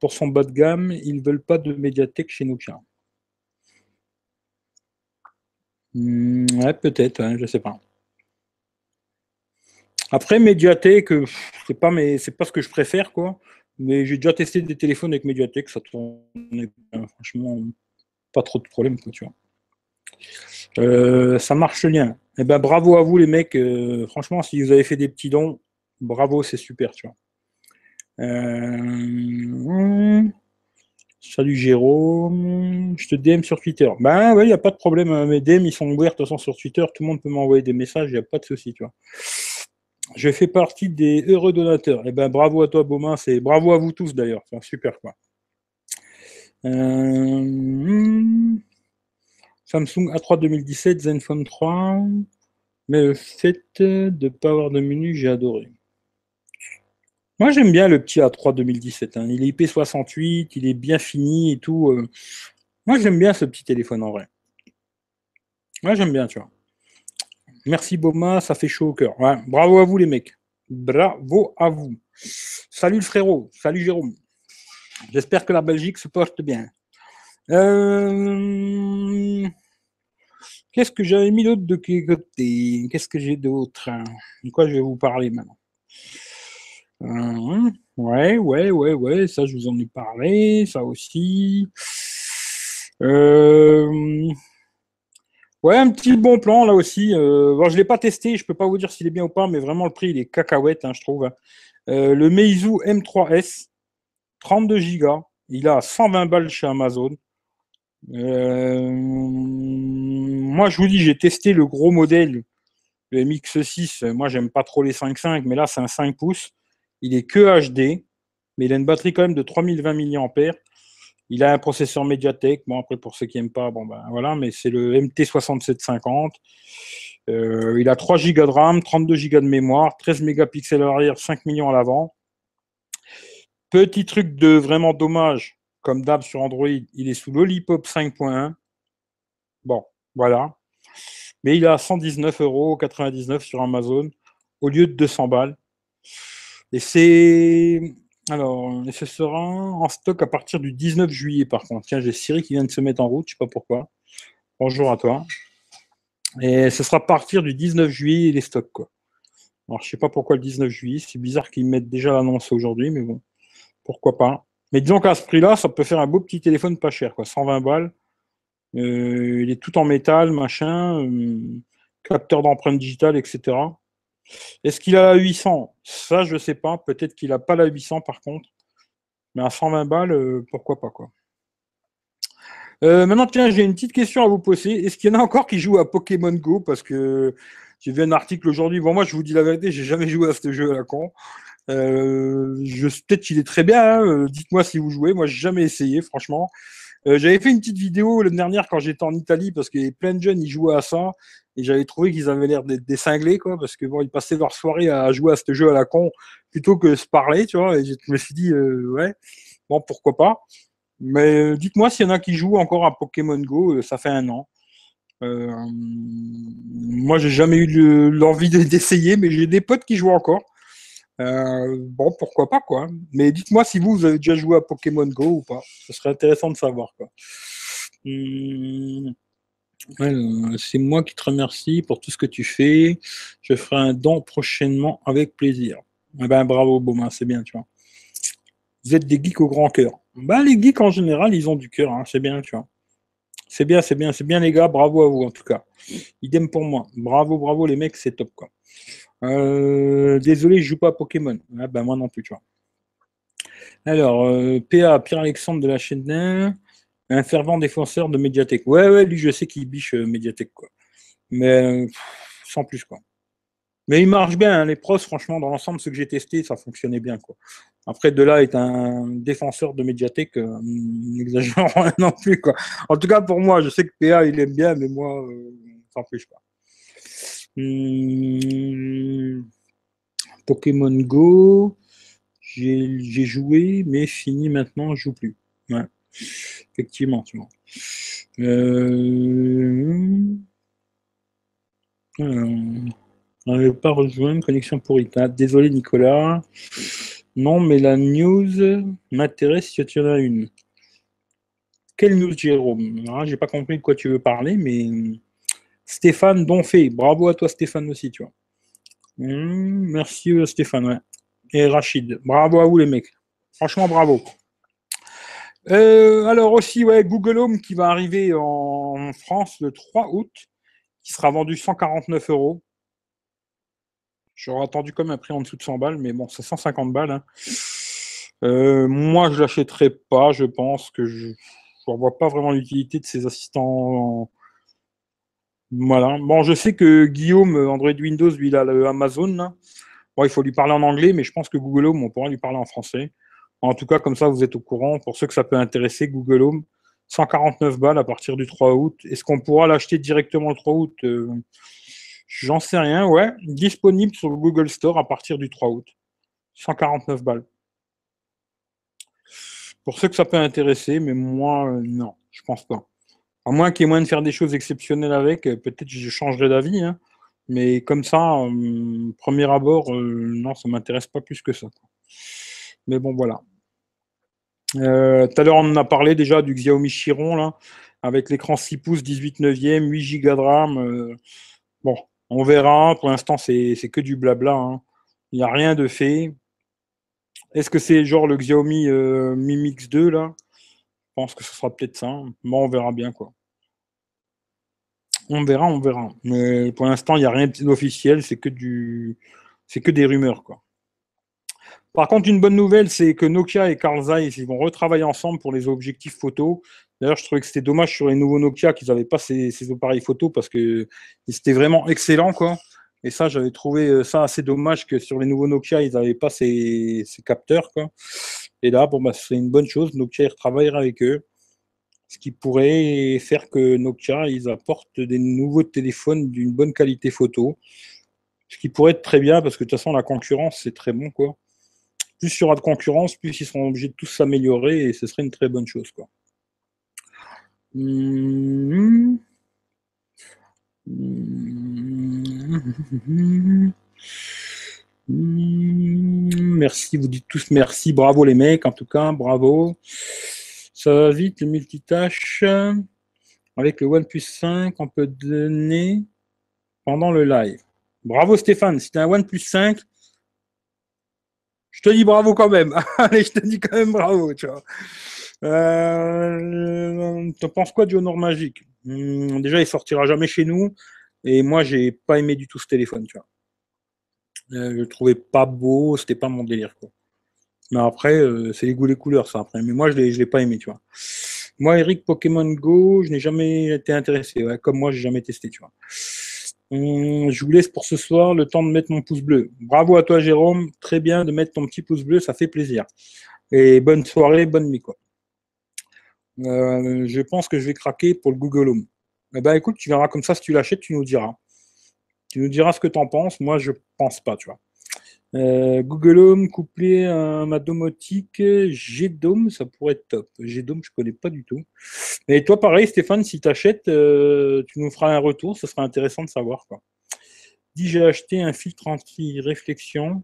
pour son bas de gamme. Ils ne veulent pas de médiathèque chez Nokia. Hmm, ouais, peut-être, je je sais pas. Après, médiathèque, c'est pas, pas ce que je préfère, quoi. Mais j'ai déjà testé des téléphones avec médiathèque, ça tournait franchement pas trop de problèmes, quoi, tu vois. Euh, ça marche bien. Eh ben, bravo à vous, les mecs. Euh, franchement, si vous avez fait des petits dons, bravo, c'est super, tu vois. Euh, Salut Jérôme, je te DM sur Twitter. Ben oui, il n'y a pas de problème. Hein. Mes DM, ils sont ouverts de toute façon sur Twitter. Tout le monde peut m'envoyer des messages, il n'y a pas de souci, tu vois. Je fais partie des heureux donateurs. Eh ben bravo à toi, Beaumain. C'est bravo à vous tous d'ailleurs. C'est super quoi. Euh, Samsung A3 2017, Zenfone 3. Mais le fait de ne pas avoir de menu, j'ai adoré. Moi, j'aime bien le petit A3 2017. Hein. Il est IP68, il est bien fini et tout. Euh. Moi, j'aime bien ce petit téléphone en vrai. Moi, j'aime bien, tu vois. Merci Boma, ça fait chaud au cœur. Bravo à vous les mecs. Bravo à vous. Salut le frérot. Salut Jérôme. J'espère que la Belgique se porte bien. Euh, qu'est-ce que j'avais mis d'autre de côté? Qu'est-ce que j'ai d'autre? De quoi je vais vous parler maintenant? Hum, ouais, ouais, ouais, ouais, ça je vous en ai parlé, ça aussi. Euh, ouais, un petit bon plan là aussi. Euh, bon, je l'ai pas testé, je peux pas vous dire s'il est bien ou pas, mais vraiment le prix il est cacahuète, hein, je trouve. Euh, le Meizu M3S, 32 Go, il a 120 balles chez Amazon. Moi, je vous dis, j'ai testé le gros modèle, le MX6. Moi, j'aime pas trop les 5.5, mais là, c'est un 5 pouces. Il est que HD, mais il a une batterie quand même de 3020 mAh. Il a un processeur Mediatek. Bon, après, pour ceux qui n'aiment pas, bon, ben voilà, mais c'est le MT6750. Euh, il a 3 Go de RAM, 32 Go de mémoire, 13 mégapixels à l'arrière, 5 millions à l'avant. Petit truc de vraiment dommage, comme d'hab sur Android, il est sous Lollipop 5.1. Bon, voilà. Mais il a 119,99 euros sur Amazon au lieu de 200 balles. Et c'est. Alors, ce sera en stock à partir du 19 juillet, par contre. Tiens, j'ai Siri qui vient de se mettre en route, je sais pas pourquoi. Bonjour à toi. Et ce sera à partir du 19 juillet les stocks, quoi. Alors, je sais pas pourquoi le 19 juillet. C'est bizarre qu'ils mettent déjà l'annonce aujourd'hui, mais bon, pourquoi pas. Mais disons qu'à ce prix-là, ça peut faire un beau petit téléphone pas cher, quoi. 120 balles. Euh, il est tout en métal, machin, euh, capteur d'empreinte digitale, etc. Est-ce qu'il a la 800 Ça, je sais pas. Peut-être qu'il n'a pas la 800 par contre. Mais à 120 balles, euh, pourquoi pas quoi. Euh, maintenant, tiens, j'ai une petite question à vous poser. Est-ce qu'il y en a encore qui jouent à Pokémon Go? Parce que j'ai vu un article aujourd'hui. Bon, moi, je vous dis la vérité, j'ai jamais joué à ce jeu à la con. Euh, peut-être qu'il est très bien. Hein. Dites-moi si vous jouez. Moi, j'ai jamais essayé, franchement. J'avais fait une petite vidéo l'année dernière quand j'étais en Italie parce avait plein de jeunes qui jouaient à ça et j'avais trouvé qu'ils avaient l'air d'être des cinglés, quoi, parce que ils passaient leur soirée à jouer à ce jeu à la con plutôt que se parler, tu vois. Et je me suis dit, euh, ouais, bon, pourquoi pas. Mais euh, dites-moi s'il y en a qui jouent encore à Pokémon Go, euh, ça fait un an. Euh, moi, j'ai jamais eu l'envie d'essayer, mais j'ai des potes qui jouent encore. Bon, pourquoi pas, quoi. Mais dites-moi si vous, vous avez déjà joué à Pokémon Go ou pas. Ce serait intéressant de savoir, quoi. Hum, c'est moi qui te remercie pour tout ce que tu fais. Je ferai un don prochainement avec plaisir. Eh ben, bravo, Beaumain, c'est bien, tu vois. Vous êtes des geeks au grand cœur. Bah, les geeks en général, ils ont du cœur, hein, c'est bien, tu vois. C'est bien, c'est bien, c'est bien, les gars. Bravo à vous, en tout cas. Idem pour moi. Bravo, bravo, les mecs, c'est top, quoi. Euh, désolé, je joue pas à Pokémon. Ah, ben, moi non plus, tu vois. Alors, euh, PA, Pierre-Alexandre de la chaîne un fervent défenseur de Mediatek. Ouais, ouais, lui, je sais qu'il biche euh, Mediatek, quoi. Mais sans plus, quoi. Mais il marche bien, hein, les pros, franchement, dans l'ensemble, ce que j'ai testé, ça fonctionnait bien, quoi. Après, de là est un défenseur de Mediatek, euh, n'exagérons non plus, quoi. En tout cas, pour moi, je sais que PA, il aime bien, mais moi, euh, sans plus, quoi. Hmm. Pokémon Go, j'ai joué, mais fini maintenant, je joue plus. Ouais. Effectivement, tu vois. Euh... on n'avait pas rejoint connexion pourrie. Ah, désolé Nicolas. Non, mais la news m'intéresse si tu en as une. Quelle news, Jérôme? Ah, J'ai pas compris de quoi tu veux parler, mais Stéphane Donfé. Bravo à toi, Stéphane, aussi, tu vois. Hmm, merci, euh, Stéphane. Et Rachid. Bravo à vous, les mecs. Franchement, bravo. Euh, alors aussi, ouais, Google Home qui va arriver en France le 3 août, qui sera vendu 149 euros. J'aurais attendu comme un prix en dessous de 100 balles, mais bon, c'est 150 balles. Hein. Euh, moi, je l'achèterai pas. Je pense que je ne vois pas vraiment l'utilité de ces assistants. Voilà. Bon, je sais que Guillaume, Android Windows, lui, il a le Amazon. Bon, il faut lui parler en anglais, mais je pense que Google Home, on pourra lui parler en français. En tout cas, comme ça, vous êtes au courant. Pour ceux que ça peut intéresser, Google Home, 149 balles à partir du 3 août. Est-ce qu'on pourra l'acheter directement le 3 août euh, J'en sais rien, ouais. Disponible sur le Google Store à partir du 3 août. 149 balles. Pour ceux que ça peut intéresser, mais moi, euh, non, je pense pas. À moins qu'il y ait moyen de faire des choses exceptionnelles avec, euh, peut-être je changerai d'avis. Hein. Mais comme ça, premier abord, non, ça m'intéresse pas plus que ça. Mais bon, voilà. Euh, tout à l'heure, on en a parlé déjà du Xiaomi Chiron, là, avec l'écran 6 pouces, 18 neuvième, 8 Go de RAM. Euh, bon, on verra. Pour l'instant, c'est que du blabla. Hein. Il n'y a rien de fait. Est-ce que c'est genre le Xiaomi Mi Mix 2 là? Pense que ce sera peut-être ça. Bon, on verra bien quoi. On verra, on verra. Mais pour l'instant, il n'y a rien d'officiel, c'est que du, c'est que des rumeurs, quoi. Par contre, une bonne nouvelle, c'est que Nokia et Carl Zeiss, ils vont retravailler ensemble pour les objectifs photo. D'ailleurs, je trouvais que c'était dommage sur les nouveaux Nokia qu'ils n'avaient pas ces, appareils photo parce que c'était vraiment excellent, quoi. Et ça, j'avais trouvé euh, ça assez dommage que sur les nouveaux Nokia, ils n'avaient pas ces, capteurs, quoi. Et là, bon, bah, c'est une bonne chose. Nokia, ils retravaillera avec eux ce qui pourrait faire que Nokia ils apportent des nouveaux téléphones d'une bonne qualité photo. Ce qui pourrait être très bien parce que de toute façon la concurrence c'est très bon quoi. Plus il y aura de concurrence, plus ils seront obligés de tous s'améliorer et ce serait une très bonne chose quoi. Mmh. Merci, vous dites tous merci, bravo les mecs en tout cas, bravo. Ça va vite, le multitâche. Avec le OnePlus 5, on peut donner pendant le live. Bravo Stéphane, si tu un OnePlus 5, je te dis bravo quand même. Allez, je te dis quand même bravo, tu vois. Euh, tu penses quoi du Honor Magique hmm, Déjà, il sortira jamais chez nous. Et moi, j'ai pas aimé du tout ce téléphone, tu vois. Euh, je le trouvais pas beau, c'était pas mon délire, quoi. Mais après, euh, c'est les goûts, les couleurs, ça. Après. Mais moi, je ne l'ai pas aimé, tu vois. Moi, Eric, Pokémon Go, je n'ai jamais été intéressé. comme moi, j'ai jamais testé, tu vois. Hum, je vous laisse pour ce soir le temps de mettre mon pouce bleu. Bravo à toi, Jérôme. Très bien de mettre ton petit pouce bleu, ça fait plaisir. Et bonne soirée, bonne nuit, quoi. Euh, je pense que je vais craquer pour le Google Home. Eh ben, écoute, tu verras comme ça, si tu l'achètes, tu nous diras. Tu nous diras ce que tu en penses. Moi, je pense pas, tu vois. Euh, Google Home couplé à ma domotique G-Dome, ça pourrait être top. G-Dome, je connais pas du tout. Et toi, pareil, Stéphane, si tu achètes, euh, tu nous feras un retour, ce sera intéressant de savoir. Dis, j'ai acheté un filtre anti-réflexion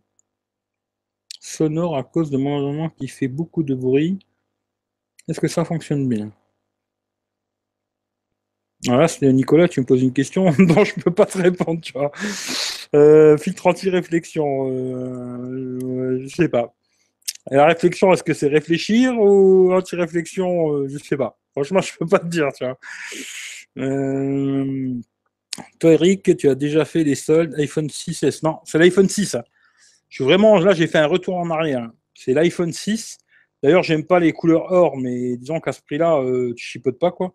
sonore à cause de mon environnement qui fait beaucoup de bruit. Est-ce que ça fonctionne bien? Voilà, Nicolas, tu me poses une question dont je ne peux pas te répondre, tu vois. Euh, filtre anti-réflexion, euh, je sais pas. la réflexion, est-ce que c'est réfléchir ou anti-réflexion euh, Je sais pas. Franchement, je peux pas te dire, tu vois. Toi, Eric, tu as déjà fait des soldes iPhone 6S. Non, c'est l'iPhone 6. Hein. Je suis vraiment là, j'ai fait un retour en arrière. C'est l'iPhone 6. D'ailleurs, j'aime pas les couleurs or, mais disons qu'à ce prix-là, tu chipotes pas quoi.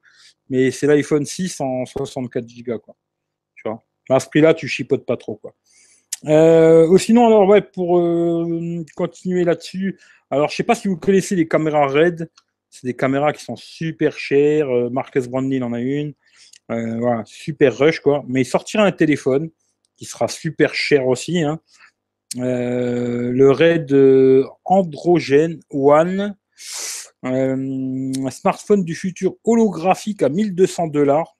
Mais c'est l'iPhone 6 en 64 Go quoi. Tu vois? À ce prix-là, tu chipotes pas trop, quoi. Euh, sinon, alors, ouais, pour euh, continuer là-dessus, alors, je sais pas si vous connaissez les caméras RED. C'est des caméras qui sont super chères. Euh, Marcus Brandley en a une. Voilà, super rush, quoi. Mais il sortira un téléphone qui sera super cher aussi. Hein. le Red Androgen One. Un smartphone du futur holographique à 1200 dollars.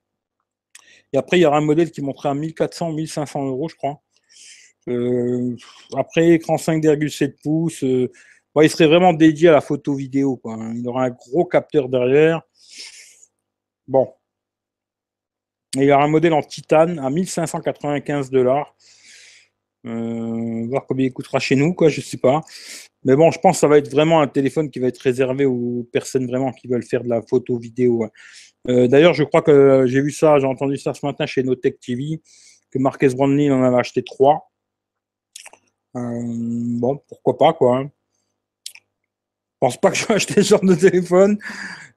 Et après, il y aura un modèle qui monterait à 1400, 1500 euros, je crois. Euh, après, écran 5,7 pouces. Euh, il serait vraiment dédié à la photo vidéo. Quoi. Il aura un gros capteur derrière. Bon. il y aura un modèle en titane à 1595 dollars. Euh, voir combien il coûtera chez nous, quoi, je sais pas. Mais bon, je pense que ça va être vraiment un téléphone qui va être réservé aux personnes vraiment qui veulent faire de la photo vidéo. Euh, d'ailleurs, je crois que j'ai vu ça, j'ai entendu ça ce matin chez Notech TV, que Marquez Brownlee en avait acheté trois. Euh, bon, pourquoi pas, quoi. Hein. Je pense pas que je vais acheter ce genre de téléphone,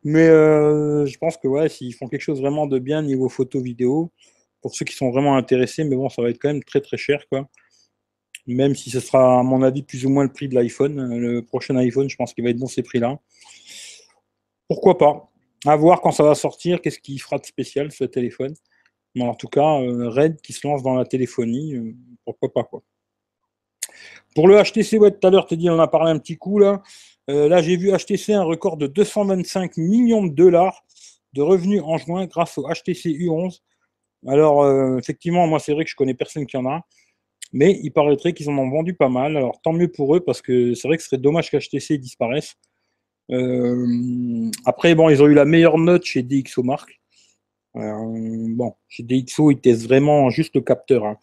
mais euh, je pense que ouais, s'ils font quelque chose vraiment de bien niveau photo vidéo, pour ceux qui sont vraiment intéressés, mais bon, ça va être quand même très très cher, quoi. Même si ce sera, à mon avis, plus ou moins le prix de l'iPhone. Le prochain iPhone, je pense qu'il va être dans ces prix-là. Pourquoi pas? À voir quand ça va sortir, qu'est-ce qui fera de spécial ce téléphone. Mais en tout cas, euh, Red qui se lance dans la téléphonie, euh, pourquoi pas quoi. Pour le HTC, ouais, tout à l'heure, tu dit, on a parlé un petit coup là. Euh, là, j'ai vu HTC un record de 225 millions de dollars de revenus en juin grâce au HTC U11. Alors, effectivement, moi, c'est vrai que je connais personne qui en a, mais il paraîtrait qu'ils en ont vendu pas mal. Alors, tant mieux pour eux, parce que c'est vrai que ce serait dommage qu'HTC disparaisse. Euh, après, bon, ils ont eu la meilleure note chez DxO Mark. Euh, bon, chez DxO, ils testent vraiment juste le capteur. Hein.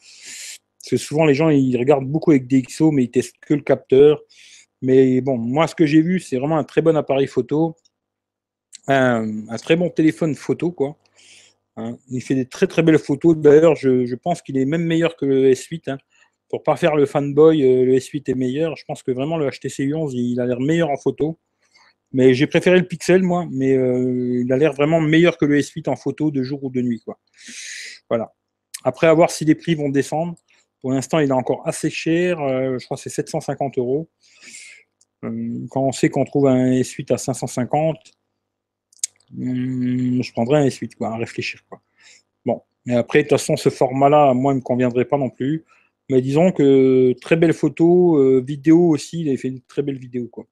Parce que souvent, les gens, ils regardent beaucoup avec DxO, mais ils testent que le capteur. Mais bon, moi, ce que j'ai vu, c'est vraiment un très bon appareil photo, un, très bon téléphone photo, quoi. Hein. il fait des très très belles photos. D'ailleurs, je, pense qu'il est même meilleur que le S8. Hein. Pour pas faire le fanboy, euh, le S8 est meilleur. Je pense que vraiment le HTC U11, il a l'air meilleur en photo. Mais j'ai préféré le Pixel, moi. Mais euh, il a l'air vraiment meilleur que le S8 en photo de jour ou de nuit, quoi. Voilà. Après, à voir si les prix vont descendre. Pour l'instant, il est encore assez cher. Euh, je crois que c'est 750 euros. Quand on sait qu'on trouve un S8 à 550, hmm, je prendrais un S8, quoi, à réfléchir. Bon, mais après, de toute façon, ce format-là, moi, il ne me conviendrait pas non plus. Mais disons que très belle photo, euh, vidéo aussi, il avait fait une très belle vidéo. Quoi.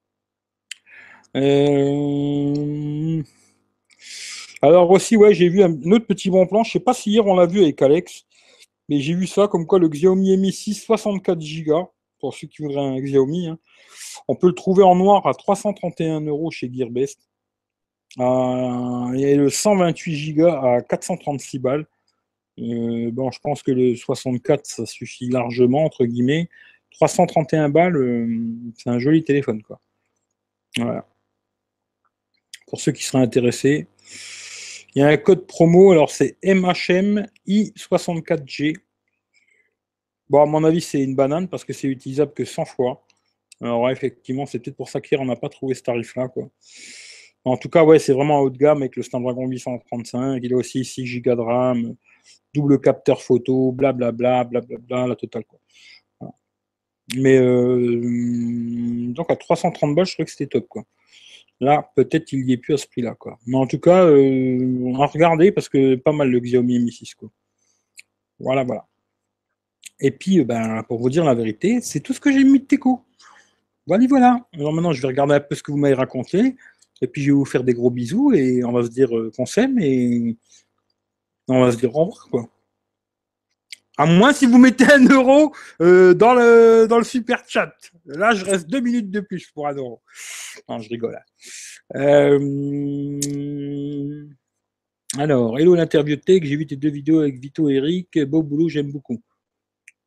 Alors aussi, ouais, j'ai vu un autre petit bon plan. Je ne sais pas si hier on l'a vu avec Alex. Mais j'ai vu ça comme quoi le Xiaomi Mi 6 64 Go, pour ceux qui voudraient un Xiaomi, hein, on peut le trouver en noir à 331 euros chez Gearbest. Euh, et le 128 Go à 436 balles. Euh, bon, je pense que le 64, ça suffit largement, entre guillemets. 331 balles, euh, c'est un joli téléphone, quoi. Voilà. Pour ceux qui seraient intéressés. Il y a un code promo, alors c'est MHM I64G. Bon, à mon avis, c'est une banane parce que c'est utilisable que 100 fois. Alors, effectivement, c'est peut-être pour ça qu'hier, on n'a pas trouvé ce tarif-là. Quoi. En tout cas, ouais, c'est vraiment haut de gamme avec le Snapdragon 835. Il a aussi 6 Go de RAM, double capteur photo, blablabla, blablabla, la totale. Mais euh, donc à 330 balles, je trouvais que c'était top. Quoi. Là, peut-être qu'il n'y est plus à ce prix-là. Mais en tout cas, euh, on a regardé parce que pas mal le Xiaomi Mi 6. Quoi. Voilà, voilà. Et puis, euh, ben, pour vous dire la vérité, c'est tout ce que j'ai mis de Teco. Voilà, voilà. Alors maintenant, je vais regarder un peu ce que vous m'avez raconté. Et puis, je vais vous faire des gros bisous et on va se dire euh, qu'on s'aime et on va se dire au revoir, quoi. À moins si vous mettez un euro euh, dans, le, dans le super chat. Là, je reste deux minutes de plus pour un euro. Non, je rigole. Euh... Alors, hello l'interview tech, j'ai vu tes deux vidéos avec Vito et Eric. Beau boulot, j'aime beaucoup.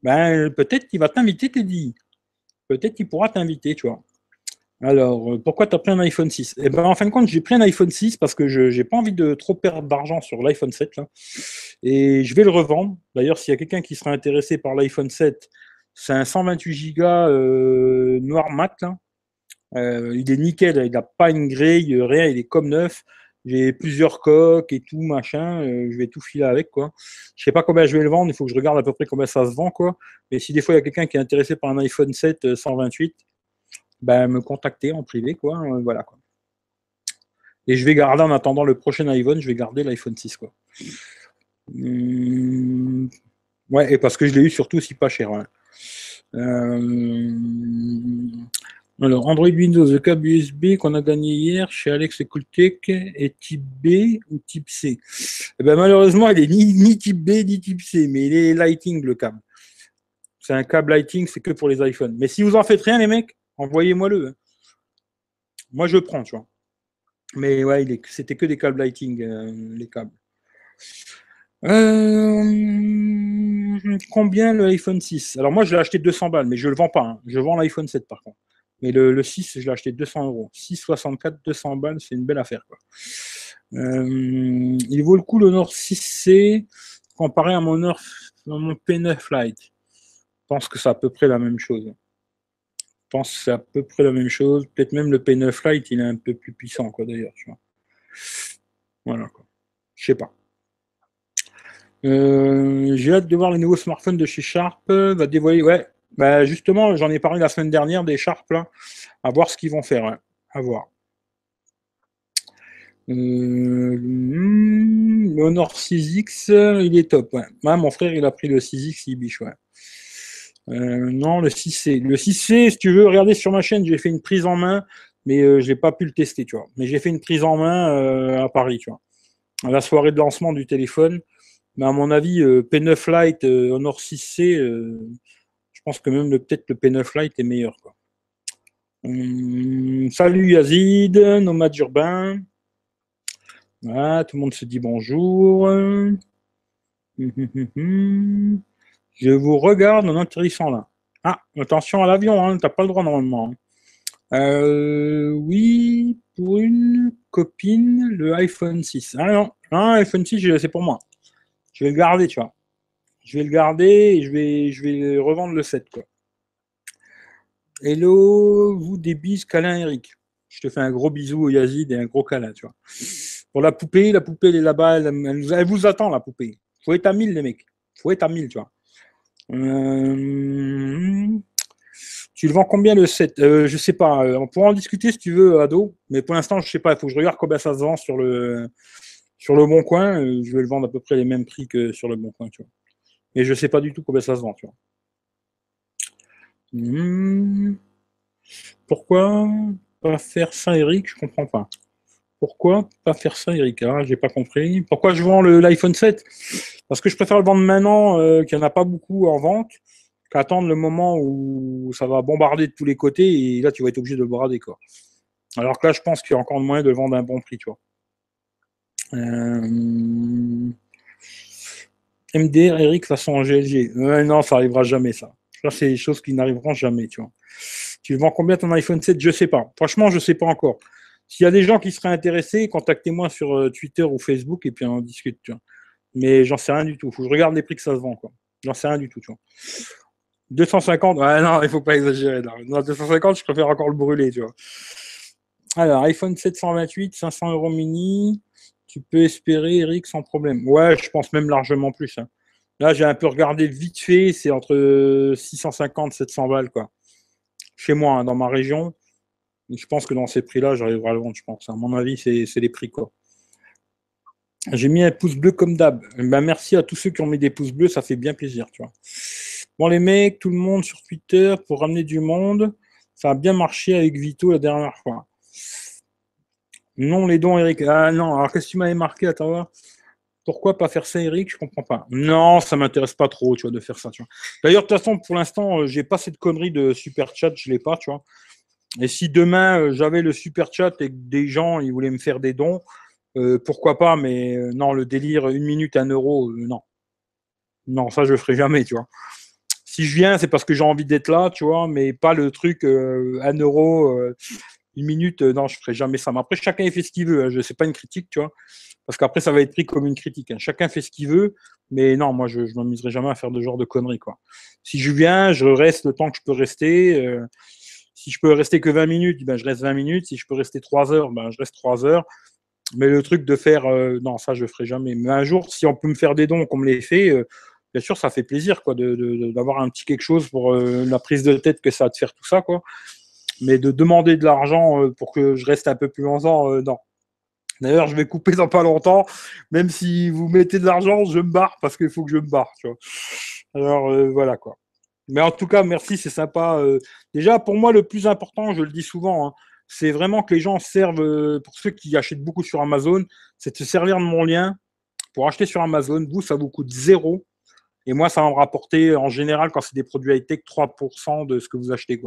Ben, peut-être qu'il va t'inviter, Teddy. Peut-être qu'il pourra t'inviter, tu vois. Alors, euh, pourquoi tu as pris un iPhone 6 Eh ben, en fin de compte, j'ai pris un iPhone 6 parce que je n'ai pas envie de trop perdre d'argent sur l'iPhone 7. Là. Et je vais le revendre. D'ailleurs, s'il y a quelqu'un qui serait intéressé par l'iPhone 7, c'est un 128 Go euh, noir mat. Euh, il est nickel, il n'a pas une grille, rien, il est comme neuf. J'ai plusieurs coques et tout, machin. je vais tout filer avec, quoi. Je sais pas combien je vais le vendre, il faut que je regarde à peu près combien ça se vend, quoi. Mais si des fois il y a quelqu'un qui est intéressé par un iPhone 7 128, ben, me contacter en privé, quoi. Euh, voilà, quoi. Et je vais garder, en attendant le prochain iPhone, je vais garder l'iPhone 6, quoi. Hum, ouais, et parce que je l'ai eu surtout si pas cher. Euh, alors, Android Windows, le câble USB qu'on a gagné hier chez Alex Ecooltech est type B ou type C? Eh ben, Malheureusement, il est ni, ni, type B ni type C, mais il est Lighting le câble. C'est un câble Lighting, c'est que pour les iPhones. Mais si vous en faites rien, les mecs, Envoyez-moi-le. Moi, je prends, tu vois. Mais ouais, c'était que des câbles lighting, euh, les câbles. Euh, combien le iPhone 6 Alors moi, je l'ai acheté 200 balles, mais je ne le vends pas. Hein. Je vends l'iPhone 7 par contre. Mais le, 6, je l'ai acheté 200 euros. 6,64, 200 balles, c'est une belle affaire. Euh, il vaut le coup le Nord 6C comparé à mon, mon P9 Lite. Je pense que c'est à peu près la même chose. Je pense que c'est à peu près la même chose. Peut-être même le P9 Lite, il est un peu plus puissant, quoi, d'ailleurs. Voilà, quoi. Je sais pas. Euh, j'ai hâte de voir les nouveaux smartphones de chez Sharp. Va dévoiler, ouais. Bah, justement, j'en ai parlé la semaine dernière des Sharp, là. À voir ce qu'ils vont faire. À voir. Euh, hmm, Honor 6X, il est top. Ouais. mon frère, il a pris le 6X, il biche, ouais. Euh, non, le 6C. Le 6C, si tu veux regarder sur ma chaîne, j'ai fait une prise en main, mais euh, je n'ai pas pu le tester, tu vois. Mais j'ai fait une prise en main euh, à Paris, tu vois. À la soirée de lancement du téléphone. Mais à mon avis, P9 Lite, Honor 6C, je pense que même peut-être le P9 Lite est meilleur. Quoi. Hum, salut Yazid, nomade urbain. Voilà, tout le monde se dit bonjour. Hum, hum, je vous regarde en atterrissant là. Ah, attention à l'avion, hein, t'as pas le droit normalement. Hein. Euh, oui, pour une copine, le iPhone 6. Ah non, un iPhone 6, c'est pour moi. Je vais le garder, tu vois. Je vais le garder et je vais, je revendre le 7, quoi. Hello, vous des bises, câlin Eric. Je te fais un gros bisou au Yazid et un gros câlin, tu vois. Pour la poupée, la poupée, elle est là-bas, elle, vous attend, la poupée. Faut être à 1000, les mecs. Faut être à 1000, tu vois. Euh, tu le vends combien le 7 euh, Je sais pas. Euh, on pourra en discuter si tu veux, Ado. Mais pour l'instant, je sais pas. Il faut que je regarde combien ça se vend sur le, sur le bon coin. Je vais le vendre à peu près les mêmes prix que sur le bon coin. Mais je sais pas du tout combien ça se vend, tu vois. Hmm. Pourquoi pas faire ça, Eric? Je comprends pas. Pourquoi pas faire ça, Eric ah, J'ai pas compris. Pourquoi je vends l'iPhone 7 Parce que je préfère le vendre maintenant, euh, qu'il n'y en a pas beaucoup en vente, qu'attendre le moment où ça va bombarder de tous les côtés et là tu vas être obligé de le brader. Quoi. Alors que là, je pense qu'il y a encore moyen de le vendre à un bon prix, tu vois. Euh... MDR, Eric, façon GLG. non, ça arrivera jamais, ça. Ça, c'est des choses qui n'arriveront jamais, tu vois. Tu vends combien ton iPhone 7 Je sais pas. Franchement, je sais pas encore. S'il y a des gens qui seraient intéressés, contactez-moi sur euh, Twitter ou Facebook et puis on discute. Tu vois. Mais j'en sais rien du tout. Faut que je regarde les prix que ça se vend. J'en sais rien du tout. Tu vois. 250, ouais, non, il faut pas exagérer. Non. 250, je préfère encore le brûler. Alors, iPhone 728, 500 euros mini. Tu peux espérer, Eric, sans problème. Ouais, je pense même largement plus. Hein. Là, j'ai un peu regardé vite fait, c'est entre 650 et 700 balles, quoi. Chez moi, hein, dans ma région. Je pense que dans ces prix-là, j'arriverai à le vendre, je pense. À mon avis, c'est les prix, quoi. J'ai mis un pouce bleu comme d'hab. Ben, merci à tous ceux qui ont mis des pouces bleus, ça fait bien plaisir, tu vois. Bon, les mecs, tout le monde sur Twitter pour ramener du monde. Ça a bien marché avec Vito la dernière fois. Non, les dons, Eric. Ah non, alors qu'est-ce que tu m'avais marqué voir pourquoi pas faire ça, Eric? Je comprends pas. Non, ça m'intéresse pas trop, tu vois, de faire ça. D'ailleurs, de toute façon, pour l'instant, euh, j'ai pas cette connerie de super chat, je l'ai pas, tu vois. Et si demain euh, j'avais le super chat et que des gens ils voulaient me faire des dons, euh, pourquoi pas Mais non, le délire une minute un euro, non, non, ça je le ferai jamais, tu vois. Si je viens, c'est parce que j'ai envie d'être là, tu vois, mais pas le truc un euro, une minute, non, je ferai jamais ça. Mais après, chacun fait ce qu'il veut. Hein. Je sais pas une critique, tu vois. Parce qu'après, ça va être pris comme une critique. Hein. Chacun fait ce qu'il veut, mais non, moi, je ne m'amuserai jamais à faire de genre de conneries. Quoi. Si je viens, je reste le temps que je peux rester. Euh, si je peux rester que 20 minutes, ben, je reste 20 minutes. Si je peux rester 3 heures, ben, je reste 3 heures. Mais le truc de faire, euh, non, ça, je ne ferai jamais. Mais un jour, si on peut me faire des dons comme les fait, euh, bien sûr, ça fait plaisir quoi, d'avoir un petit quelque chose pour la prise de tête que ça a de faire tout ça. Quoi. Mais de demander de l'argent pour que je reste un peu plus longtemps, non. D'ailleurs, je vais couper dans pas longtemps. Même si vous mettez de l'argent, je me barre parce qu'il faut que je me barre. Alors euh, voilà quoi. Mais en tout cas, merci, c'est sympa. Euh. déjà, pour moi, le plus important, je le dis souvent, hein, c'est vraiment que les gens servent, euh, pour ceux qui achètent beaucoup sur Amazon, c'est de se servir de mon lien pour acheter sur Amazon. Vous, ça vous coûte zéro. Et moi, ça va me rapporter, en général, quand c'est des produits high-tech, 3% de ce que vous achetez.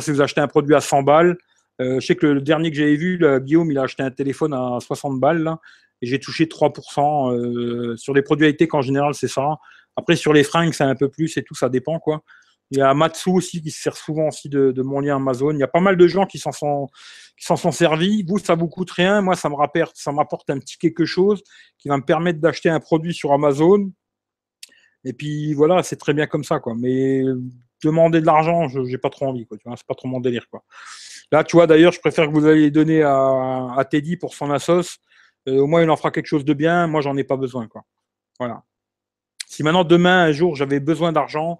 Si vous achetez un produit à 100 balles, euh, je sais que le dernier que j'avais vu, Guillaume, il a acheté un téléphone à 60 balles et j'ai touché 3%. Euh, sur les produits high-tech en général, c'est ça. Après, sur les fringues, c'est un peu plus et tout, ça dépend quoi. Il y a Matsu aussi qui se sert souvent aussi de, mon lien Amazon. Il y a pas mal de gens qui s'en sont, servis. Vous, ça vous coûte rien. Moi, ça me rapporte, ça m'apporte un petit quelque chose qui va me permettre d'acheter un produit sur Amazon. Et puis voilà, c'est très bien comme ça. Mais demander de l'argent, je n'ai pas trop envie, quoi. Tu vois, c'est pas trop mon délire. Là, tu vois, d'ailleurs, je préfère que vous alliez donner à, Teddy pour son assos. Euh, au moins, il en fera quelque chose de bien. Moi, j'en ai pas besoin. Voilà. Si maintenant, demain, un jour, j'avais besoin d'argent,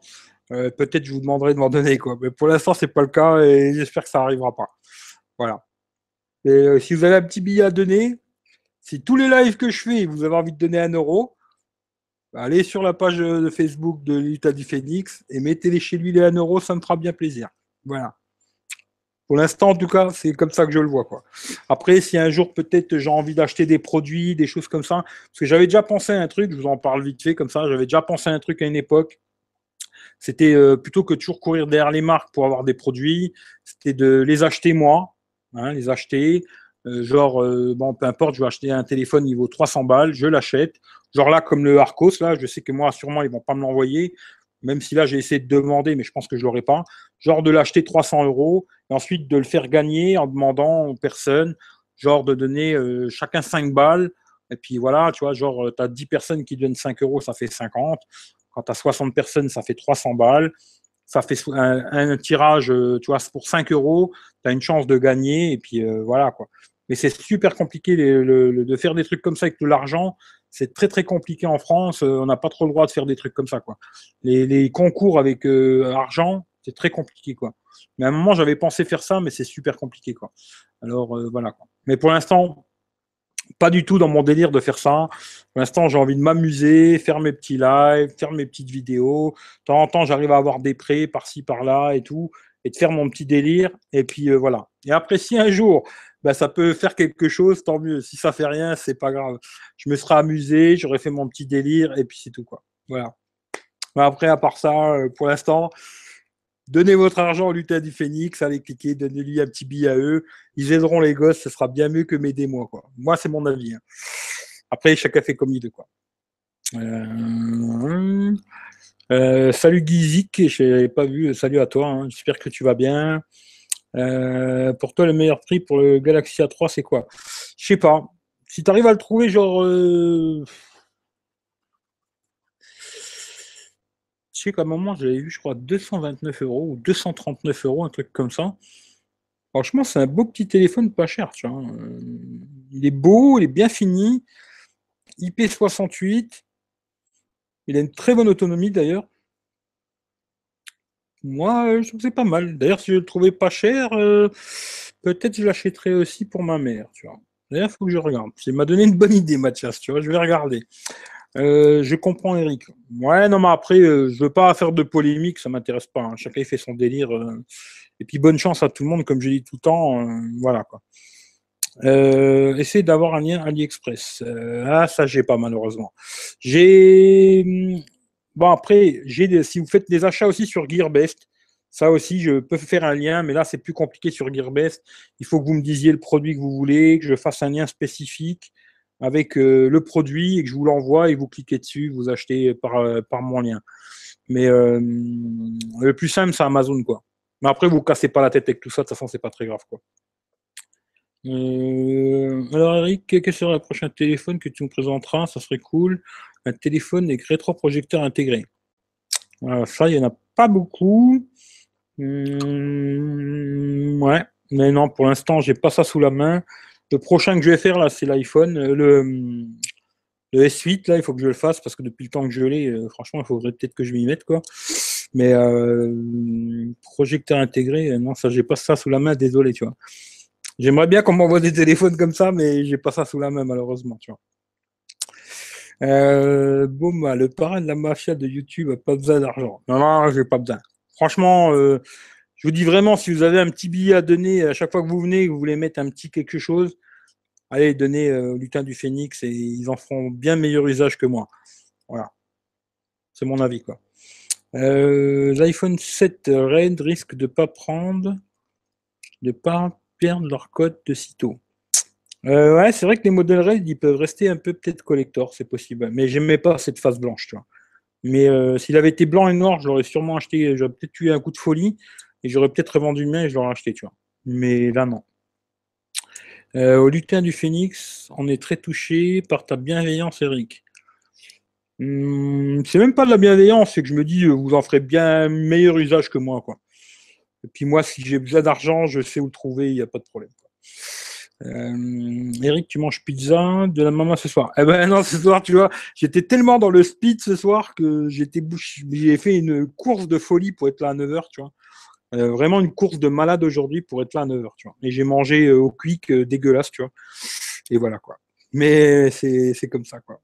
euh, peut-être je vous demanderai de m'en donner, quoi. Mais pour l'instant, c'est pas le cas et j'espère que ça n'arrivera pas. Voilà. Et euh, si vous avez un petit billet à donner, si tous les lives que je fais, vous avez envie de donner un euro, bah, allez sur la page de Facebook de l'État du Phoenix et mettez-les chez lui les 1 euro, ça me fera bien plaisir. Voilà. Pour l'instant, en tout cas, c'est comme ça que je le vois. Après, si un jour peut-être j'ai envie d'acheter des produits, des choses comme ça, parce que j'avais déjà pensé à un truc, je vous en parle vite fait comme ça, j'avais déjà pensé à un truc à une époque. C'était euh, plutôt que toujours courir derrière les marques pour avoir des produits, c'était de les acheter moi, hein, les acheter. Euh, genre, euh, bon, peu importe, je vais acheter un téléphone, vaut 300 balles, je l'achète. Genre là, comme le Arcos, là, je sais que moi, sûrement, ils vont pas me l'envoyer. même si là j'ai essayé de demander, mais je pense que je l'aurai pas, genre de l'acheter 300 euros et ensuite de le faire gagner en demandant aux personnes, genre de donner chacun 5 balles. Et puis voilà, tu vois, genre, tu as 10 personnes qui donnent 5 euros, ça fait 50. Quand tu as 60 personnes, ça fait 300 balles. Ça fait un, tirage, euh, tu vois, pour 5 euros, tu as une chance de gagner. Et puis euh, voilà, quoi. Mais c'est super compliqué de faire des trucs comme ça avec de l'argent c'est très très compliqué en France. Euh, on n'a pas trop le droit de faire des trucs comme ça, quoi. Les, concours avec argent, c'est très compliqué, quoi. Mais à un moment, j'avais pensé faire ça, mais c'est super compliqué, quoi. Alors voilà. Mais pour l'instant, pas du tout dans mon délire de faire ça. Pour l'instant, j'ai envie de m'amuser, faire mes petits lives, faire mes petites vidéos. De temps en temps, j'arrive à avoir des prêts par-ci, par-là et tout, et de faire mon petit délire. Et puis voilà. Et après, si un jour bah, ça peut faire quelque chose, tant mieux. Si ça fait rien, c'est pas grave. Je me serais amusé, j'aurais fait mon petit délire, et puis c'est tout, quoi. Voilà. Mais après, à part ça, euh, pour l'instant, donnez votre argent au lutin du phénix, allez cliquer, donnez-lui un petit billet à eux. Ils aideront les gosses, ce sera bien mieux que m'aider moi. Moi, c'est mon avis. Hein. Après, chacun fait comme il veut, quoi. Euh, euh, salut Gizik, je n'avais pas vu. Salut à toi. Hein. J'espère que tu vas bien. Euh, pour toi, le meilleur prix pour le Galaxy A3, c'est quoi? Je sais pas. Si tu arrives à le trouver, genre. Je sais qu'à un moment, j'avais vu, je crois, 229 euros ou 239 euros, un truc comme ça. Franchement, c'est un beau petit téléphone pas cher. Euh, il est beau, il est bien fini. IP68. Il a une très bonne autonomie d'ailleurs. Moi, euh, je trouve c'est pas mal. D'ailleurs, si je le trouvais pas cher, euh, peut-être je l'achèterais aussi pour ma mère. D'ailleurs, il faut que je regarde. Ça m'a donné une bonne idée, Mathias, tu vois, je vais regarder. Euh, je comprends Eric. Ouais, non, mais après, je veux pas faire de polémique, ça m'intéresse pas. Hein. Chacun fait son délire. et puis, bonne chance à tout le monde, comme je dis tout le temps. voilà, quoi. essayez d'avoir un lien AliExpress. ah, ça, j'ai pas, malheureusement. J'ai Bon, après, j'ai si vous faites des achats aussi sur Gearbest, ça aussi, je peux faire un lien, mais là, c'est plus compliqué sur Gearbest. Il faut que vous me disiez le produit que vous voulez, que je fasse un lien spécifique avec euh, le produit et que je vous l'envoie et vous cliquez dessus, vous achetez par, euh, par mon lien. Mais euh, le plus simple, c'est Amazon, quoi. Mais après, vous ne cassez pas la tête avec tout ça, de toute façon, c'est pas très grave, quoi. alors, Eric, quel sera le prochain téléphone que tu me présenteras? Ça serait cool un téléphone avec rétroprojecteur intégré. ça, il n'y en a pas beaucoup. Hmm, ouais, mais non, pour l'instant, j'ai pas ça sous la main. Le prochain que je vais faire, là, c'est l'iPhone. Euh, le, le, S8, là, il faut que je le fasse parce que depuis le temps que je l'ai, euh, franchement, il faudrait peut-être que je m'y mette, quoi. Mais euh, projecteur intégré, non, ça, j'ai pas ça sous la main, désolé, tu vois. J'aimerais bien qu'on m'envoie des téléphones comme ça, mais j'ai pas ça sous la main, malheureusement, tu vois. Euh, le parrain de la mafia de YouTube n'a pas besoin d'argent. Non, non, j'ai pas besoin. Franchement, je vous dis vraiment, si vous avez un petit billet à donner à chaque fois que vous venez, vous voulez mettre un petit quelque chose, allez, donnez euh, au lutin du phénix et ils en feront bien meilleur usage que moi. Voilà. C'est mon avis, quoi. Euh, L'iPhone 7 Red risque de pas prendre, de pas perdre leur code de sitôt. Euh, ouais, c'est vrai que les modèles Red, ils peuvent rester un peu peut-être collector, c'est possible. Mais j'aimais pas cette face blanche. Mais euh, s'il avait été blanc et noir, je l'aurais sûrement acheté. J'aurais peut-être eu un coup de folie et j'aurais peut-être revendu le mien et je l'aurais acheté, tu vois. Mais là, non. Euh, au lutin du phénix, on est très touché par ta bienveillance, Eric. Hmm, c'est même pas de la bienveillance, c'est que je me dis, vous en ferez bien meilleur usage que moi, quoi. Et puis moi, si j'ai besoin d'argent, je sais où le trouver, il n'y a pas de problème. Euh, Eric, tu manges pizza de la maman ce soir. Eh ben non, ce soir, tu vois, j'étais tellement dans le speed ce soir que j'étais j'ai fait une course de folie pour être là à 9h, tu vois. Euh, vraiment une course de malade aujourd'hui pour être là à 9h, tu vois. Et j'ai mangé euh, au quick dégueulasse, tu vois. Et voilà, quoi. Mais c'est comme ça, quoi.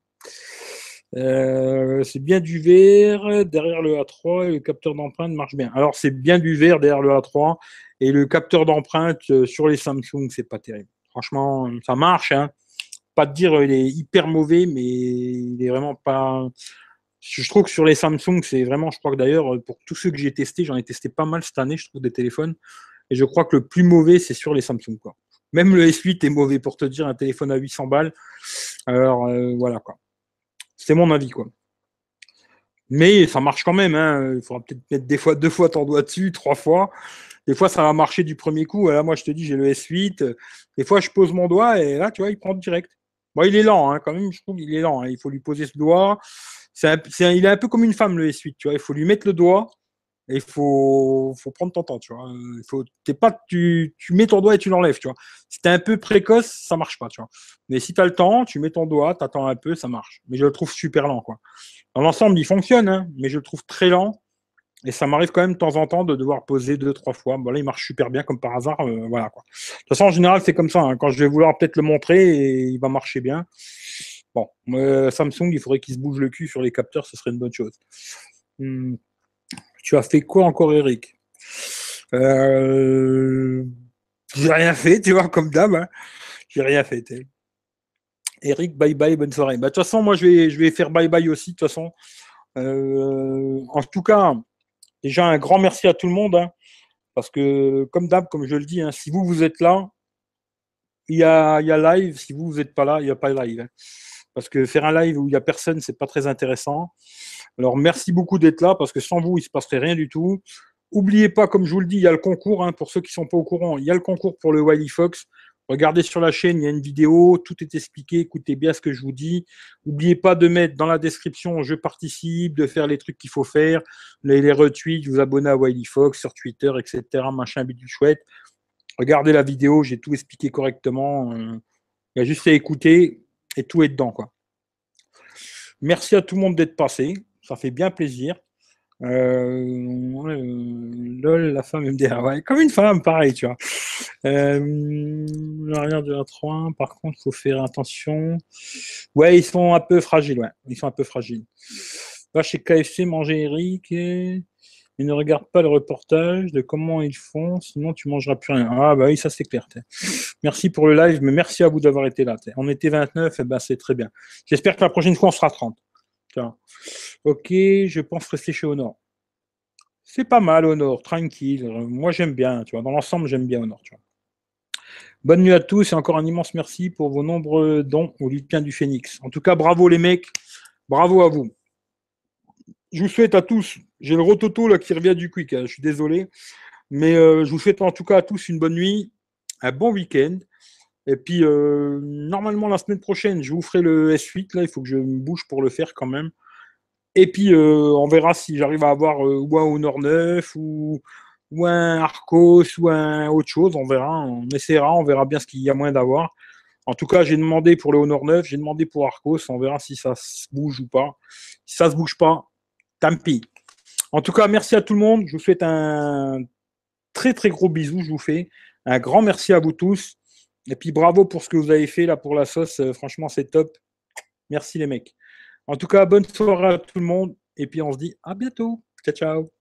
c'est bien du verre derrière le A3 et le capteur d'empreinte marche bien. Alors c'est bien du verre derrière le A3 et le capteur d'empreinte sur les Samsung, c'est pas terrible. Franchement, ça marche. Hein. Pas de dire il est hyper mauvais, mais il est vraiment pas. Je trouve que sur les Samsung, c'est vraiment, je crois que d'ailleurs, pour tous ceux que j'ai testés, j'en ai testé pas mal cette année, je trouve, des téléphones. Et je crois que le plus mauvais, c'est sur les Samsung. Quoi. Même le S8 est mauvais pour te dire un téléphone à 800 balles. Alors euh, voilà quoi. C'est mon avis quoi. Mais ça marche quand même. Hein. Il faudra peut-être mettre des fois deux fois ton doigt dessus, trois fois. Des fois, ça va marcher du premier coup. Là, moi, je te dis, j'ai le S8. Des fois, je pose mon doigt et là, tu vois, il prend direct. Bon, il est lent, hein, quand même. Je trouve qu'il est lent. Hein. Il faut lui poser ce doigt. Il est un peu comme une femme, le S8. Tu vois, il faut lui mettre le doigt et il faut, faut prendre ton temps. Tu vois, il faut, pas, tu, tu mets ton doigt et tu l'enlèves. Tu vois, si t'es un peu précoce, ça marche pas. Tu vois, mais si tu as le temps, tu mets ton doigt, tu attends un peu, ça marche. Mais je le trouve super lent, quoi. Dans l'ensemble, il fonctionne, hein, mais je le trouve très lent. Et ça m'arrive quand même de temps en temps de devoir poser deux, trois fois. Bon, là, il marche super bien comme par hasard. Euh, voilà, quoi. De toute façon, en général, c'est comme ça. Hein. Quand je vais vouloir peut-être le montrer, il va marcher bien. Bon, Samsung, il faudrait qu'il se bouge le cul sur les capteurs, ce serait une bonne chose. Hmm. Tu as fait quoi encore, Eric? Euh... J'ai rien fait, tu vois, comme dame. Hein. J'ai rien fait. Eric, bye bye, bonne soirée. Bah, de toute façon, moi, je vais, je vais faire bye bye aussi, de toute façon. Euh, en tout cas, déjà un grand merci à tout le monde, hein, parce que comme d'hab, comme je le dis, hein, si vous vous êtes là, il y a, y a live. Si vous vous n'êtes pas là, il n'y a pas live. Hein. Parce que faire un live où il n'y a personne, c'est pas très intéressant. Alors merci beaucoup d'être là, parce que sans vous, il se passerait rien du tout. Oubliez pas, comme je vous le dis, il y a le concours. pour ceux qui sont pas au courant, il y a le concours pour le Wiley Fox. Regardez sur la chaîne, il y a une vidéo, tout est expliqué, écoutez bien ce que je vous dis. N'oubliez pas de mettre dans la description je participe, de faire les trucs qu'il faut faire, les, les retweets, vous abonner à Wiley Fox sur Twitter, etc. Machin bidule chouette. Regardez la vidéo, j'ai tout expliqué correctement. Euh, il y a juste à écouter et tout est dedans. Quoi. Merci à tout le monde d'être passé. Ça fait bien plaisir. Euh, lol, la femme MDR. Ouais, comme une femme, pareil, tu vois. Euh, l'arrière de la 3, par contre, il faut faire attention. Ouais, ils sont un peu fragiles, ouais. Ils sont un peu fragiles. Va chez KFC manger Eric et, ne regarde pas le reportage de comment ils font, sinon tu mangeras plus rien. Ah bah oui, ça c'est clair. Merci pour le live, mais merci à vous d'avoir été là. On était 29, et ben c'est très bien. J'espère que la prochaine fois on sera 30. Ok, je pense rester chez Honor. C'est pas mal, Honor, tranquille. Moi, j'aime bien, tu vois. Dans l'ensemble, j'aime bien Honor, tu vois. Bonne nuit à tous et encore un immense merci pour vos nombreux dons au Lutien du Phénix. En tout cas, bravo les mecs. Bravo à vous. Je vous souhaite à tous, j'ai le rototo là qui revient du quick, hein. je suis désolé. Mais euh, je vous souhaite en tout cas à tous une bonne nuit, un bon week-end. Et puis, euh, normalement, la semaine prochaine, je vous ferai le S8. Là, il faut que je me bouge pour le faire quand même. Et puis, euh, on verra si j'arrive à avoir ou un Honor 9 ou, ou un Arcos ou un autre chose. On verra. On essaiera. On verra bien ce qu'il y a moyen d'avoir. En tout cas, j'ai demandé pour le Honor 9. J'ai demandé pour Arcos. On verra si ça se bouge ou pas. Si ça se bouge pas, tant pis. En tout cas, merci à tout le monde. Je vous souhaite un très, très gros bisou. Je vous fais un grand merci à vous tous. Et puis bravo pour ce que vous avez fait là pour la sauce. Euh, franchement, c'est top. Merci les mecs. En tout cas, bonne soirée à tout le monde. Et puis on se dit à bientôt. Ciao, ciao.